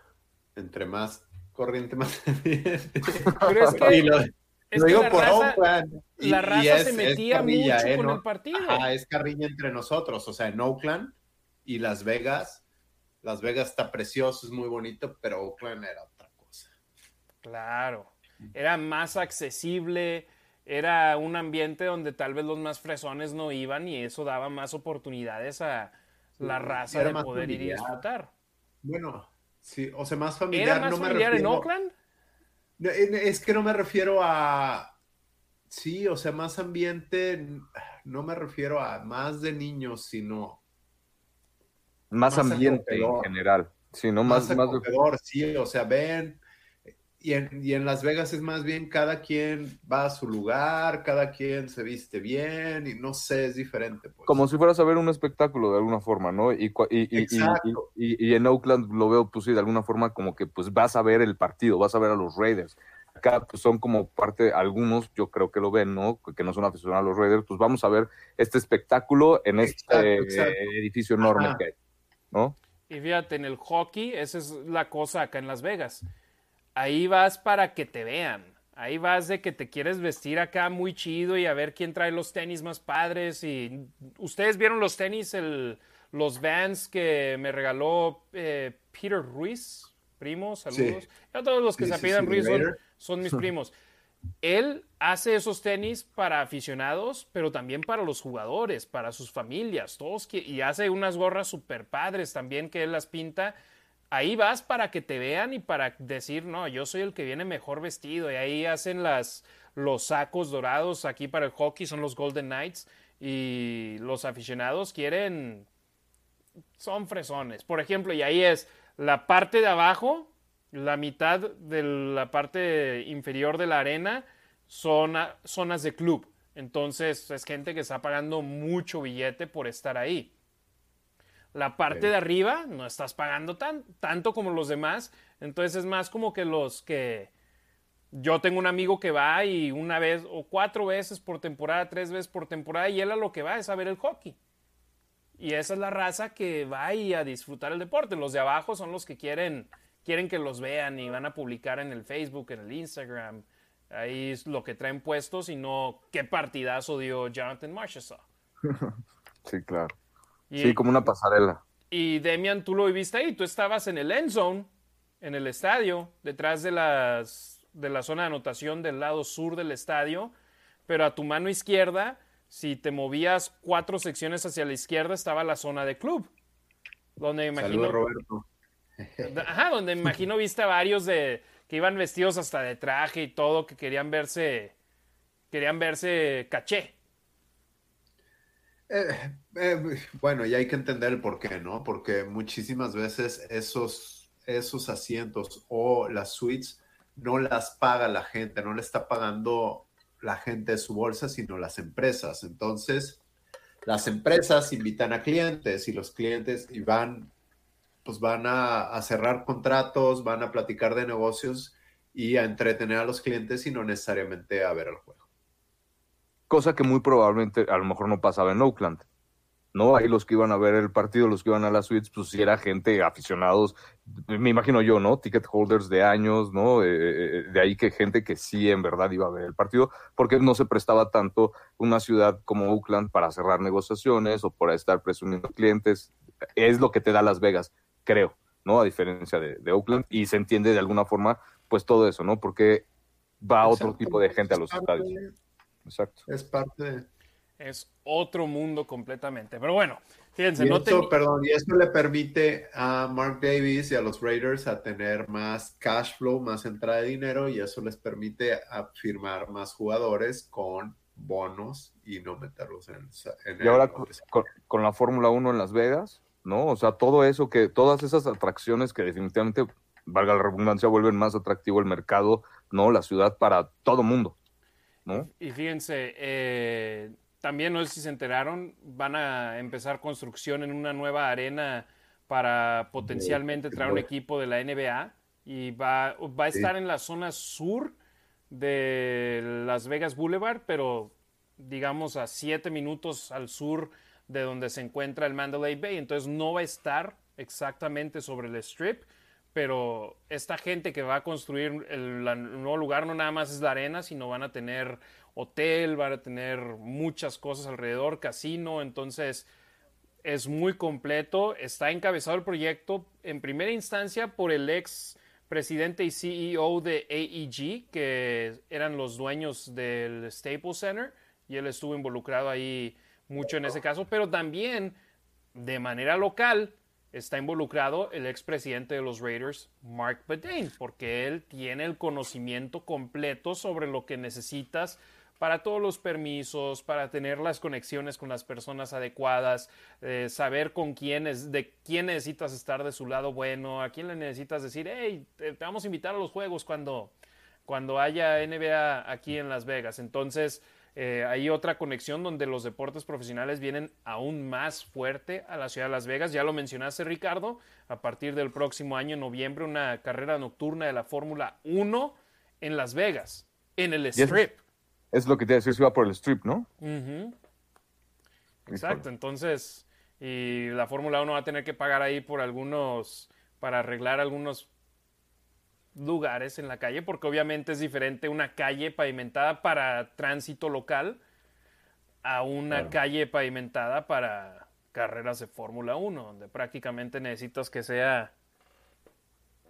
entre más corriente más. Pero es que, lo, digo la por raza, La raza se metía mucho ¿eh? con el partido. Ah, es carrilla entre nosotros. O sea, en Oakland Y Las Vegas, Las Vegas está precioso, es muy bonito, pero Oakland era otra cosa. Claro, era más accesible, era un ambiente donde tal vez los más fresones no iban y eso daba más oportunidades a la raza de poder ir y disfrutar. Bueno, sí, o sea, más familiar. ¿Era más familiar en Oakland? Es que no me refiero a. Sí, o sea, más ambiente, no me refiero a más de niños, sino. Más, ambiente en general. Sí, no más, más, sí, o sea, ven, y en, Las Vegas es más bien cada quien va a su lugar, cada quien se viste bien y no sé, es diferente. Pues. Como si fueras a ver un espectáculo de alguna forma, ¿no? Y, y, y, en Oakland lo veo, pues sí, de alguna forma como que pues vas a ver el partido, vas a ver a los Raiders. Acá pues, son como parte, algunos yo creo que lo ven, ¿no? Que no son aficionados a los Raiders, pues vamos a ver este espectáculo en este edificio enorme que hay, ¿no? Y fíjate, en el hockey, esa es la cosa acá en Las Vegas ahí vas para que te vean. Ahí vas de que te quieres vestir acá muy chido y a ver quién trae los tenis más padres. Y ustedes vieron los tenis, el, los Vans que me regaló eh, Peter Ruiz, primo, saludos. todos los que se apidan Ruiz son, mis primos. Él hace esos tenis para aficionados, pero también para los jugadores, para sus familias, todos y hace unas gorras super padres también que él las pinta ahí vas para que te vean y para decir, no, yo soy el que viene mejor vestido. Y ahí hacen las, los sacos dorados aquí para el hockey, son los Golden Knights. Y los aficionados quieren, son fresones. Por ejemplo, y ahí es la parte de abajo, la mitad de la parte inferior de la arena, son zonas de club. Entonces es gente que está pagando mucho billete por estar ahí. La parte de arriba no estás pagando tan, tanto como los demás. Entonces es más como que los que... Yo tengo un amigo que va y una vez o cuatro veces por temporada, tres veces por temporada, y él a lo que va es a ver el hockey. Y esa es la raza que va y a disfrutar el deporte. Los de abajo son los que quieren, quieren que los vean y van a publicar en el Facebook, en el Instagram. Ahí es lo que traen puestos y no qué partidazo dio Jonathan Marchessault. Sí, claro sí, como una pasarela. Y Demian, tú lo viviste ahí, tú estabas en el end zone, en el estadio, detrás de, las, de la zona de anotación del lado sur del estadio, pero a tu mano izquierda, si te movías cuatro secciones hacia la izquierda, estaba la zona de club. Donde imagino. Roberto. Ajá, donde imagino viste a varios de que iban vestidos hasta de traje y todo, que querían verse. Querían verse caché. Eh, eh, bueno, y hay que entender el por qué, ¿no? Porque muchísimas veces esos, esos asientos o las suites no las paga la gente, no le está pagando la gente de su bolsa, sino las empresas. Entonces, las empresas invitan a clientes y los clientes y van, pues van a, cerrar contratos, van a platicar de negocios y a entretener a los clientes y no necesariamente a ver el juego cosa que muy probablemente a lo mejor no pasaba en Oakland. ¿no? Ahí los que iban a ver el partido, los que iban a las suites, pues si era gente, aficionados, me imagino yo, ¿no? Ticket holders de años, ¿no? Eh, eh, de ahí que gente que sí en verdad iba a ver el partido, porque no se prestaba tanto una ciudad como Oakland para cerrar negociaciones o para estar presumiendo clientes. Es lo que te da Las Vegas, creo, ¿no? A diferencia de, de Oakland, y se entiende de alguna forma, pues todo eso, ¿no? Porque va otro tipo de gente a los estadios exacto. Es parte Es otro mundo completamente. Pero bueno, fíjense, y no eso, Perdón, y eso le permite a Mark Davis y a los Raiders a tener más cash flow, más entrada de dinero, y eso les permite a firmar más jugadores con bonos y no meterlos en, en y ahora con, la Fórmula 1 en Las Vegas, ¿no? O sea, todo eso que, todas esas atracciones que definitivamente, valga la redundancia, vuelven más atractivo el mercado, ¿no? La ciudad para todo mundo. Y fíjense, eh, también no sé si se enteraron, van a empezar construcción en una nueva arena para potencialmente traer un equipo de la NBA y va, va a estar en la zona sur de Las Vegas Boulevard, pero digamos a siete minutos al sur de donde se encuentra el Mandalay Bay, entonces no va a estar exactamente sobre el strip, pero esta gente que va a construir el, nuevo lugar no nada más es la arena, sino van a tener hotel, van a tener muchas cosas alrededor, casino, entonces es muy completo, está encabezado el proyecto en primera instancia por el ex presidente y CEO de AEG, que eran los dueños del Staples Center, y él estuvo involucrado ahí mucho en ese caso, pero también de manera local está involucrado el expresidente de los Raiders, Mark Bedane, porque él tiene el conocimiento completo sobre lo que necesitas para todos los permisos, para tener las conexiones con las personas adecuadas, eh, saber con quién es, de quién necesitas estar de su lado bueno, a quién le necesitas decir, hey, te, vamos a invitar a los juegos cuando, cuando haya NBA aquí en Las Vegas. Entonces, eh, hay otra conexión donde los deportes profesionales vienen aún más fuerte a la ciudad de Las Vegas. Ya lo mencionaste, Ricardo, a partir del próximo año, en noviembre, una carrera nocturna de la Fórmula 1 en Las Vegas, en el Strip. Es, lo que te decía, si va por el Strip, ¿no? Exacto, entonces, y la Fórmula 1 va a tener que pagar ahí por algunos, para arreglar algunos lugares en la calle, porque obviamente es diferente una calle pavimentada para tránsito local a una calle pavimentada para carreras de Fórmula 1, donde prácticamente necesitas que sea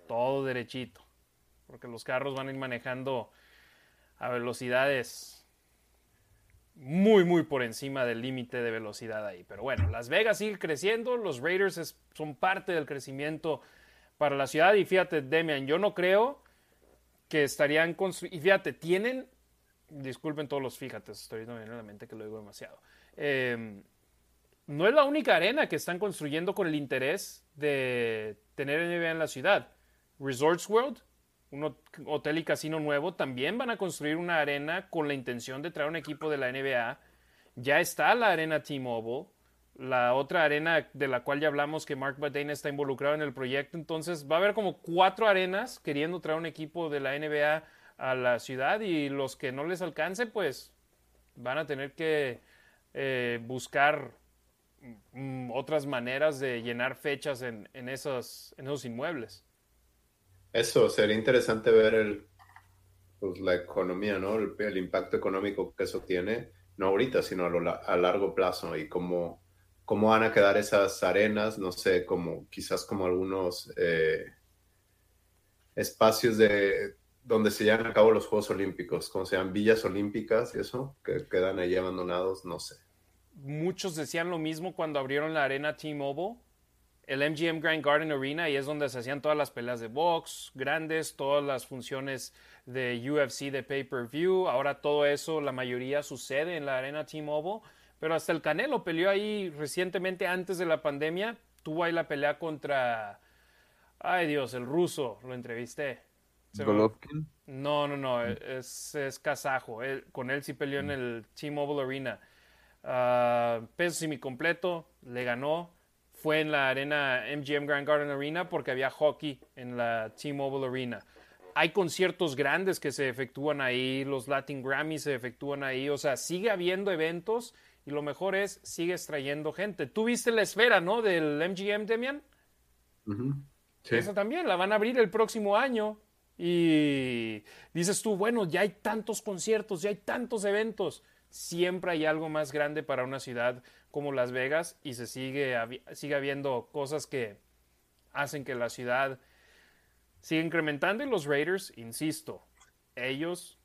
todo derechito, porque los carros van a ir manejando a velocidades muy, muy por encima del límite de velocidad ahí. Pero bueno, Las Vegas sigue creciendo, los Raiders son parte del crecimiento para la ciudad. Y fíjate, Demian, yo no creo que estarían construyendo. Y fíjate, tienen. Disculpen todos los fíjate, estoy viendo en la mente que lo digo demasiado. Em, no es la única arena que están construyendo con el interés de tener NBA en la ciudad. Resorts World, un hotel y casino nuevo, también van a construir una arena con la intención de traer un equipo de la NBA. Ya está la arena T-Mobile la otra arena de la cual ya hablamos que Mark Badane está involucrado en el proyecto. Entonces va a haber como cuatro arenas queriendo traer un equipo de la NBA a la ciudad y los que no les alcance pues van a tener que eh, buscar mm, otras maneras de llenar fechas en, esos, inmuebles. Eso, sería interesante ver el, pues, la economía, ¿no? El, impacto económico que eso tiene, no ahorita, sino a, a largo plazo y cómo cómo van a quedar esas arenas, no sé, como quizás como algunos eh, espacios de donde se llevan a cabo los Juegos Olímpicos, como sean villas olímpicas y eso, que quedan ahí abandonados, no sé. Muchos decían lo mismo cuando abrieron la arena T-Mobile, el MGM Grand Garden Arena, y es donde se hacían todas las peleas de box grandes, todas las funciones de UFC de pay-per-view. Ahora todo eso, la mayoría sucede en la arena T-Mobile pero hasta el Canelo peleó ahí recientemente antes de la pandemia. Tuvo ahí la pelea contra. Ay Dios, el ruso, lo entrevisté. ¿Golovkin? No, no, no, es, es kazajo. con él sí peleó en el T-Mobile Arena. Uh, peso completo, le ganó. Fue en la arena MGM Grand Garden Arena porque había hockey en la T-Mobile Arena. Hay conciertos grandes que se efectúan ahí, los Latin Grammys se efectúan ahí, o sea, sigue habiendo eventos y lo mejor es, sigues trayendo gente. Tú viste la esfera, ¿no? Del MGM, Demian. sí. Esa también la van a abrir el próximo año. Y dices tú, bueno, ya hay tantos conciertos, ya hay tantos eventos. Siempre hay algo más grande para una ciudad como Las Vegas y se sigue, sigue habiendo cosas que hacen que la ciudad siga incrementando. Y los Raiders, insisto, ellos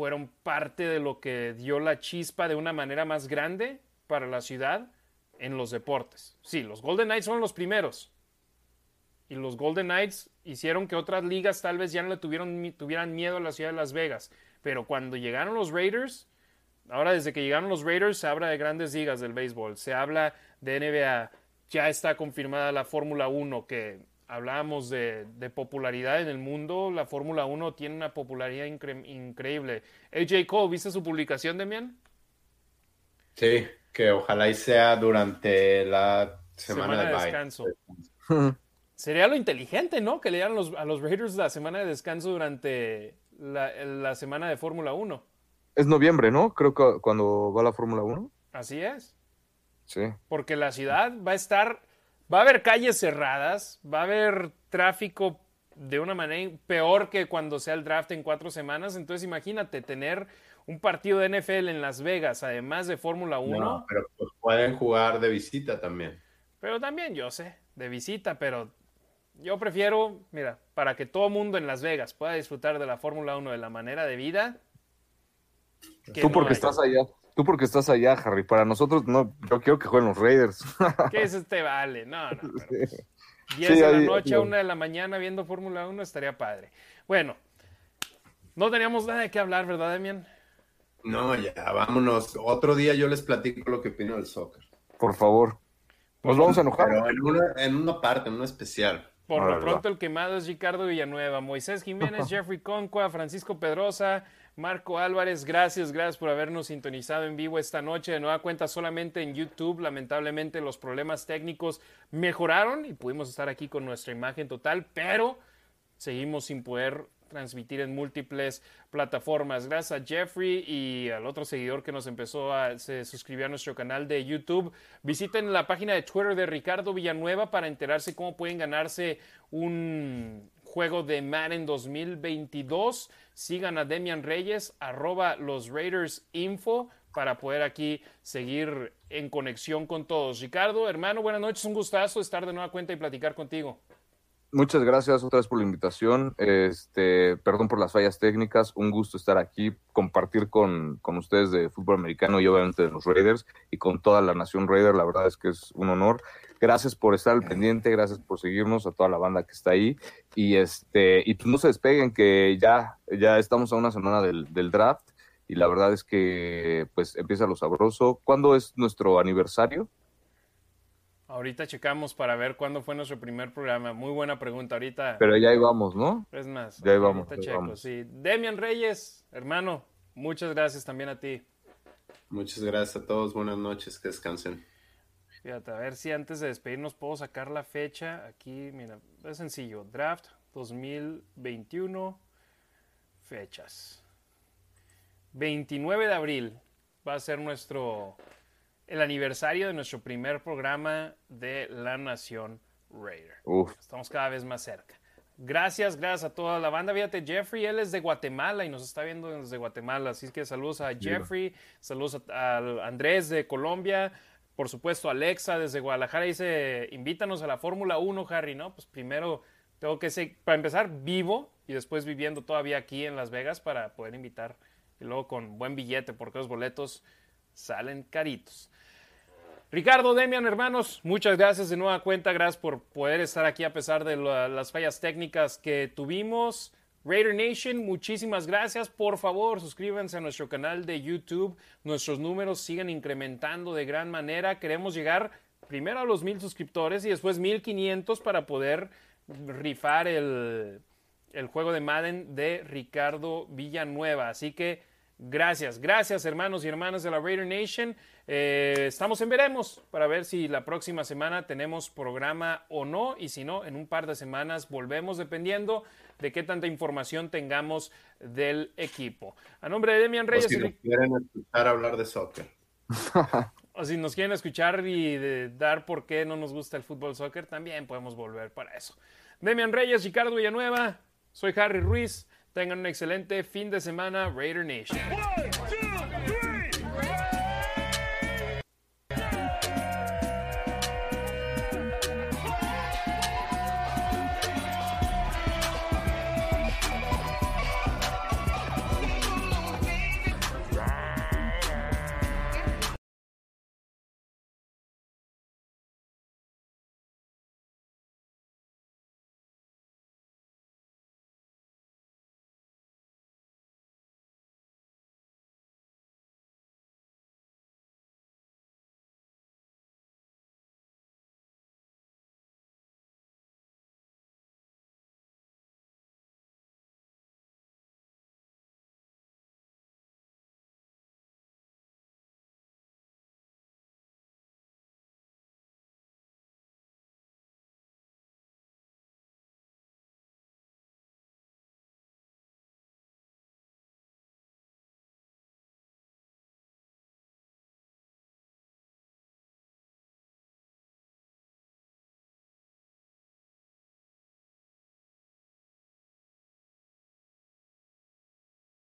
fueron parte de lo que dio la chispa de una manera más grande para la ciudad en los deportes. Sí, los Golden Knights son los primeros. Y los Golden Knights hicieron que otras ligas tal vez ya no le tuvieran miedo a la ciudad de Las Vegas. Pero cuando llegaron los Raiders, ahora desde que llegaron los Raiders se habla de grandes ligas del béisbol, se habla de NBA, ya está confirmada la Fórmula 1 que hablábamos de, popularidad en el mundo, la Fórmula 1 tiene una popularidad increíble. AJ Cole, ¿viste su publicación, Demian? Sí, que ojalá y sea durante la semana, de, descanso. Sería lo inteligente, ¿no? Que le dieran a los Raiders la semana de descanso durante la, semana de Fórmula 1. Es noviembre, ¿no? Creo que cuando va la Fórmula 1. Así es. Sí. Porque la ciudad va a estar Va a haber calles cerradas, va a haber tráfico de una manera peor que cuando sea el draft en cuatro semanas. Entonces imagínate tener un partido de NFL en Las Vegas, además de Fórmula 1. No, pero pues pueden jugar de visita también. Pero también, yo sé, de visita, pero yo prefiero, mira, para que todo mundo en Las Vegas pueda disfrutar de la Fórmula 1 de la manera de vida. Tú porque estás allá. Tú porque estás allá, Harry. Para nosotros, no, yo quiero que jueguen los Raiders. ¿Qué es este vale? No, no. 10 de la noche a 1 de la mañana viendo Fórmula 1 estaría padre. Bueno, no teníamos nada de qué hablar, ¿verdad, Demian? No, ya, vámonos. Otro día yo les platico lo que opino del soccer. Por favor. Nos vamos a enojar. Pero en una, en una parte, en una especial. Por lo pronto, el quemado es Ricardo Villanueva, Moisés Jiménez, Jeffrey Concua, Francisco Pedrosa, Marco Álvarez. Gracias, gracias por habernos sintonizado en vivo esta noche. De nueva cuenta, solamente en YouTube. Lamentablemente, los problemas técnicos mejoraron y pudimos estar aquí con nuestra imagen total, pero seguimos sin poder transmitir en múltiples plataformas. Gracias a Jeffrey y al otro seguidor que nos empezó a se suscribió a nuestro canal de YouTube. Visiten la página de Twitter de Ricardo Villanueva para enterarse cómo pueden ganarse un juego de Madden 2022. Sigan a Demian Reyes, arroba los Raiders Info para poder aquí seguir en conexión con todos. Ricardo, hermano, buenas noches, un gustazo estar de nueva cuenta y platicar contigo. Muchas gracias otra vez por la invitación. Este, perdón por las fallas técnicas. Un gusto estar aquí, compartir con, con, ustedes de fútbol americano y obviamente de los Raiders y con toda la nación Raider. La verdad es que es un honor. Gracias por estar al pendiente, gracias por seguirnos a toda la banda que está ahí. Y este, y pues no se despeguen que ya, ya estamos a una semana del, del draft y la verdad es que pues empieza lo sabroso. ¿Cuándo es nuestro aniversario? Ahorita checamos para ver cuándo fue nuestro primer programa. Muy buena pregunta. Ahorita. Pero ya íbamos, ¿no? Es más. Ya íbamos. checo, sí. Demian Reyes, hermano, muchas gracias también a ti. Muchas gracias a todos. Buenas noches. Que descansen. Fíjate, a ver si antes de despedirnos puedo sacar la fecha. Aquí, mira, es sencillo. Draft 2021. Fechas. 29 de abril va a ser nuestro el aniversario de nuestro primer programa de La Nación Raider. Estamos cada vez más cerca. Gracias, gracias a toda la banda. Fíjate, Jeffrey, él es de Guatemala y nos está viendo desde Guatemala. Así que saludos a Jeffrey, saludos a, Andrés de Colombia, por supuesto Alexa desde Guadalajara. Dice, invítanos a la Fórmula 1, Harry, ¿no? Pues primero tengo que ser, para empezar, vivo y después viviendo todavía aquí en Las Vegas para poder invitar. Y luego con buen billete, porque los boletos salen caritos. Ricardo, Demian, hermanos, muchas gracias de nueva cuenta. Gracias por poder estar aquí a pesar de las fallas técnicas que tuvimos. Raider Nation, muchísimas gracias. Por favor, suscríbanse a nuestro canal de YouTube. Nuestros números siguen incrementando de gran manera. Queremos llegar primero a los mil suscriptores y después mil quinientos para poder rifar el, el juego de Madden de Ricardo Villanueva. Así que gracias, gracias hermanos y hermanas de la Raider Nation. Eh, estamos en veremos para ver si la próxima semana tenemos programa o no y si no, en un par de semanas volvemos dependiendo de qué tanta información tengamos del equipo. A nombre de Demian Reyes. O si nos quieren escuchar hablar de soccer. o si nos quieren escuchar y dar por qué no nos gusta el fútbol soccer, también podemos volver para eso. Demian Reyes, Ricardo Villanueva, soy Harry Ruiz. Tengan un excelente fin de semana, Raider Nation.